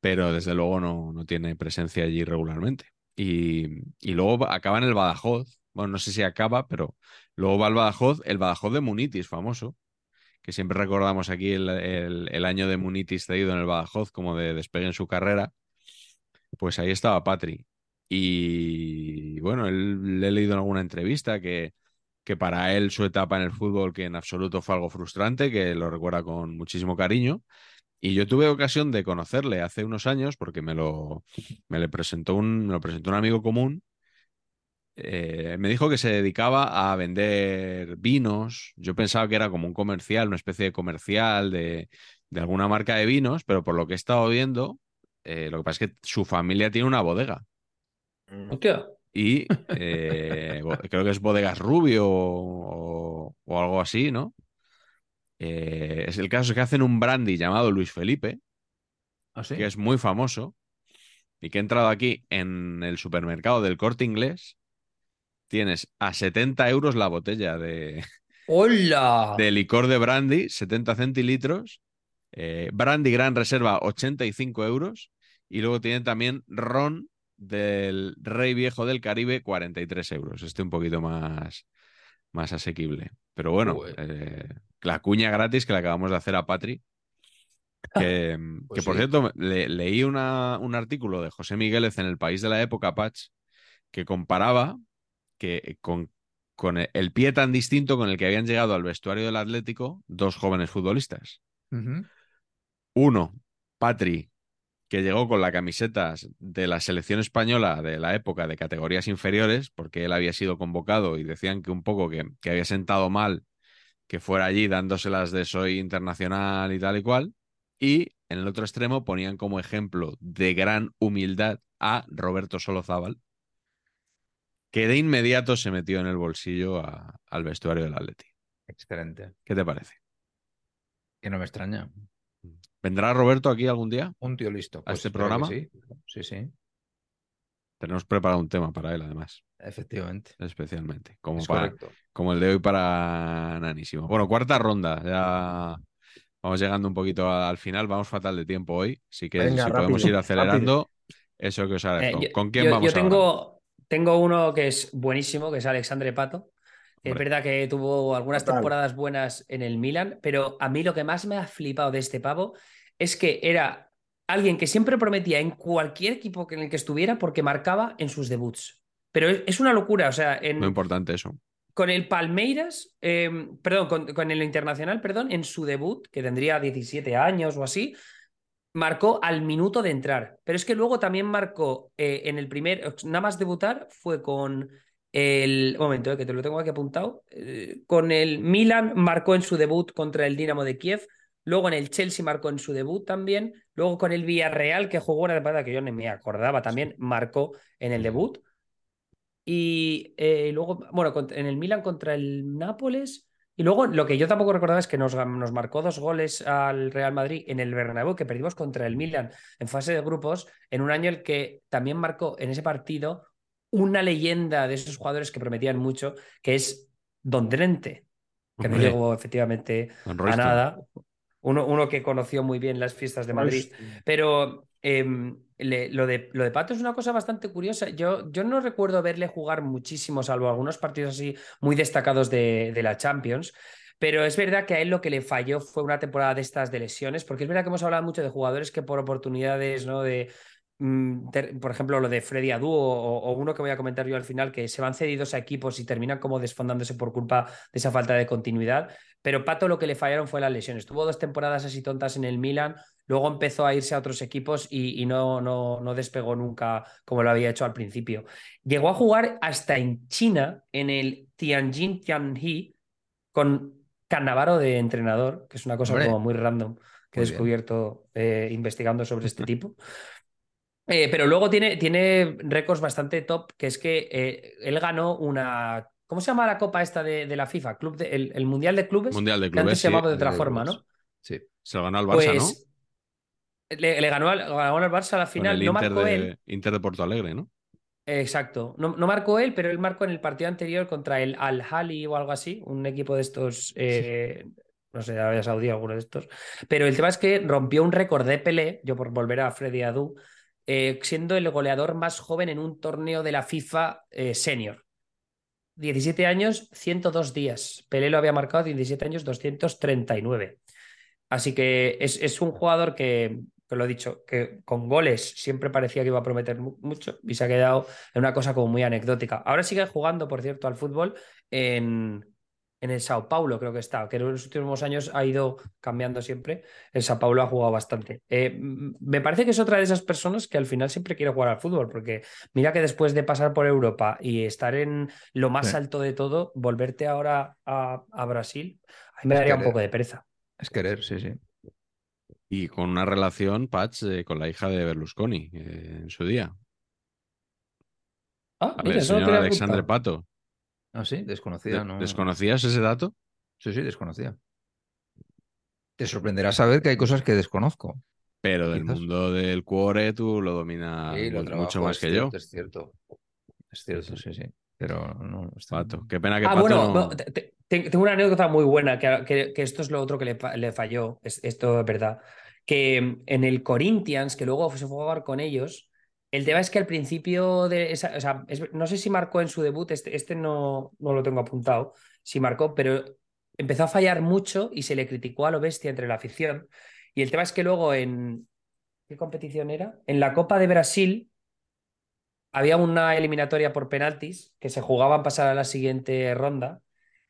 pero desde luego no, no tiene presencia allí regularmente. Y, y luego acaba en el Badajoz. Bueno, no sé si acaba, pero luego va al Badajoz, el Badajoz de Munitis, famoso, que siempre recordamos aquí el, el- el año de Munitis cedido en el Badajoz como de despegue en su carrera. Pues ahí estaba Patri. Y bueno, él, le he leído en alguna entrevista que, que para él su etapa en el fútbol, que en absoluto fue algo frustrante, que lo recuerda con muchísimo cariño. Y yo tuve ocasión de conocerle hace unos años porque me lo, me le presentó un, me lo presentó un amigo común. Eh, me dijo que se dedicaba a vender vinos. Yo pensaba que era como un comercial, una especie de comercial de, de alguna marca de vinos, pero por lo que he estado viendo, eh, lo que pasa es que su familia tiene una bodega Hostia. Y eh, creo que es Bodegas Rubio o, o algo así, ¿no? Eh, es el caso es que hacen un brandy llamado Luis Felipe, ¿Ah, sí? que es muy famoso y que he entrado aquí en el supermercado del Corte Inglés. Tienes a 70 euros la botella de, ¡Hola! de licor de brandy, 70 centilitros. eh, brandy Gran Reserva, 85 euros. Y luego tienen también ron del Rey Viejo del Caribe, 43 euros. Este un poquito más, más asequible. Pero bueno, eh, la cuña gratis que le acabamos de hacer a Patri. Que, Pues que por sí. cierto, le- leí una- un artículo de José Migueles en El País de la Época, Patch, que comparaba que con, con el- pie tan distinto con el que habían llegado al vestuario del Atlético dos jóvenes futbolistas. Uno, Patri, que llegó con la camiseta de la selección española de la época de categorías inferiores, porque él había sido convocado y decían que un poco que, que había sentado mal que fuera allí dándoselas de soy internacional y tal y cual. Y en el otro extremo ponían como ejemplo de gran humildad a Roberto Solozábal, que de inmediato se metió en el bolsillo a- al vestuario del Atleti. Excelente. ¿Qué te parece? Que no me extraña. ¿Vendrá Roberto aquí algún día? Un tío listo. Pues este programa? Sí, sí, sí. Tenemos preparado un tema para él, además, Efectivamente. especialmente, como, Es para, como el de hoy para Nanísimo. Bueno, cuarta ronda, ya vamos llegando un poquito a- al final, vamos fatal de tiempo hoy, así que Venga, si podemos ir acelerando, eso que os agradezco. Eh, yo- ¿Con quién yo, vamos yo ahora? tengo, tengo uno que es buenísimo, que es Alexandre Pato. Es verdad que tuvo algunas Total. temporadas buenas en el Milan, pero a mí lo que más me ha flipado de este pavo es que era alguien que siempre prometía en cualquier equipo en el que estuviera porque marcaba en sus debuts. Pero es, es una locura, o sea, en, Muy importante eso. con el Palmeiras, eh, perdón, con, con el Internacional, perdón, en su debut, que tendría 17 años o así, marcó al minuto de entrar. Pero es que luego también marcó eh, en el primer, nada más debutar, fue con el, momento, eh, que te lo tengo aquí apuntado, eh, con el Milan marcó en su debut contra el Dinamo de Kiev. Luego en el Chelsea marcó en su debut también. Luego con el Villarreal, que jugó una temporada que yo ni me acordaba, también marcó en el debut. Y eh, luego, bueno, en el Milan contra el Nápoles. Y luego lo que yo tampoco recordaba es que nos, nos marcó dos goles al Real Madrid en el Bernabéu, que perdimos contra el Milan en fase de grupos, en un año el que también marcó en ese partido una leyenda de esos jugadores que prometían mucho, que es Don Drente. que no Hombre. llegó efectivamente a nada. Uno, uno que conoció muy bien las fiestas de Madrid. Pero em, le- lo, de, lo de Pato es una cosa bastante curiosa. Yo, yo no recuerdo verle jugar muchísimo, salvo algunos partidos así muy destacados de, de la Champions. Pero es verdad que a él lo que le falló fue una temporada de estas de lesiones, porque es verdad que hemos hablado mucho de jugadores que por oportunidades, ¿no? De, por ejemplo, lo de Freddy Adu o, o uno que voy a comentar yo al final, que se van cedidos a equipos y terminan como desfondándose por culpa de esa falta de continuidad. Pero Pato lo que le fallaron fue las lesiones. Tuvo dos temporadas así tontas en el Milan, luego empezó a irse a otros equipos y, y no, no, no despegó nunca como lo había hecho al principio. Llegó a jugar hasta en China, en el Tianjin Tianhe, con Cannavaro de entrenador, que es una cosa Hombre. como muy random que he descubierto eh, investigando sobre este tipo. Eh, pero luego tiene, tiene récords bastante top, que es que eh, él ganó una. ¿Cómo se llama la copa esta de, de la FIFA? Club de- el, el Mundial de Clubes. Mundial de que antes Clubes. se llamaba de otra de forma, clubes. ¿no? Sí. Se lo ganó al Barça, ¿no? Pues le, le ganó, al, ganó al Barça a la Con final. el No Inter marcó de, él. Inter de Porto Alegre, ¿no? Exacto. No, no marcó él, pero él marcó en el partido anterior contra el Al-Hali o algo así, un equipo de estos, eh, no sé, Arabia Saudí, alguno de estos. Pero el tema es que rompió un récord de Pelé, yo por volver a Freddy Adu, eh, siendo el goleador más joven en un torneo de la FIFA eh, senior. 17 años, 102 días. Pelé lo había marcado 17 años, 239. Así que es, es un jugador que, que lo he dicho, que con goles siempre parecía que iba a prometer mu- mucho y se ha quedado en una cosa como muy anecdótica. Ahora sigue jugando, por cierto, al fútbol en, en el Sao Paulo, creo que está, que en los últimos años ha ido cambiando siempre. El Sao Paulo ha jugado bastante. Eh, me parece que es otra de esas personas que al final siempre quiere jugar al fútbol, porque mira que después de pasar por Europa y estar en lo más Sí. alto de todo, volverte ahora a, a Brasil, a mí me Es daría un poco de pereza. Es querer, sí, sí. Y con una relación, Patch, eh, con la hija de Berlusconi eh, en su día. Ah, A mira, ver, señor Alexandre. Pato. Ah, sí, desconocida, ¿de- ¿no? ¿Desconocías ese dato? Sí, sí, desconocida. Te sorprenderá saber que hay cosas que desconozco. Pero del Quizás. mundo del cuore tú lo dominas Sí, lo mu- trabajo, mucho más que cierto, yo. Es cierto. Es cierto, sí, sí. Pero no. está- Pato. Qué pena que Ah, Pato bueno, no- no, te- te- te- tengo una anécdota muy buena, que, que- que esto es lo otro que le, le falló, es- esto es verdad, que en el Corinthians, que luego se fue a jugar con ellos, el tema es que al principio de esa, no sé si marcó en su debut, este, este no, lo tengo apuntado, si marcó, pero empezó a fallar mucho y se le criticó a lo bestia entre la afición. Y el tema es que luego en, ¿qué competición era? En la Copa de Brasil había una eliminatoria por penaltis que se jugaban pasar a la siguiente ronda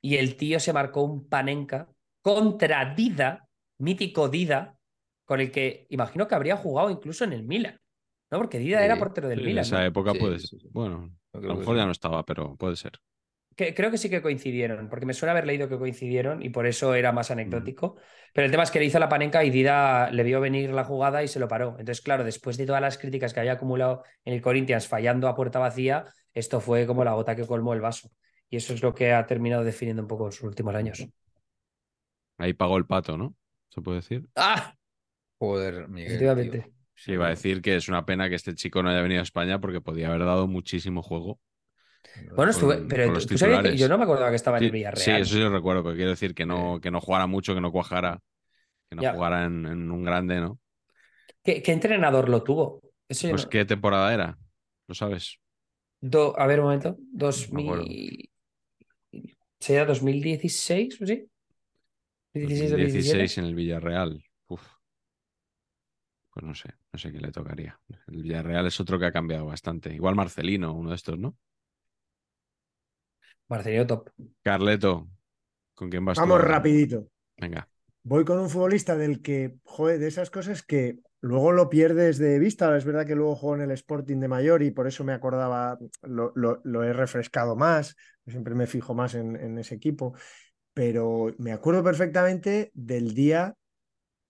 y el tío se marcó un panenka contra Dida, mítico Dida, con el que imagino que habría jugado incluso en el Milan, ¿no? Porque Dida Sí, era portero del Sí, en esa ¿no? época Sí, puede ser. Bueno, a lo mejor ya no estaba, pero puede ser. Que, creo que sí que coincidieron, porque me suena haber leído que coincidieron y por eso era más anecdótico. Pero el tema es que le hizo la panenca y Dida le vio venir la jugada y se lo paró. Entonces, claro, después de todas las críticas que había acumulado en el Corinthians fallando a puerta vacía, esto fue como la gota que colmó el vaso. Y eso es lo que ha terminado definiendo un poco sus últimos años. Ahí pagó el pato, ¿no? ¿Se puede decir? ¡Ah! Joder, Miguel. Efectivamente. tío. Sí, iba a decir que es una pena que este chico no haya venido a España porque podía haber dado muchísimo juego. Bueno, estuve, con- pero con los tú sabías que yo no me acordaba que estaba en el Villarreal. sí, eso sí lo recuerdo, pero quiero decir que no, que no jugara mucho, que no cuajara, que no Ya. jugara en, en un grande, ¿no? ¿Qué, qué entrenador lo tuvo? Eso Pues no- qué temporada era, lo sabes. Do- a ver, un momento. me acuerdo. 2000... ¿Sería 2016 o sí? 16, 2017. 16 en el Villarreal. Uf. Pues no sé, no sé qué le tocaría. El Villarreal es otro que ha cambiado bastante. Igual Marcelino, uno de estos, ¿no? Marcelino top. Carleto, ¿con quién vas Vamos rapidito. Venga. Voy con un futbolista del que, joder, de esas cosas que luego lo pierdes de vista. Es verdad que luego jugó en el Sporting de Mayor y por eso me acordaba, lo, lo- lo he refrescado más, siempre me fijo más en, en ese equipo, pero me acuerdo perfectamente del día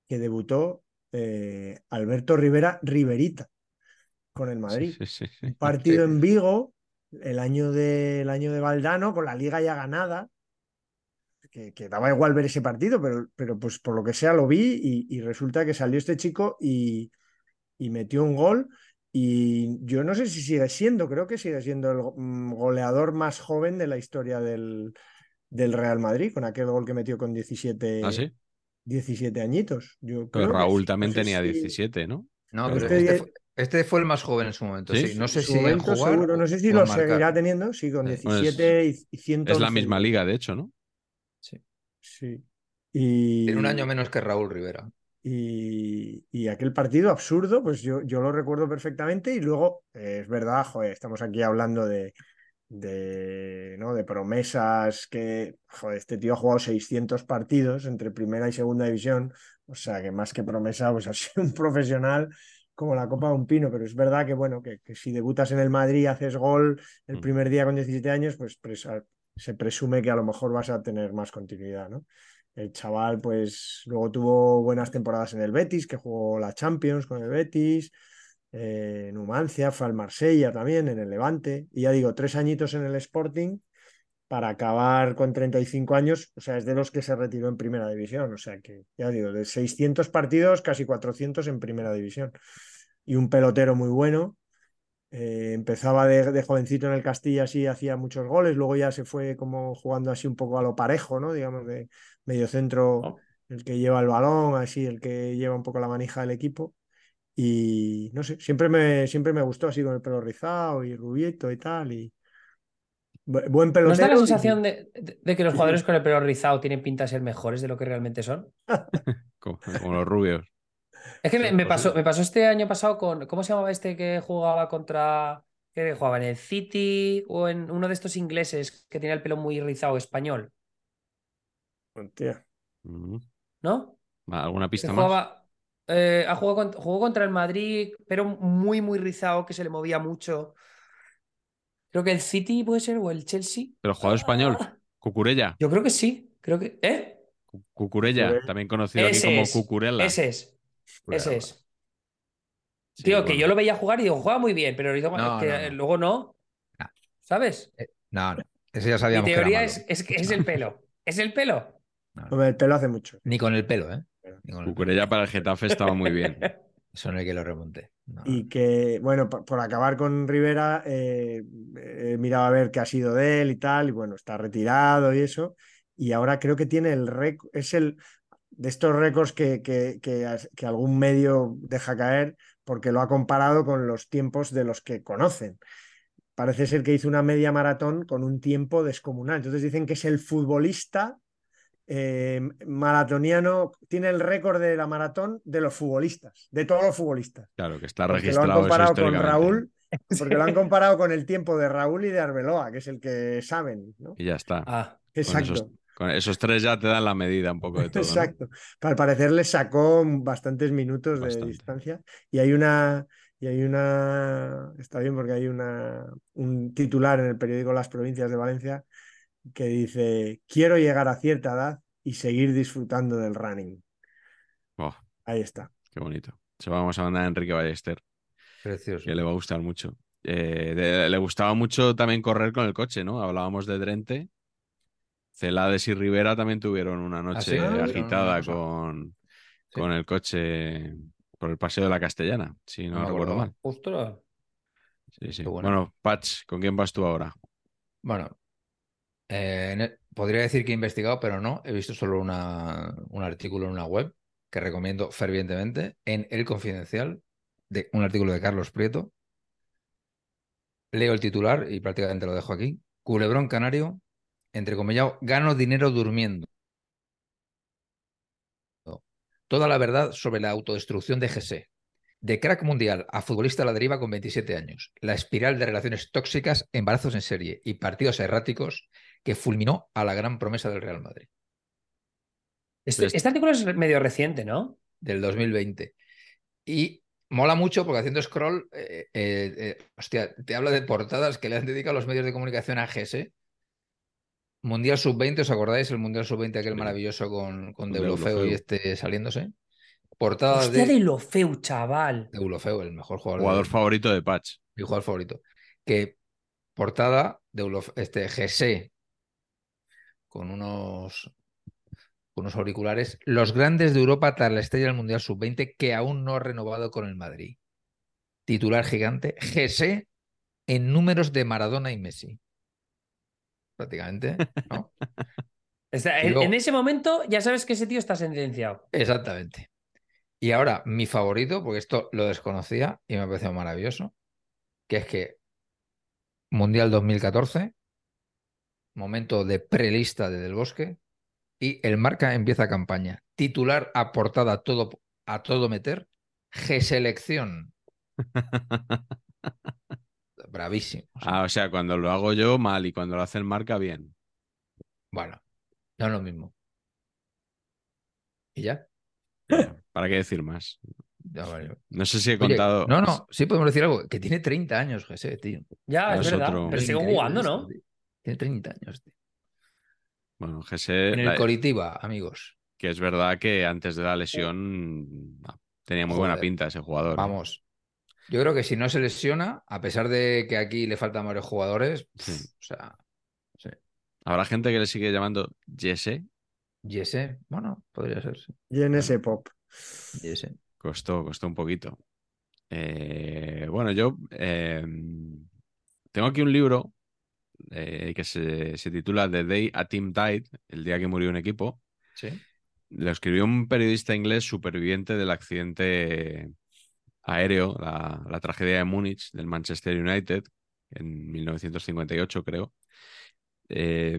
que debutó eh, Alberto Rivera Riverita con el Madrid. Sí, sí, sí, sí. Un partido en Vigo, el año de, el año de Valdano, con la liga ya ganada, que, que daba igual ver ese partido, pero, pero pues por lo que sea lo vi y, y resulta que salió este chico y, y metió un gol. Y yo no sé si sigue siendo, creo que sigue siendo el mm, goleador más joven de la historia del, del Real Madrid, con aquel gol que metió con 17, ¿Ah, sí? 17 añitos. Yo Pero creo que Raúl sí, también no sé tenía si- 17, ¿no? No, Pero pero este este, fue, este fue el más joven en su momento, ¿Sí? sí. No sé en su si en momento jugar seguro, no sé si lo marcar. seguirá teniendo, sí, con Sí. 17 y- y 111. Es la misma liga, de hecho, ¿no? Sí. Sí. Y, Tiene un año menos que Raúl Rivera. Y, y aquel partido absurdo, pues yo, yo lo recuerdo perfectamente. Y luego, eh, es verdad, joder, estamos aquí hablando de, de, ¿no? de promesas que, joder, este tío ha jugado 600 partidos entre primera y segunda división. O sea, que más que promesa, pues ha sido un profesional como la copa de un pino. Pero es verdad que, bueno, que, que si debutas en el Madrid, haces gol el Mm. primer día con 17 años, pues presa- se presume que a lo mejor vas a tener más continuidad, ¿no? El chaval, pues luego tuvo buenas temporadas en el Betis, que jugó la Champions con el Betis, eh, Numancia, fue al Marsella también, en el Levante. Y ya digo, tres añitos en el Sporting para acabar con 35 años, o sea, es de los que se retiró en primera división. O sea que, ya digo, de 600 partidos, casi 400 en primera división. Y un pelotero muy bueno. Eh, empezaba de, de jovencito en el Castilla, así hacía muchos goles, luego ya se fue como jugando así un poco a lo parejo, ¿no? Digamos, de medio centro, Oh. el que lleva el balón, así, el que lleva un poco la manija del equipo. Y no sé, siempre me, siempre me gustó así con el pelo rizado y rubieto y tal. Y bu- buen ¿No os da pelotero. la y- sensación de, de- de que los jugadores con el pelo rizado tienen pinta de ser mejores de lo que realmente son? Como, como los rubios. Es que me, Sí, me pues pasó, me pasó este año pasado con. ¿Cómo se llamaba este que jugaba contra. que jugaba en el City o en uno de estos ingleses que tenía el pelo muy rizado español? Hostia. Mm. ¿No? ¿Alguna Que pista más? jugaba. Eh, ha jugado con- jugó contra el Madrid, pero muy, muy rizado, que se le movía mucho. Creo que el City puede ser, o el Chelsea. Pero jugador español. Ah, Cucurella. Yo creo que sí. Creo que. ¿Eh? Cu- Cucurella, Cucurella. también conocido aquí como es. Cucurella. Ese es. Ese es. Sí, Tío, que yo lo veía jugar y digo, juega muy bien, pero digo, No, que no, no. luego no. No. ¿Sabes? Eh, No, no. Ese ya Mi sabíamos que era teoría malo. es, es que es el pelo. ¿Es el pelo? No, no. Hombre, el pelo hace mucho. Ni con el pelo, ¿eh? Cucurella para el Getafe estaba muy bien. Eso no hay que lo remonte. No, Y que, bueno, por, por acabar con Rivera, eh, he mirado a ver qué ha sido de él y tal, y bueno, está retirado y eso, y ahora creo que tiene el récord, es el de estos récords que, que, que, que algún medio deja caer porque lo ha comparado con los tiempos de los que conocen. Parece ser que hizo una media maratón con un tiempo descomunal. Entonces dicen que es el futbolista eh, maratoniano, tiene el récord de la maratón de los futbolistas, de todos los futbolistas. Claro, que está Porque lo han registrado eso comparado con. Raúl, porque lo han comparado con el tiempo de Raúl y de Arbeloa, que es el que saben, ¿no? Y ya está. Ah, Con Exacto, esos, con esos tres ya te dan la medida un poco de todo. ¿no? exacto. Al parecer le sacó bastantes minutos de distancia y hay una, y hay una, está bien porque hay una, un titular en el periódico Las Provincias de Valencia que dice, quiero llegar a cierta edad y seguir disfrutando del running. Oh, Ahí está. qué bonito. Se lo vamos a mandar a Enrique Ballester, Precioso. que le va a gustar mucho. Eh, de- le gustaba mucho también correr con el coche, ¿no? Hablábamos de Drente. Celades y Rivera también tuvieron una noche sí? Ah, no, agitada no, no, no. con, Sí. con el coche por el paseo de la Castellana, si no, recuerdo mal. justo. Sí, sí. Bueno. Bueno, Patch, ¿con quién vas tú ahora? Bueno, eh, el- podría decir que he investigado, pero no. He visto solo un artículo en una web que recomiendo fervientemente en El Confidencial, de un artículo de Carlos Prieto. Leo el titular y prácticamente lo dejo aquí. Culebrón Canario, entrecomillado, gano dinero durmiendo. Toda la verdad sobre la autodestrucción de Gese. De crack mundial a futbolista a la deriva con 27 años. La espiral de relaciones tóxicas, embarazos en serie y partidos erráticos que fulminó a la gran promesa del Real Madrid Este, Este- este artículo es medio reciente, ¿no? del 2020. Y mola mucho porque haciendo scroll, eh, eh, eh, hostia, te habla de portadas que le han dedicado los medios de comunicación a GS. Mundial Sub-20, ¿os acordáis? El Mundial Sub-20, aquel Sí. maravilloso con, con Deulofeu y Deulofeu. este saliéndose. Portadas Hostia de de lo feo, chaval. Deulofeu, el mejor jugador, de- Jugador favorito de Patch. mi jugador favorito. Que portada de Ulof- este GC con unos, con unos auriculares. Los grandes de Europa tras la estrella del Mundial Sub-20 que aún no ha renovado con el Madrid. Titular gigante. GC en números de Maradona y Messi. prácticamente. ¿no? O sea, Y en, luego- en ese momento ya sabes que ese tío está sentenciado. Exactamente. Y ahora, mi favorito, porque esto lo desconocía y me ha parecido maravilloso, que es que Mundial 2014, momento de prelista de Del Bosque, y el marca empieza campaña. Titular a portada a todo, a todo meter, G-selección. Bravísimo. o sea, Ah, o sea, cuando lo hago yo, mal, y cuando lo hace el marca, bien. Bueno, no es lo mismo. ¿Y ya? ¿Para qué decir más? Ya vale. No sé si he Oye, contado. no, no, sí podemos decir algo, que tiene 30 años, José, tío. Ya, es Es verdad. otro- Pero sigo Increíble jugando, ¿no? tío. Tiene 30 años, tío. Bueno, Gese, En el la- Coritiba, amigos. que es verdad que antes de la lesión ah, tenía muy buena pinta ese jugador. ¿eh? Vamos. Yo creo que si no se lesiona, a pesar de que aquí le faltan varios jugadores, Sí. o sea, sí. Habrá gente que le sigue llamando Jesse. Jesse, bueno, podría ser, sí. Y en ese pop. Jesse. Costó, costó un poquito. Eh, bueno, yo eh, tengo aquí un libro eh, que se, se titula The Day a Team Died, el día que murió un equipo. Sí. Lo escribió un periodista inglés superviviente del accidente aéreo, la, la tragedia de Múnich del Manchester United en 1958, creo. Eh,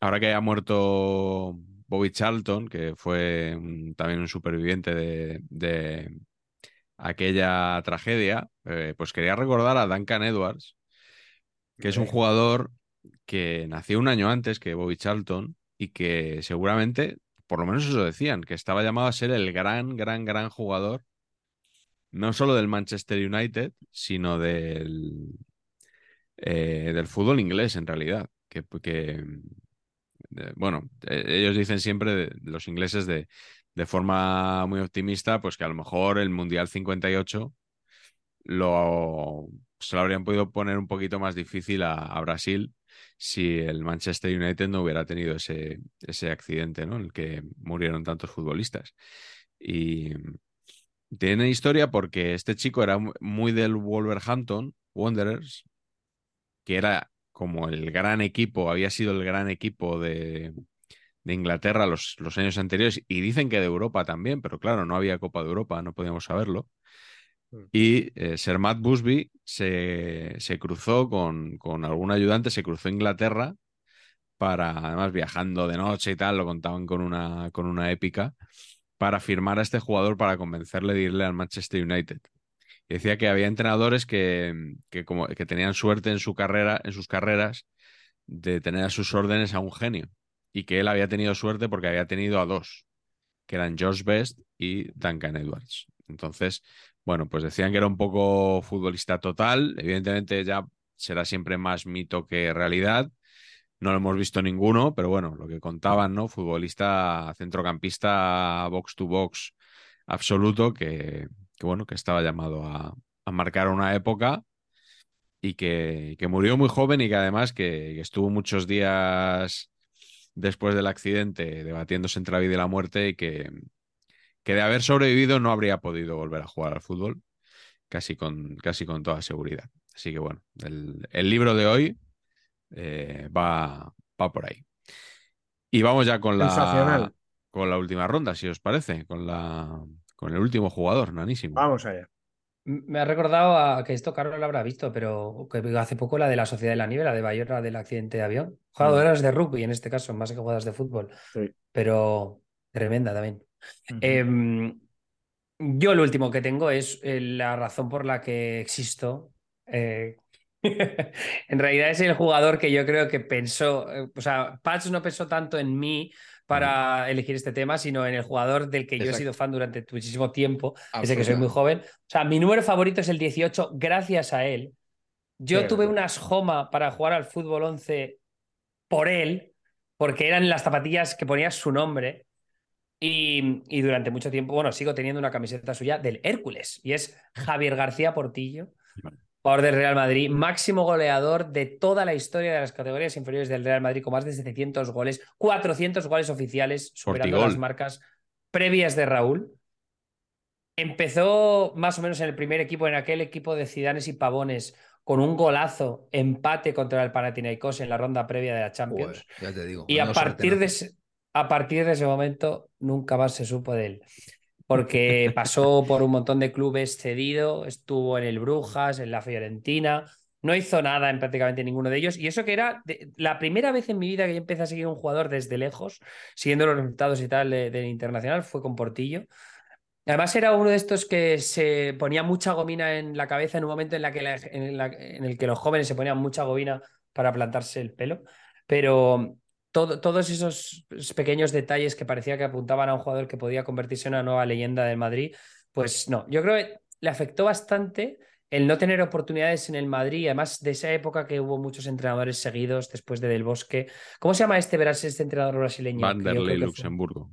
ahora que ha muerto Bobby Charlton, que fue un- también un superviviente de, de aquella tragedia, eh, pues quería recordar a Duncan Edwards, que es un jugador que nació un año antes que Bobby Charlton y que seguramente, por lo menos eso decían, que estaba llamado a ser el gran, gran, gran jugador, no solo del Manchester United, sino del, eh, del fútbol inglés en realidad. Que, que, eh, bueno, eh, ellos dicen siempre, de- los ingleses, de, de forma muy optimista, pues que a lo mejor el Mundial 58 lo, se lo habrían podido poner un poquito más difícil a, a Brasil si el Manchester United no hubiera tenido ese, ese accidente, ¿no? En el que murieron tantos futbolistas. Y tiene historia porque este chico era mu- muy del Wolverhampton Wanderers, que era como el gran equipo, había sido el gran equipo de, de Inglaterra los, los años anteriores y dicen que de Europa también, pero claro, no había Copa de Europa, no podíamos saberlo. Y eh, Sir Matt Busby se, cruzó con, algún ayudante, se cruzó a Inglaterra para, además viajando de noche y tal, lo contaban con una, con una épica, para firmar a este jugador para convencerle de irle al Manchester United. Y decía que había entrenadores que, que, que tenían suerte en su carrera, en sus carreras, de tener a sus órdenes a un genio. Y que él había tenido suerte porque había tenido a dos, que eran George Best y Duncan Edwards. Entonces, bueno, pues decían que era un poco futbolista total. Evidentemente ya será siempre más mito que realidad. No lo hemos visto ninguno, pero bueno, lo que contaban, ¿no? Futbolista centrocampista box to box absoluto que, bueno, que estaba llamado a, marcar una época y que, murió muy joven y que además que, estuvo muchos días después del accidente debatiéndose entre la vida y la muerte y que, que de haber sobrevivido no habría podido volver a jugar al fútbol casi con, casi con toda seguridad. Así que bueno, el, el libro de hoy eh, va, va por ahí. Y vamos ya con la, con la última ronda, si os parece, con, la, con el último jugador, nanísimo. Vamos allá. Me ha recordado a que esto Carlos lo habrá visto, pero que hace poco la de la Sociedad de la Nieve, la de Bayona del accidente de avión. Jugadoras de rugby en este caso, más que jugadoras de fútbol. Sí. Pero tremenda también. Uh -huh. eh, yo lo último que tengo es eh, la razón por la que existo. Eh, en realidad es el jugador que yo creo que pensó, eh, o sea, Patch no pensó tanto en mí para elegir este tema, sino en el jugador del que Exacto. yo he sido fan durante muchísimo tiempo, ese que soy muy joven. O sea, mi número favorito es el 18, gracias a él. Yo tuve unas Joma para jugar al fútbol 11 por él, porque eran las zapatillas que ponía su nombre. Y, y, durante mucho tiempo, bueno, sigo teniendo una camiseta suya del Hércules, y es Javier García Portillo, jugador del Real Madrid, máximo goleador de toda la historia de las categorías inferiores del Real Madrid, con más de 700 goles, 400 goles oficiales, superando Portigol. las marcas previas de Raúl. Empezó más o menos en el primer equipo, en aquel equipo de Cidanes y Pavones, con un golazo, empate contra el Panathinaikos en la ronda previa de la Champions. Joder, ya te digo. y a partir, de ese, a partir de ese momento nunca más se supo de él. Porque pasó por un montón de clubes cedido, estuvo en el Brujas, en la Fiorentina, no hizo nada en prácticamente ninguno de ellos. Y eso que era de- la primera vez en mi vida que yo empecé a seguir a un jugador desde lejos, siguiendo los resultados y tal de- del internacional, fue con Portillo. Además era uno de estos que se ponía mucha gomina en la cabeza en un momento en, la que la- en, la- en el que los jóvenes se ponían mucha gomina para plantarse el pelo. Pero todo- todos esos pequeños detalles que parecía que apuntaban a un jugador que podía convertirse en una nueva leyenda del Madrid, pues no, yo creo que le afectó bastante el no tener oportunidades en el Madrid, además de esa época que hubo muchos entrenadores seguidos después de Del Bosque. ¿Cómo se llama este, verás, este entrenador brasileño? Vanderlei Luxemburgo.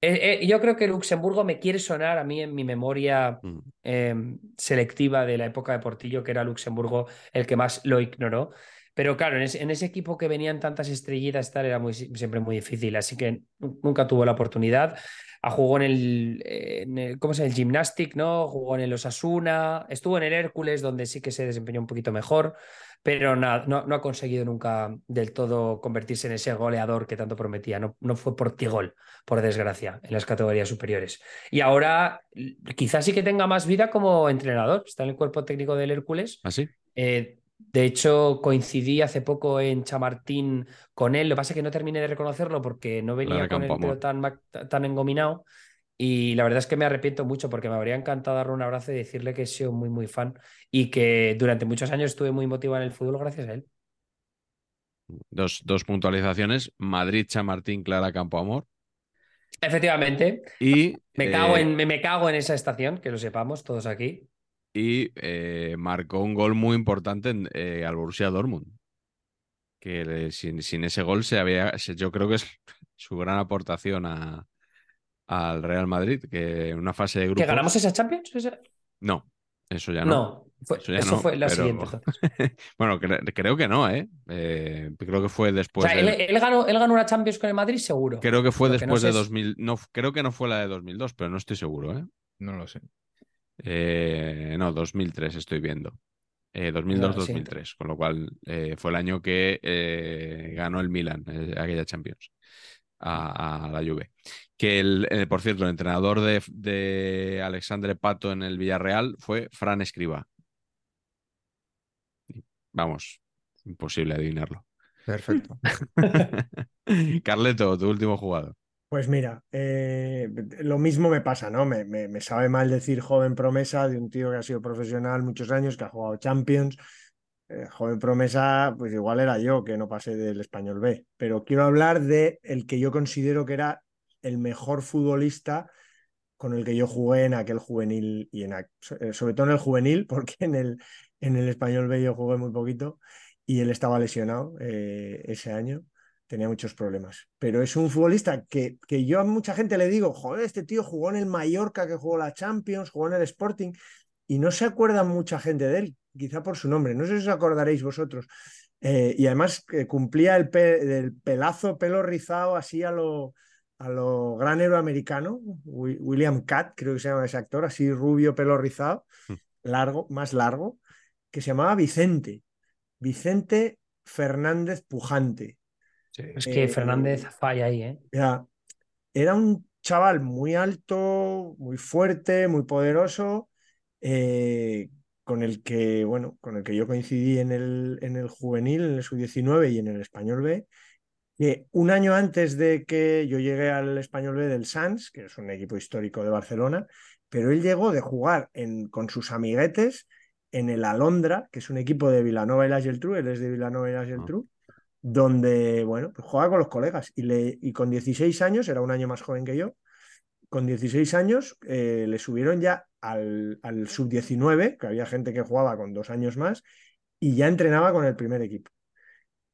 Eh, eh, yo creo que Luxemburgo me quiere sonar a mí en mi memoria Mm. eh, selectiva de la época de Portillo, que era Luxemburgo el que más lo ignoró. Pero claro, en ese, en ese equipo que venían tantas estrellitas, tal, era muy, siempre muy difícil, así que nu- nunca tuvo la oportunidad. Ah, Jugó en el, en el- ¿cómo se llama? El Gymnastic, ¿no? Jugó en el Osasuna, estuvo en el Hércules, donde sí que se desempeñó un poquito mejor, pero nada, no, no ha conseguido nunca del todo convertirse en ese goleador que tanto prometía. No, no fue Portigol por desgracia, en las categorías superiores. Y ahora quizás sí que tenga más vida como entrenador. Está en el cuerpo técnico del Hércules. ¿Así? Eh, de hecho, coincidí hace poco en Chamartín con él. Lo que pasa es que no terminé de reconocerlo porque no venía con el pelo tan, engominado. Y la verdad es que me arrepiento mucho porque me habría encantado darle un abrazo y decirle que he sido muy, muy fan y que durante muchos años estuve muy motivado en el fútbol gracias a él. Dos, dos puntualizaciones. Madrid, Chamartín, Clara Campoamor. Efectivamente, Y, me cago, eh, en, me, me cago en esa estación, que lo sepamos todos aquí. Y eh, marcó un gol muy importante en, eh, al Borussia Dortmund. Que le- sin, sin ese gol se había, se- yo creo que es su gran aportación a, al Real Madrid, que en una fase de grupos... ¿Que ganamos esa Champions? ¿Esa? No, eso ya no. No, fue- Eso ya eso no, fue la pero- siguiente. bueno, cre- creo que no, ¿eh? Eh, Creo que fue O después sea, del- él, él ganó, él ganó una Champions con el Madrid, seguro. Creo que fue Lo que no después sé de es- 2000. No, creo que no fue la de 2002, pero no estoy seguro, ¿eh? No lo sé. Eh, no, 2003 estoy viendo. Eh, No, 2002-2003, con lo cual eh, fue el año que eh, ganó el Milan, eh, aquella Champions, a, a la Juve. Que, el, por cierto, el entrenador de, de Alexandre Pato en el Villarreal fue Fran Escriba. Vamos, imposible adivinarlo. Perfecto. Carleto, tu último jugador. Pues mira, eh, lo mismo me pasa, ¿no? Me, me- sabe mal decir joven promesa de un tío que ha sido profesional muchos años, que ha jugado Champions. Eh, joven promesa, pues igual era yo, que no pasé del español B. Pero quiero hablar de el que yo considero que era el mejor futbolista con el que yo jugué en aquel juvenil y en eh, sobre todo en el juvenil, porque en el, en el español B yo jugué muy poquito y él estaba lesionado ese año tenía muchos problemas. Pero es un futbolista que, que yo a mucha gente le digo, joder, este tío jugó en el Mallorca, que jugó la Champions, jugó en el Sporting, y no se acuerda mucha gente de él, quizá por su nombre, no sé si os acordaréis vosotros. Eh, y además eh, cumplía el, pe- el pelazo, pelo rizado, así a lo, a lo gran héroe americano, Wi- William Catt, creo que se llama ese actor, así rubio, pelo rizado, largo, más largo, que se llamaba Vicente, Vicente Fernández Pujante. Es que Eh, Fernández falla ahí, ¿eh? Era, era un chaval muy alto, muy fuerte, muy poderoso, eh, con el que, bueno, con el que yo coincidí en el, en el juvenil, en el sub-19 y en el español B, un año antes de que yo llegué al español B del Sans, que es un equipo histórico de Barcelona, pero él llegó de jugar en, con sus amiguetes en el Alondra, que es un equipo de Vilanova y la Geltrú, él es de Vilanova y la Geltrú, donde, bueno, pues jugaba con los colegas y, le, y con 16 años, era un año más joven que yo, con 16 años eh, le subieron ya al, al sub-19, que había gente que jugaba con dos años más, y ya entrenaba con el primer equipo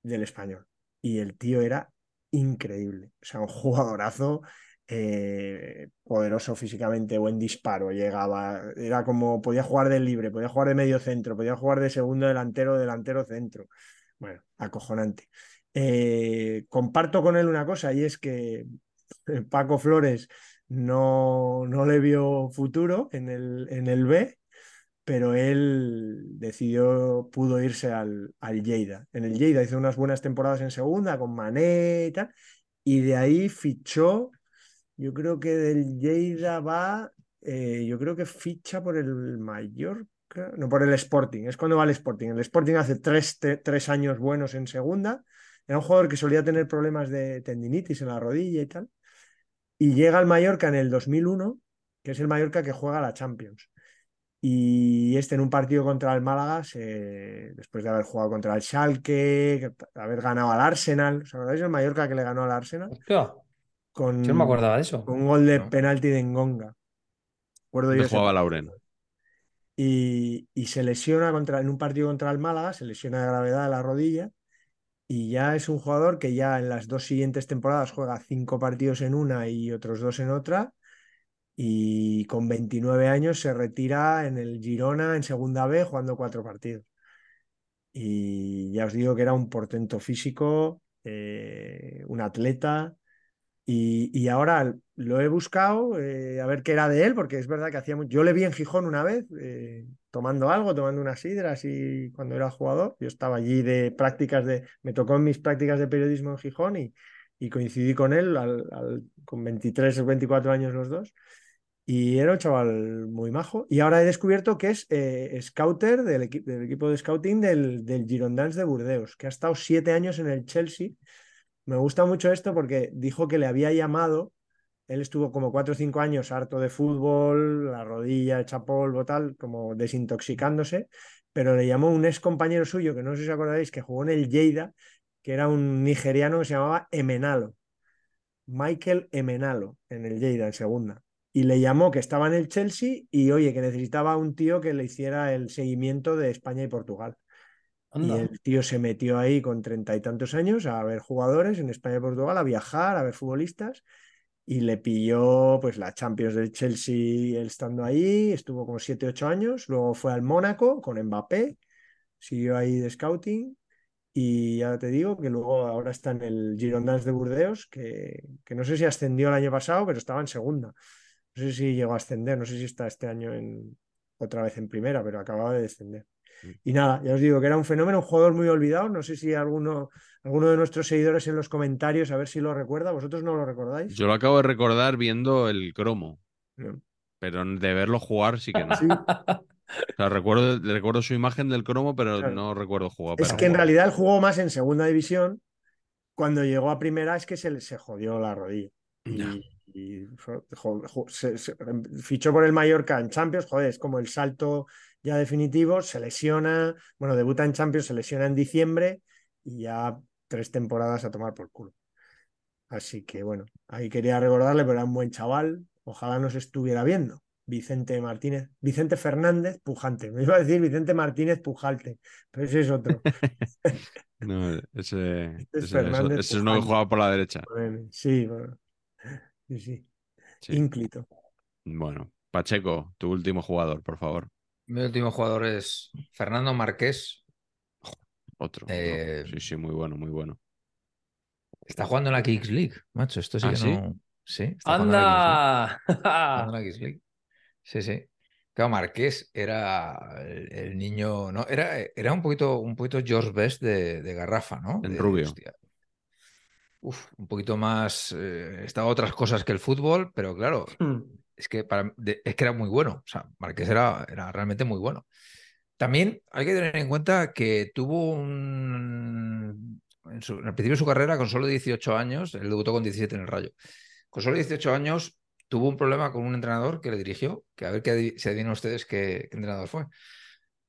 del español. Y el tío era increíble, o sea, un jugadorazo eh, poderoso físicamente, buen disparo, llegaba, era como, podía jugar de libre, podía jugar de medio centro, podía jugar de segundo delantero, delantero centro. Bueno, acojonante. Eh, comparto con él una cosa y es que Paco Flores no, no le vio futuro en el, en el B pero él decidió, pudo irse al, al Lleida. En el Lleida hizo unas buenas temporadas en segunda con Mané y tal, y de ahí fichó, yo creo que del Lleida va, eh, yo creo que ficha por el Mallorca, no por el Sporting, es cuando va el Sporting. El Sporting hace tres, te- tres años buenos en segunda, era un jugador que solía tener problemas de tendinitis en la rodilla y tal, y llega al Mallorca en el 2001, que es el Mallorca que juega la Champions. Y este en un partido contra el Málaga, se- después de haber jugado contra el Schalke, haber ganado al Arsenal, ¿os acordáis del Mallorca que le ganó al Arsenal? Hostia, Con, yo no me acordaba de eso. con un gol de No. penalti de Ngonga. Recuerdo yo ¿Dónde ese jugaba. Lauren? Y, se lesiona contra, en un partido contra el Málaga, se lesiona de gravedad de la rodilla y ya es un jugador que ya en las dos siguientes temporadas juega cinco partidos en una y otros dos en otra y con 29 años se retira en el Girona en segunda B jugando cuatro partidos. Y ya os digo que era un portento físico, eh, un atleta. Y, ahora lo he buscado eh, a ver qué era de él, porque es verdad que hacía. Yo le vi en Gijón una vez eh, tomando algo, tomando unas sidras y cuando era jugador. Yo estaba allí de prácticas de. Me tocó en mis prácticas de periodismo en Gijón y, y coincidí con él al- con 23 o 24 años los dos. Y era un chaval muy majo. Y ahora he descubierto que es eh, scouter del, equi- del equipo de scouting del Girondins de Burdeos, que ha estado siete años en el Chelsea. Me gusta mucho esto porque dijo que le había llamado. Él estuvo como cuatro o cinco años harto de fútbol, la rodilla hecha polvo, tal, como desintoxicándose. Pero le llamó un ex compañero suyo, que no sé si os acordáis, que jugó en el Lleida, que era un nigeriano que se llamaba Emenalo. Michael Emenalo, en el Lleida, en segunda y le llamó que estaba en el Chelsea y oye, que necesitaba un tío que le hiciera el seguimiento de España y Portugal. Y el tío se metió ahí con treinta y tantos años a ver jugadores en España y Portugal, a viajar, a ver futbolistas y le pilló pues la Champions del Chelsea él estando ahí, estuvo como siete, ocho años, luego fue al Mónaco con Mbappé, siguió ahí de scouting y ya te digo que luego ahora está en el Girondins de Burdeos, que, que no sé si ascendió el año pasado, pero estaba en segunda. No sé si llegó a ascender, no sé si está este año en otra vez en primera, pero acababa de descender. Y nada, ya os digo que era un fenómeno, un jugador muy olvidado. No sé si alguno, alguno de nuestros seguidores en los comentarios, a ver si lo recuerda. ¿Vosotros no lo recordáis? Yo lo acabo de recordar viendo el cromo, No. pero de verlo jugar sí que no. Sí, O sea, recuerdo, recuerdo su imagen del cromo, pero Claro. no recuerdo jugar. es que en realidad él jugó más en segunda división. Cuando llegó a primera es que se, se jodió la rodilla. Y, y fue- jo- jo- se- se- fichó por el Mallorca en Champions, joder, es como el salto ya definitivo, se lesiona, bueno, debuta en Champions, se lesiona en diciembre y ya tres temporadas a tomar por culo. Así que bueno, ahí quería recordarle, pero era un buen chaval, ojalá nos estuviera viendo. Vicente Martínez, Vicente Fernández Pujante, me iba a decir Vicente Martínez Pujalte, pero ese es otro. No, ese, es ese- Fernández ese es uno que jugaba por la derecha. Sí, bueno. sí, sí, Sí. ínclito. Bueno, Pacheco, tu último jugador, por favor. Mi último jugador es Fernando Marqués. Otro. Eh, Sí, sí, muy bueno, muy bueno. Está jugando en la Kings League, macho. Esto sí ¿Ah, que sí? no. Sí, está jugando en la Kings League. Está ¡Anda! jugando en la Kings League. Sí, sí. Claro, Marqués era el, el niño, ¿no? Era, era un poquito, un poquito George Best de, de Garrafa, ¿no? En De, rubio. hostia. Uf, un poquito más. Eh, estaba otras cosas que el fútbol, pero claro, Hmm. Es que, para, es que era muy bueno. O sea, Marqués era, era realmente muy bueno. También hay que tener en cuenta que tuvo un. En, su- principio de su carrera, con solo 18 años, él debutó con 17 en el Rayo. Con solo 18 años tuvo un problema con un entrenador que le dirigió, que a ver adi- si adivinan ustedes qué, qué entrenador fue.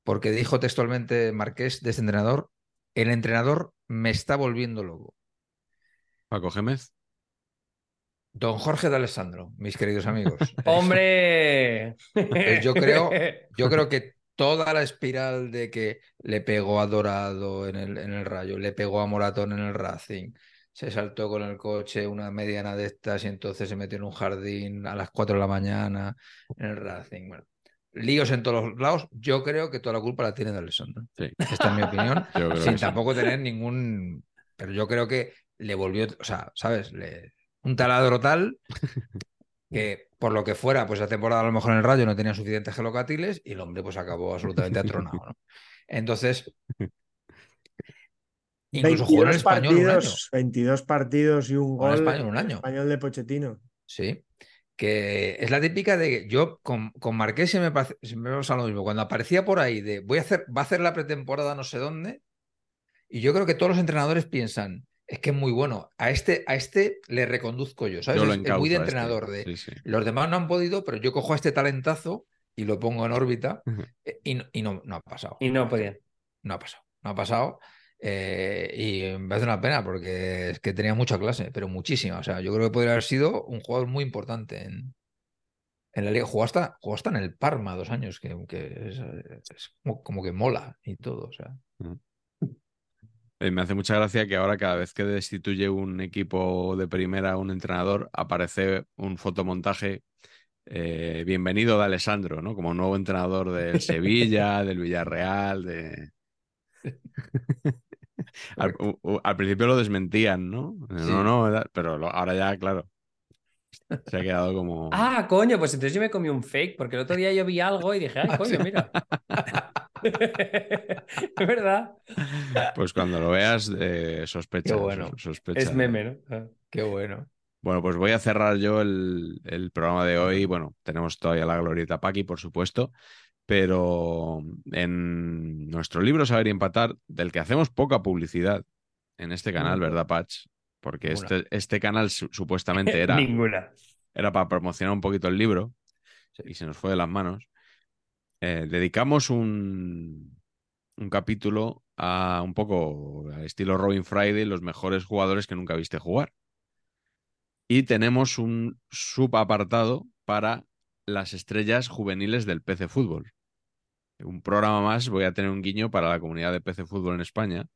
Porque dijo textualmente Marqués de este entrenador: el entrenador me está volviendo loco. Paco Gémez. Don Jorge de Alessandro, mis queridos amigos. ¡Hombre! Pues yo creo, yo creo que toda la espiral de que le pegó a Dorado en el, en el Rayo, le pegó a Moratón en el Racing, se saltó con el coche una mediana de estas y entonces se metió en un jardín a las 4 de la mañana en el Racing. Bueno, líos en todos los lados. Yo creo que toda la culpa la tiene de Alessandro. Sí. Esta es mi opinión. Sin sí. tampoco tener ningún. Pero yo creo que le volvió, o sea, ¿sabes? Le... Un taladro tal que por lo que fuera, pues esa temporada a lo mejor en el Rayo no tenía suficientes gelocatiles y el hombre pues acabó absolutamente atronado. ¿no? Entonces, incluso jugó en el 22 español un año. partidos, 22 partidos y un en gol. En un año. Español de Pochettino. Sí. Que es la típica de que yo con, con Marqués me, siempre me pasa lo mismo. Cuando aparecía por ahí de voy a hacer, va a hacer la pretemporada no sé dónde, y yo creo que todos los entrenadores piensan, es que es muy bueno. A este, a este le reconduzco yo, ¿sabes? Yo lo Es- muy de este. entrenador de Sí, sí. los demás no han podido, pero yo cojo a este talentazo y lo pongo en órbita Ujú. eh, y, no, y no, no ha pasado. Y no podían. No ha pasado. No ha pasado. eh, y me hace una pena porque es que tenía mucha clase, pero muchísima. O sea, yo creo que podría haber sido un jugador muy importante en, en la liga. Jugó hasta, jugó hasta en el Parma dos años, que, que es, es como, como que mola y todo. O sea. Eh, Me hace mucha gracia que ahora cada vez que destituye un equipo de primera un entrenador, aparece un fotomontaje eh, bienvenido de Alessandro, ¿no? Como nuevo entrenador del Sevilla, del Villarreal, de... al, principio lo desmentían, ¿no? Sí. No, no, pero lo- ahora ya, claro, se ha quedado como... Ah, coño, pues entonces yo me comí un fake, porque el otro día yo vi algo y dije, ay, coño, mira. Es verdad. Pues cuando lo veas, eh, sospecha. Qué bueno. sospecha. Es meme, ¿no? Ah. Qué bueno. Bueno, pues voy a cerrar yo el, el programa de hoy. Bueno, tenemos todavía la glorieta Paqui, por supuesto, pero en nuestro libro Saber y Empatar, del que hacemos poca publicidad en este canal. ¿verdad, Patch? Porque este, este canal su- supuestamente era, Ninguna. era para promocionar un poquito el libro y se nos fue de las manos. Eh, dedicamos un, un capítulo a un poco al estilo Robin Friday, los mejores jugadores que nunca viste jugar. Y tenemos un subapartado para las estrellas juveniles del PC Fútbol. Un programa más, voy a tener un guiño para la comunidad de PC Fútbol en España,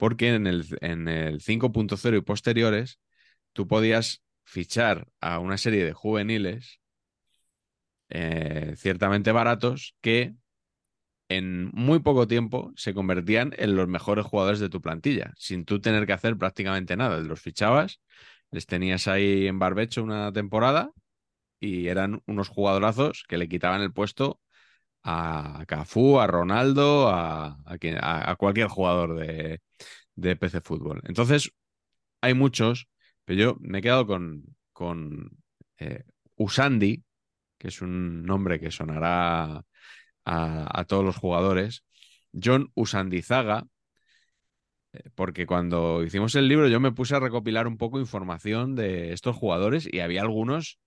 porque en el, en el 5.0 y posteriores tú podías fichar a una serie de juveniles eh, ciertamente baratos que en muy poco tiempo se convertían en los mejores jugadores de tu plantilla, sin tú tener que hacer prácticamente nada. Los fichabas, les tenías ahí en barbecho una temporada y eran unos jugadorazos que le quitaban el puesto a Cafú, a Ronaldo, a, a cualquier jugador de, de PC Fútbol. Entonces, hay muchos, pero yo me he quedado con, con eh, Usandi, que es un nombre que sonará a, a todos los jugadores, John Usandizaga, eh, porque cuando hicimos el libro yo me puse a recopilar un poco información de estos jugadores y había algunos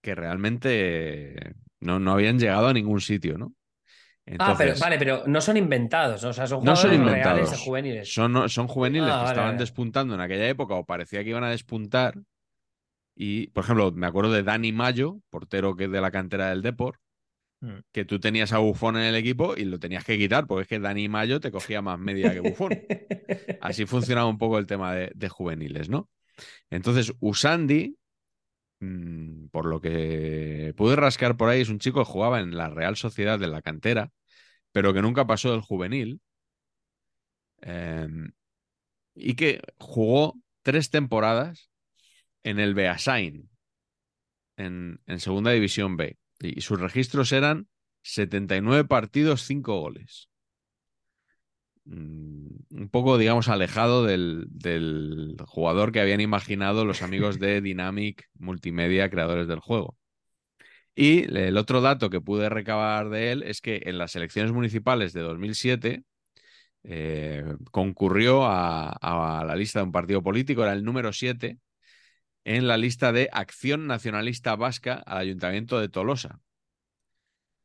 que realmente no, no habían llegado a ningún sitio, ¿no? Ah, pero Entonces, vale, pero no son inventados, ¿no? o sea, son no son inventados. reales juveniles. Son, son juveniles Ah, que vale, estaban vale. despuntando en aquella época o parecía que iban a despuntar. Y, por ejemplo, me acuerdo de Dani Mayo, portero que es de la cantera del Deport, Mm. que tú tenías a Bufón en el equipo y lo tenías que quitar, porque es que Dani Mayo te cogía más media que Bufón. Así funcionaba un poco el tema de, de juveniles, ¿no? Entonces, Usandi, mm, por lo que pude rascar por ahí, es un chico que jugaba en la Real Sociedad de la cantera, pero que nunca pasó del juvenil. eh, y que jugó tres temporadas en el Beasain, en, Segunda División B. Y, y sus registros eran 79 partidos, 5 goles. Mm, un poco, digamos, alejado del, jugador que habían imaginado los amigos de Dynamic Multimedia, creadores del juego. Y el otro dato que pude recabar de él es que en las elecciones municipales de 2007 eh, concurrió a, a la lista de un partido político, era el número 7 en la lista de Acción Nacionalista Vasca al Ayuntamiento de Tolosa.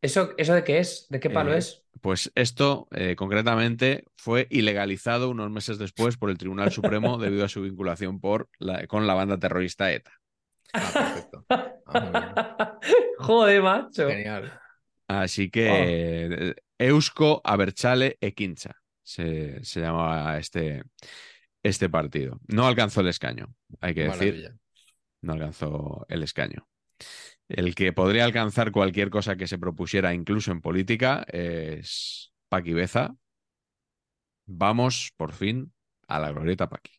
¿Eso, ¿Eso de qué es? ¿De qué palo Eh, es? Pues esto, eh, concretamente, fue ilegalizado unos meses después por el Tribunal Supremo debido a su vinculación por la- con la banda terrorista ETA. Ah, perfecto. Ah, Joder, macho. Genial. Así que eh, Eusko Aberchale e Quincha se, se llamaba este, este partido. No alcanzó el escaño, hay que decir. No alcanzó el escaño. El que podría alcanzar cualquier cosa que se propusiera, incluso en política, es Paqui Beza. Vamos, por fin, a la glorieta Paqui.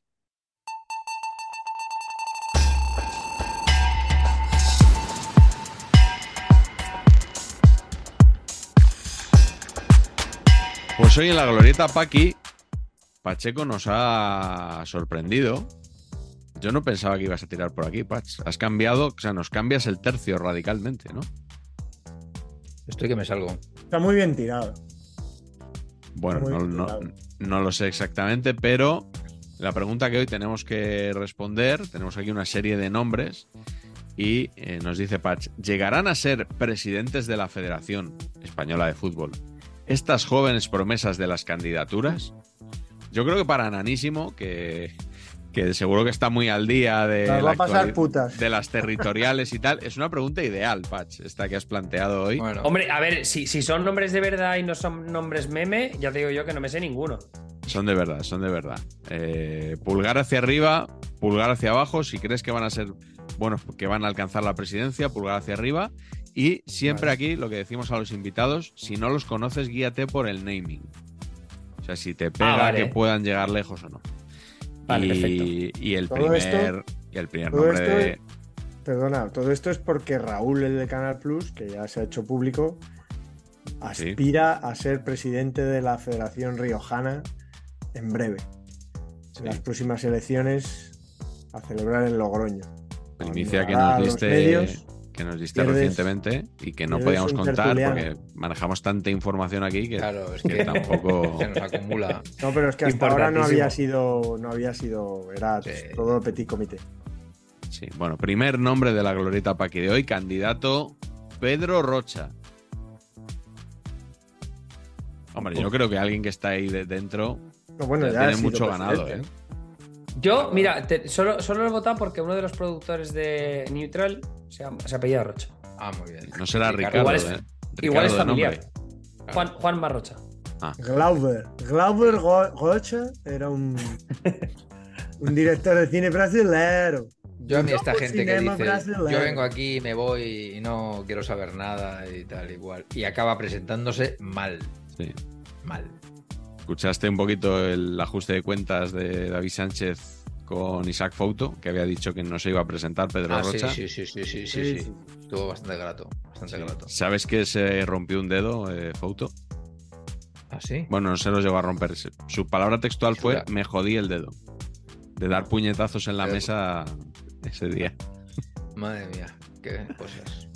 Pues hoy en la glorieta Paqui, Pacheco nos ha sorprendido yo no pensaba que ibas a tirar por aquí, Pach. Has cambiado, o sea, nos cambias el tercio radicalmente, ¿no? Estoy que me salgo. Está muy bien tirado. Bueno, Muy no, bien no- tirado. no lo sé exactamente, pero la pregunta que hoy tenemos que responder, tenemos aquí una serie de nombres y eh, nos dice Patch, ¿llegarán a ser presidentes de la Federación Española de Fútbol estas jóvenes promesas de las candidaturas? Yo creo que para Nanísimo, que, que seguro que está muy al día de, Las va la a pasar actuali- putas. de las territoriales y tal, es una pregunta ideal, Patch, esta que has planteado hoy. Bueno, Hombre, a ver, si, si son nombres de verdad y no son nombres meme, ya te digo yo que no me sé ninguno. Son de verdad, son de verdad. Eh, pulgar hacia arriba, pulgar hacia abajo, si crees que van a ser buenos, que van a alcanzar la presidencia, pulgar hacia arriba. Y siempre aquí lo que decimos a los invitados, si no los conoces, guíate por el naming. O sea, si te pega vale. que puedan llegar lejos o no. Vale, y, y el Todo primer, esto- y el primer todo nombre esto- de. Perdona, todo esto es porque Raúl, el de Canal Plus, que ya se ha hecho público, aspira a ser presidente de la Federación Riojana en breve. En las próximas elecciones a celebrar en Logroño. primicia que nos los diste, medios, que nos diste pierdes- recientemente y que no podíamos contar porque manejamos tanta información aquí que, claro, es que que tampoco. se nos acumula. No, pero es que hasta ahora no había sido, no había sido, era Sí. todo petit comité. Sí, bueno, primer nombre de la glorieta Paqui de hoy, candidato Pedro Rocha. Hombre, yo creo que alguien que está ahí de dentro No, bueno, ya ya ha tiene mucho ganado, ¿eh? Yo, mira, te- solo, solo lo he votado porque uno de los productores de Neutral se, se apellida Rocha. Ah, muy bien. No será Ricardo, Igual es- ¿eh? Igual es familiar. Juan, Juan Marrocha. Glauber. Glauber Go- Rocha era un, un director de cine brasileño. Yo a mí esta gente que dice, brasileño. yo vengo aquí, me voy y no quiero saber nada y tal igual. Y acaba presentándose mal, Sí. mal. Escuchaste un poquito el ajuste de cuentas de David Sánchez con Isaac Fouto, que había dicho que no se iba a presentar Pedro Ah, Rocha. sí, sí, sí, sí, sí, Sí, sí. Estuvo bastante grato, bastante grato. ¿Sabes que se rompió un dedo, eh, Fouto? ¿Ah, sí? Bueno, no se los llegó a romper. Su palabra textual fue: me jodí el dedo. De dar puñetazos en la Pero- mesa ese día. Madre mía, qué cosas.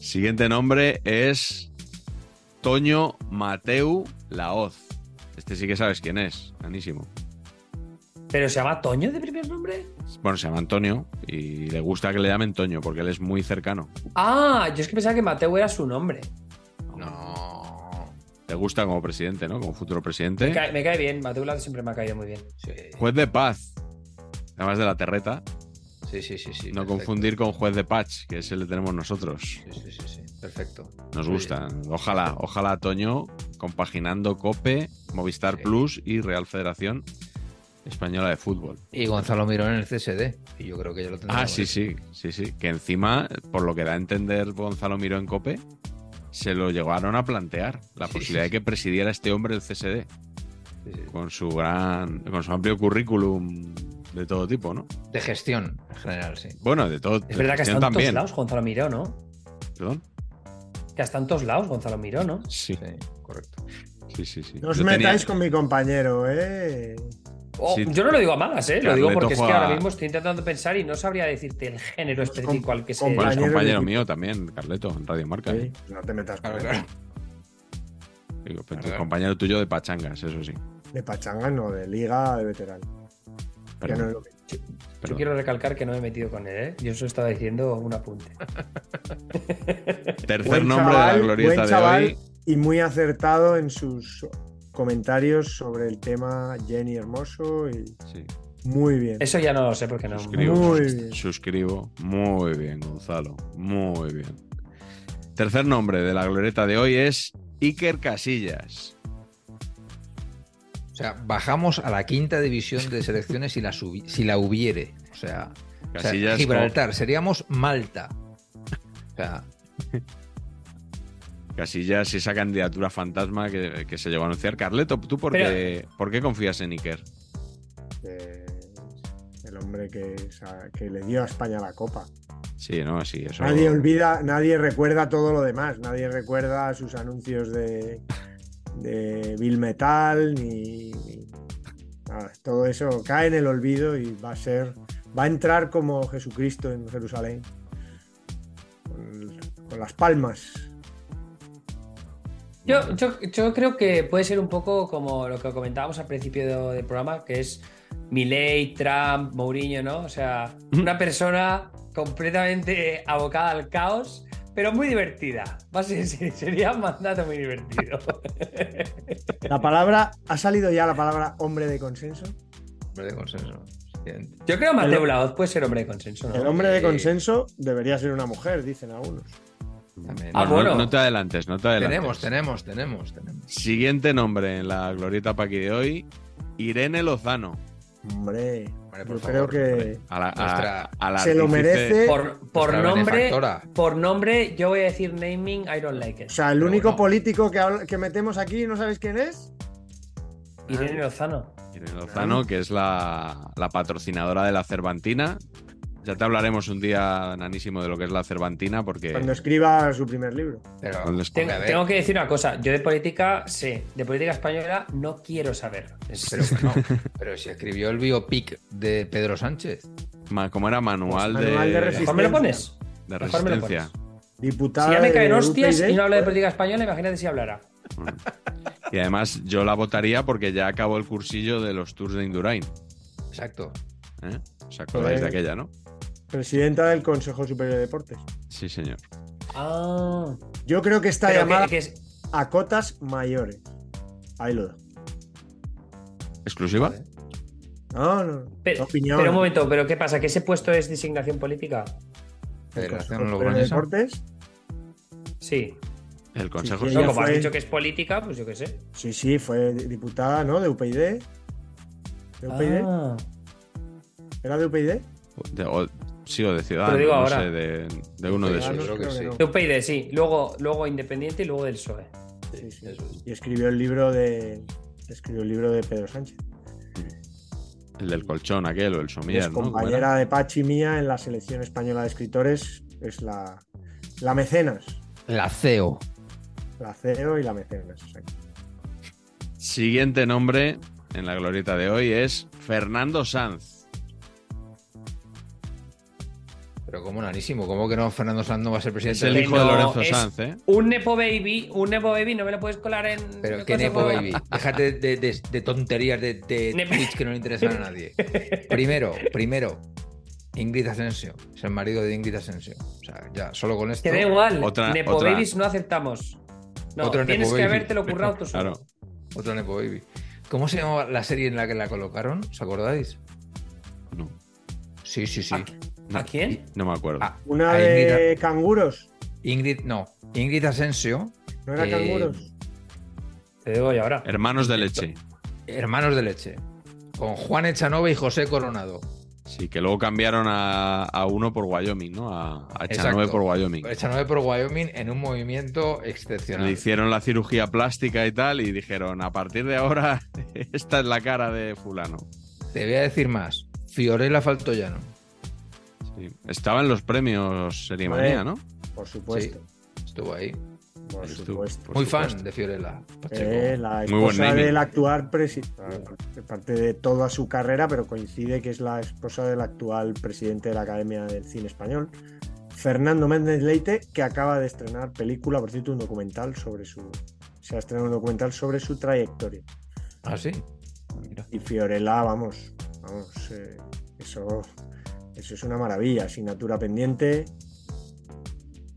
Siguiente nombre es Toño Mateu Laoz. Este sí que sabes quién es, anísimo. ¿Pero se llama Toño de primer nombre? Bueno, se llama Antonio y le gusta que le llamen Toño porque él es muy cercano. Ah, yo es que pensaba que Mateo era su nombre. No. Le gusta como presidente, ¿no? Como futuro Me presidente. cae, me cae bien, Mateo Lado siempre me ha caído muy bien. Sí, Juez de paz. Además de la terreta. sí, sí, sí. sí, no perfecto. confundir con juez de patch, que ese le tenemos nosotros. Sí, sí, sí, sí, perfecto. Nos gusta. Ojalá, ojalá Toño compaginando Cope, Movistar Sí. Plus y Real Federación Española de Fútbol. Y Gonzalo Mirón en el CSD. Y yo creo que ya lo tendrá. Ah, sí, sí, sí, sí. Que encima, por lo que da a entender Gonzalo Miró en Cope, se lo llegaron a plantear la Sí, posibilidad sí, de que presidiera este hombre el CSD Sí, con su gran, con su amplio currículum de todo tipo, ¿no? De gestión en general, sí. Bueno, de todo. Es verdad que está en todos lados Gonzalo Miró, ¿no? Perdón. Que está en todos lados Gonzalo Miró, ¿no? Sí, Sí, correcto. sí, sí. sí. No os Yo tenía- metáis con mi compañero, ¿eh? Oh, Sí. Yo no lo digo a malas, ¿eh? Lo digo porque es que ahora mismo estoy intentando pensar y no sabría decirte el género específico al que se. Bueno, es compañero compañero mío también, Carleto, en Radio Marca. Sí, ¿eh? no te metas con Claro. Digo, pero compañero tuyo de pachangas, eso sí. De pachanga, no, de liga de veterano. Pero, no lo. Yo quiero recalcar que no me he metido con él, ¿eh? Yo eso estaba diciendo un apunte. Tercer Buen nombre chaval, de la glorieta buen de hoy. Y muy acertado en sus comentarios sobre el tema Jenny Hermoso y Sí. muy bien. Eso ya no lo sé porque no. Suscribo, Muy bien. suscribo. Muy bien, Gonzalo. Muy bien. Tercer nombre de la glorieta de hoy es Iker Casillas. O sea, bajamos a la quinta división de selecciones si la, si la hubiere. O sea, o sea, Casillas Gibraltar, seríamos Malta. O sea, Casillas, esa candidatura fantasma que, que se llegó a anunciar. Carleto, ¿tú por, qué, por qué confías en Iker? Eh, el hombre que, que le dio a España la copa. Sí, no, sí, eso. Nadie olvida, nadie recuerda todo lo demás. Nadie recuerda sus anuncios de, de Bill Metal, ni, ni nada. Todo eso cae en el olvido y va a ser, va a entrar como Jesucristo en Jerusalén, con, con las palmas. Yo, yo, yo creo que puede ser un poco como lo que comentábamos al principio de- del programa, que es Milley, Trump, Mourinho, ¿no? O sea, una persona completamente abocada al caos, pero muy divertida. Va a ser- sería un mandato muy divertido. La palabra, ha salido ya la palabra hombre de consenso. Hombre de consenso. Yo creo que Mateo Laoz puede ser hombre de consenso, ¿no? El hombre de consenso debería ser una mujer, dicen algunos. También. Ah, Bueno, bueno. No, no te adelantes, no te adelantes. Tenemos, tenemos, tenemos, tenemos. Siguiente nombre en la glorieta para aquí de hoy, Irene Lozano. Hombre, Hombre, por yo favor, creo que A la, a- Nuestra- a la se lo merece. Por, nombre, por nombre, yo voy a decir naming, I don't like O it. sea, el Pero único bueno. político que, que metemos aquí, ¿no sabéis quién es? Irene Lozano. Irene Lozano, que es la, la patrocinadora de la Cervantina. Ya te hablaremos un día, Nanísimo, de lo que es la Cervantina, porque Cuando escriba su primer libro. Pero. Tengo, que decir una cosa, yo de política sé, de política española no quiero saber. Pero bueno, pero si escribió el biopic de Pedro Sánchez. ¿cómo era? Manual, Pues manual de de, resistencia. ¿Mejor me lo pones? de resistencia. Diputada. Si ya me de caen hostias UPyD, y no hablo de pues, política española, imagínate si hablara. Y además yo la votaría porque ya acabó el cursillo de los Tours de Indurain. Exacto. ¿eh? ¿Os acordáis de aquella, no? Presidenta del Consejo Superior de Deportes. Sí, señor. Ah. Yo creo que está Pero llamada que, que es- a cotas mayores. Ahí lo dejo. ¿Exclusiva? No, no. pero, opinión. pero un momento, ¿pero qué pasa? ¿Que ese puesto es designación política? Federación de. Deportes. Sí. El Consejo sí, No, ella como has dicho que es política, pues yo qué sé. Sí, sí, fue diputada, ¿no? De UPyD. ¿De UPyD? Ah. ¿Era de UPyD? De- o- sí, o de Ciudadanos, no sé, de, de uno de esos. creo que sí. De UPyD, sí. Luego, luego Independiente y luego del PSOE. Sí, sí. Eso es. Y escribió el libro de. Escribió el libro de Pedro Sánchez. El del colchón aquel o el somier, es compañera de Pachi mía en la selección española de escritores. Es la, la mecenas. La CEO. La CEO y la mecenas. Siguiente nombre en la glorieta de hoy es Fernando Sanz. Pero como nanísimo, ¿cómo que no Fernando Sanz no va a ser Es presidente? el del- hijo de Lorenzo es- Sanz, ¿eh? Un Nepo Baby, un Nepo Baby no me lo puedes colar en. Pero qué Nepo Baby. Déjate de, de- de tonterías de, de que no le interesan a nadie. Primero, primero, Ingrid Asensio. Es el marido de Ingrid Asensio. O sea, ya, solo con esto. Que da igual. Otra- Nepo otra- Babies no aceptamos. No, Otro tienes Nepo que Baby. habértelo currado tú solo. Claro. Otro Nepo Baby. ¿Cómo se llamaba la serie en la que la colocaron? ¿Os acordáis? No, Sí, sí, sí. No, ¿A quién? No me acuerdo. Ah, Una de canguros. Ingrid, no. Ingrid Asensio, ¿No era Eh, canguros? Te digo yo ahora. Hermanos de leche. hermanos de leche. Con Juan Echanove y José Coronado. Sí, que luego cambiaron a, a uno por Wyoming, ¿no? A, a Echanove por Wyoming. Echanove por Wyoming en un movimiento Le excepcional. hicieron la cirugía plástica y tal y dijeron, a partir de ahora, esta es la cara de fulano. Te voy a decir más. Fiorella Faltoyano. Sí. Estaba en los premios Serie Hombre. Manía, ¿no? Por supuesto. Estuvo ahí. Por Estuvo, supuesto. por Muy supuesto. fan de Fiorella. Eh, la esposa del actual presidente, parte de toda su carrera, pero coincide que es la esposa del actual presidente de la Academia del Cine Español, Fernando Méndez Leite, que acaba de estrenar película, por cierto, un documental sobre su. Se ha estrenado un documental sobre su trayectoria. Ah, sí. Mira. Y Fiorella, vamos, vamos, eh, eso, eso es una maravilla. Asignatura pendiente,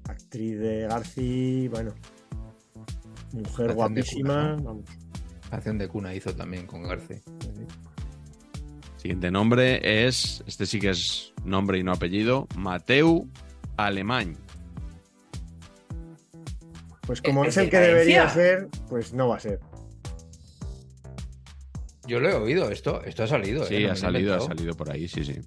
actriz de Garci, bueno, mujer Acción guapísima. Acción de cuna hizo también con Garci. Siguiente nombre es, este sí que es nombre y no apellido, Mateu Alemán. Pues como ¿Es es el que debería ser, pues no va a ser. Yo lo he oído, esto, esto ha salido. Sí, ¿eh? No me ha salido, ha salido por ahí, sí, sí.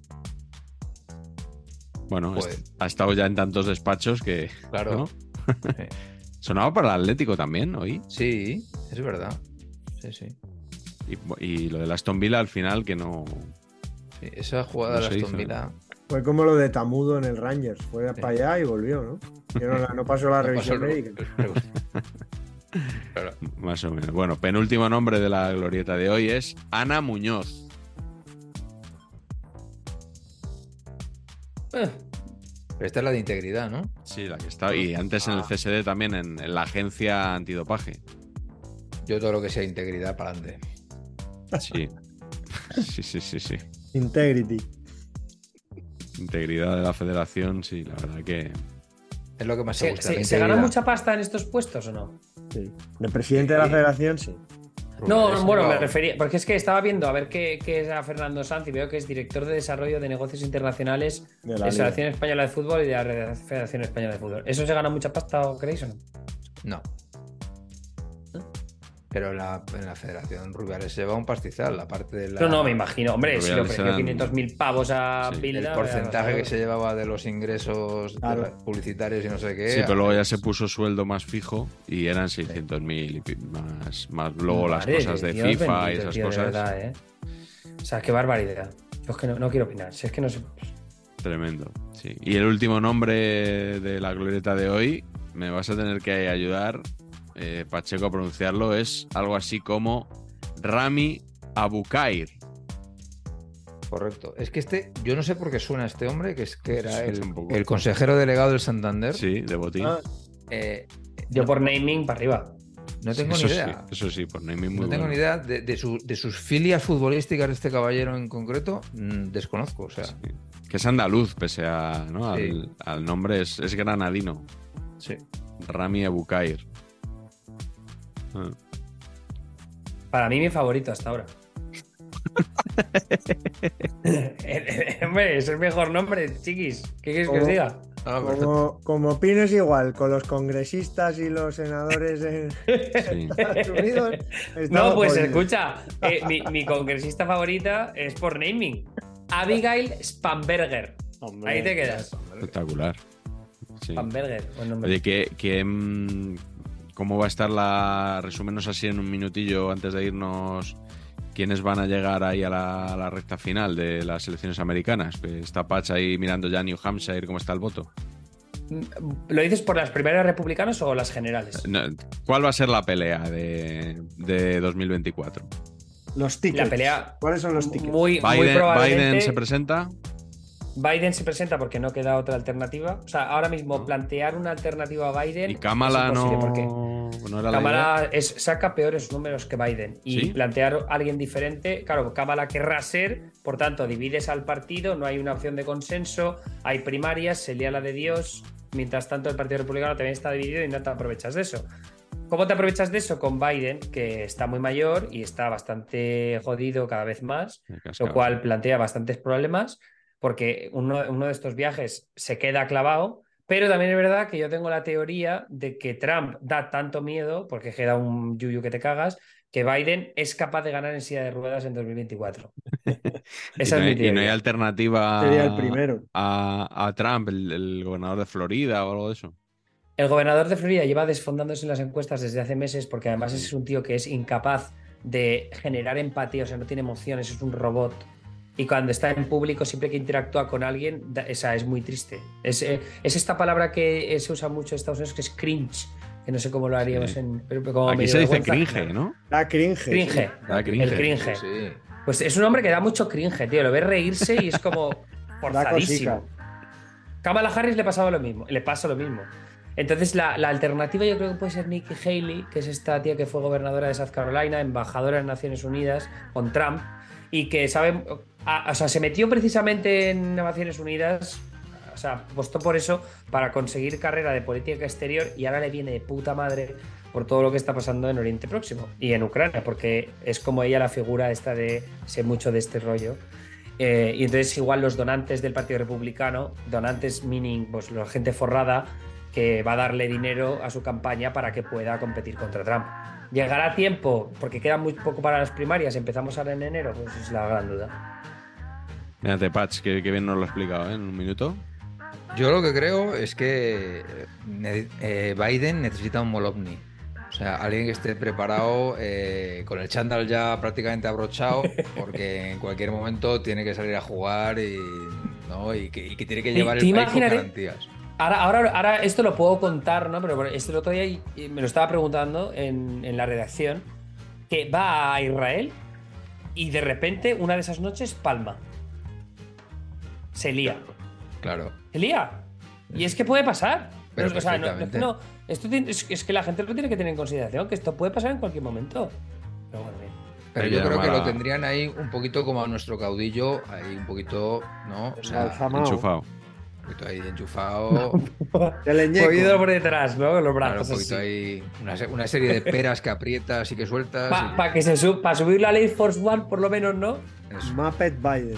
Bueno, Joder. ha estado ya en tantos despachos que... Claro. ¿no? Sí. Sonaba para el Atlético también, hoy. Sí, es verdad. Sí, sí. Y, y lo de Aston Villa al final que no... Sí, Esa jugada No de Aston hizo, Villa. Fue como lo de Tamudo en el Rangers, fue Sí. para allá y volvió, ¿no? Yo no, pasó la no revisión pasó médica. Más o menos. Bueno, penúltimo nombre de la glorieta de hoy es Ana Muñoz. Eh, Esta es la de integridad, ¿no? Sí, la que está. Y antes en el Ah. CSD también, en, en la agencia antidopaje. Yo todo lo que sea integridad para adelante. Sí. Sí, sí, sí, sí. Integrity. Integridad de la federación, sí, la verdad que. Es lo que más se ¿Se, gusta. se- gana mucha pasta en estos puestos o no? Sí. De presidente de la federación, sí. No, bueno, me refería, porque es que estaba viendo a ver qué, qué es a Fernando Sanz y veo que es director de desarrollo de negocios internacionales De de la. Federación Española de Fútbol y de la Federación Española de Fútbol. ¿Eso se gana mucha pasta creéis o no? No. Pero la, en la Federación Rubiales se lleva un pastizal, la parte de la, No, no, me imagino. Hombre, si le ofreció eran- 500.000 pavos a Sí. Bilda... el porcentaje que se llevaba de los ingresos Claro. publicitarios y no sé qué. Sí, pero luego ya se puso sueldo más fijo y eran 600.000 y pi- más, más luego las cosas de Dios FIFA y esas tío, cosas. verdad, ¿eh? O sea, qué barbaridad. Yo es que no, no quiero opinar. Si es que no sé. Tremendo. Sí. Y el último nombre de la glorieta de hoy, me vas a tener que ayudar, eh, Pacheco, a pronunciarlo, es algo así como Rami Abukair. Correcto. Es que este, yo no sé por qué suena este hombre, que es que era Sí, el, consejero delegado del Santander. Sí, de botín. Ah, Eh, Yo por naming para arriba. no tengo eso ni idea. Sí, eso sí, por naming muy no tengo bueno. ni idea de, de su- de sus filias futbolísticas de este caballero en concreto. mm, desconozco, o sea. Sí. Que es andaluz, pese a, ¿no? al, al nombre, es, es granadino. Sí. Rami Abukair. Ah. Para mí, mi favorito hasta ahora. Hombre, es el mejor nombre, chiquis. ¿Qué quieres que os diga? Ah, como, como opines igual con los congresistas y los senadores en Sí. Estados Unidos. No, pues escucha, eh, mi, mi congresista favorita es por naming. Abigail Spamberger. Hombre, Ahí te quedas. Espectacular. Sí. Spamberger, buen nombre. Oye, que, que, ¿cómo va a estar la. Resúmenos así en un minutillo antes de irnos. ¿Quiénes van a llegar ahí a la, a la recta final de las elecciones americanas? Está Patch ahí mirando ya New Hampshire, cómo está el voto. ¿Lo dices por las primarias republicanas o las generales? No, ¿Cuál va a ser la pelea de, de 2024? Los tickets. La pelea- ¿Cuáles son los tickets? Muy, probablemente. Biden se presenta. Biden se presenta porque no queda otra alternativa. O sea, ahora mismo plantear una alternativa a Biden. Y Kamala es no, porque no era la. Kamala es- saca peores números que Biden. Y ¿Sí? plantear a alguien diferente, claro, Kamala querrá ser, por tanto, divides al partido, no hay una opción de consenso, hay primarias, se lía la de Dios. Mientras tanto, el Partido Republicano también está dividido y no te aprovechas de eso. ¿Cómo te aprovechas de eso? Con Biden, que está muy mayor y está bastante jodido cada vez más lo cual plantea bastantes problemas porque uno, uno de estos viajes se queda clavado, pero también es verdad que yo tengo la teoría de que Trump da tanto miedo, porque queda un yuyu que te cagas, que Biden es capaz de ganar en silla de ruedas en 2024. Y no, es mi hay, y no hay alternativa Sería el primero. a, a Trump, el, el gobernador de Florida o algo de eso. El gobernador de Florida lleva desfondándose en las encuestas desde hace meses porque además es un tío que es incapaz de generar empatía, o sea, no tiene emociones, es un robot. Y cuando está en público, siempre que interactúa con alguien, da- esa es muy triste. Es, eh, es esta palabra que eh, se usa mucho en Estados Unidos, que es cringe, que no sé cómo lo haríamos Sí. en... pero como Aquí se dice cringe, ¿no? Da cringe. sí. Cringe. Da cringe. El cringe. Sí, sí. Pues es un hombre que da mucho cringe, tío. Lo ves reírse y es como Da forzadísimo. Kamala Harris le pasaba lo mismo, le pasa lo mismo. Entonces, la, la alternativa yo creo que puede ser Nikki Haley, que es esta tía que fue gobernadora de South Carolina, embajadora en Naciones Unidas con Trump, y que sabe, a- o sea, se metió precisamente en Naciones Unidas, o sea, apostó por eso para conseguir carrera de política exterior y ahora le viene de puta madre por todo lo que está pasando en Oriente Próximo y en Ucrania, porque es como ella la figura esta de ser mucho de este rollo. Eh, y entonces igual los donantes del Partido Republicano, donantes meaning pues la gente forrada que va a darle dinero a su campaña para que pueda competir contra Trump. ¿Llegará tiempo? Porque queda muy poco para las primarias, empezamos ahora en enero, pues es la gran duda. Mírate, Patch, que, que bien nos lo ha explicado ¿eh? en un minuto. Yo lo que creo es que ne- eh, Biden necesita un Molotni. O sea, alguien que esté preparado eh, con el chándal ya prácticamente abrochado, porque en cualquier momento tiene que salir a jugar y, ¿no? y, que, y que tiene que llevar el país con garantías. Ahora, ahora, ahora esto lo puedo contar, ¿no? Pero este otro día me lo estaba preguntando en, en la redacción, que va a Israel y de repente una de esas noches palma. Se lía. Claro. Se lía. Y es que puede pasar. Pero o sea, no, no, esto tiene- es, es que la gente lo tiene que tener en consideración, que esto puede pasar en cualquier momento. Pero bueno, bien. Pero yo creo que lo tendrían ahí un poquito como a nuestro caudillo, ahí un poquito, ¿no? O sea, un. Enchufado. poquito ahí enchufado. Cogido por detrás, ¿no? Con los Claro, brazos un poquito así. ahí. Una, una serie de peras que aprietas y que sueltas. Para y- que se sub, para subir la ley Force One, por lo menos, ¿no? eso. Muppet Biden.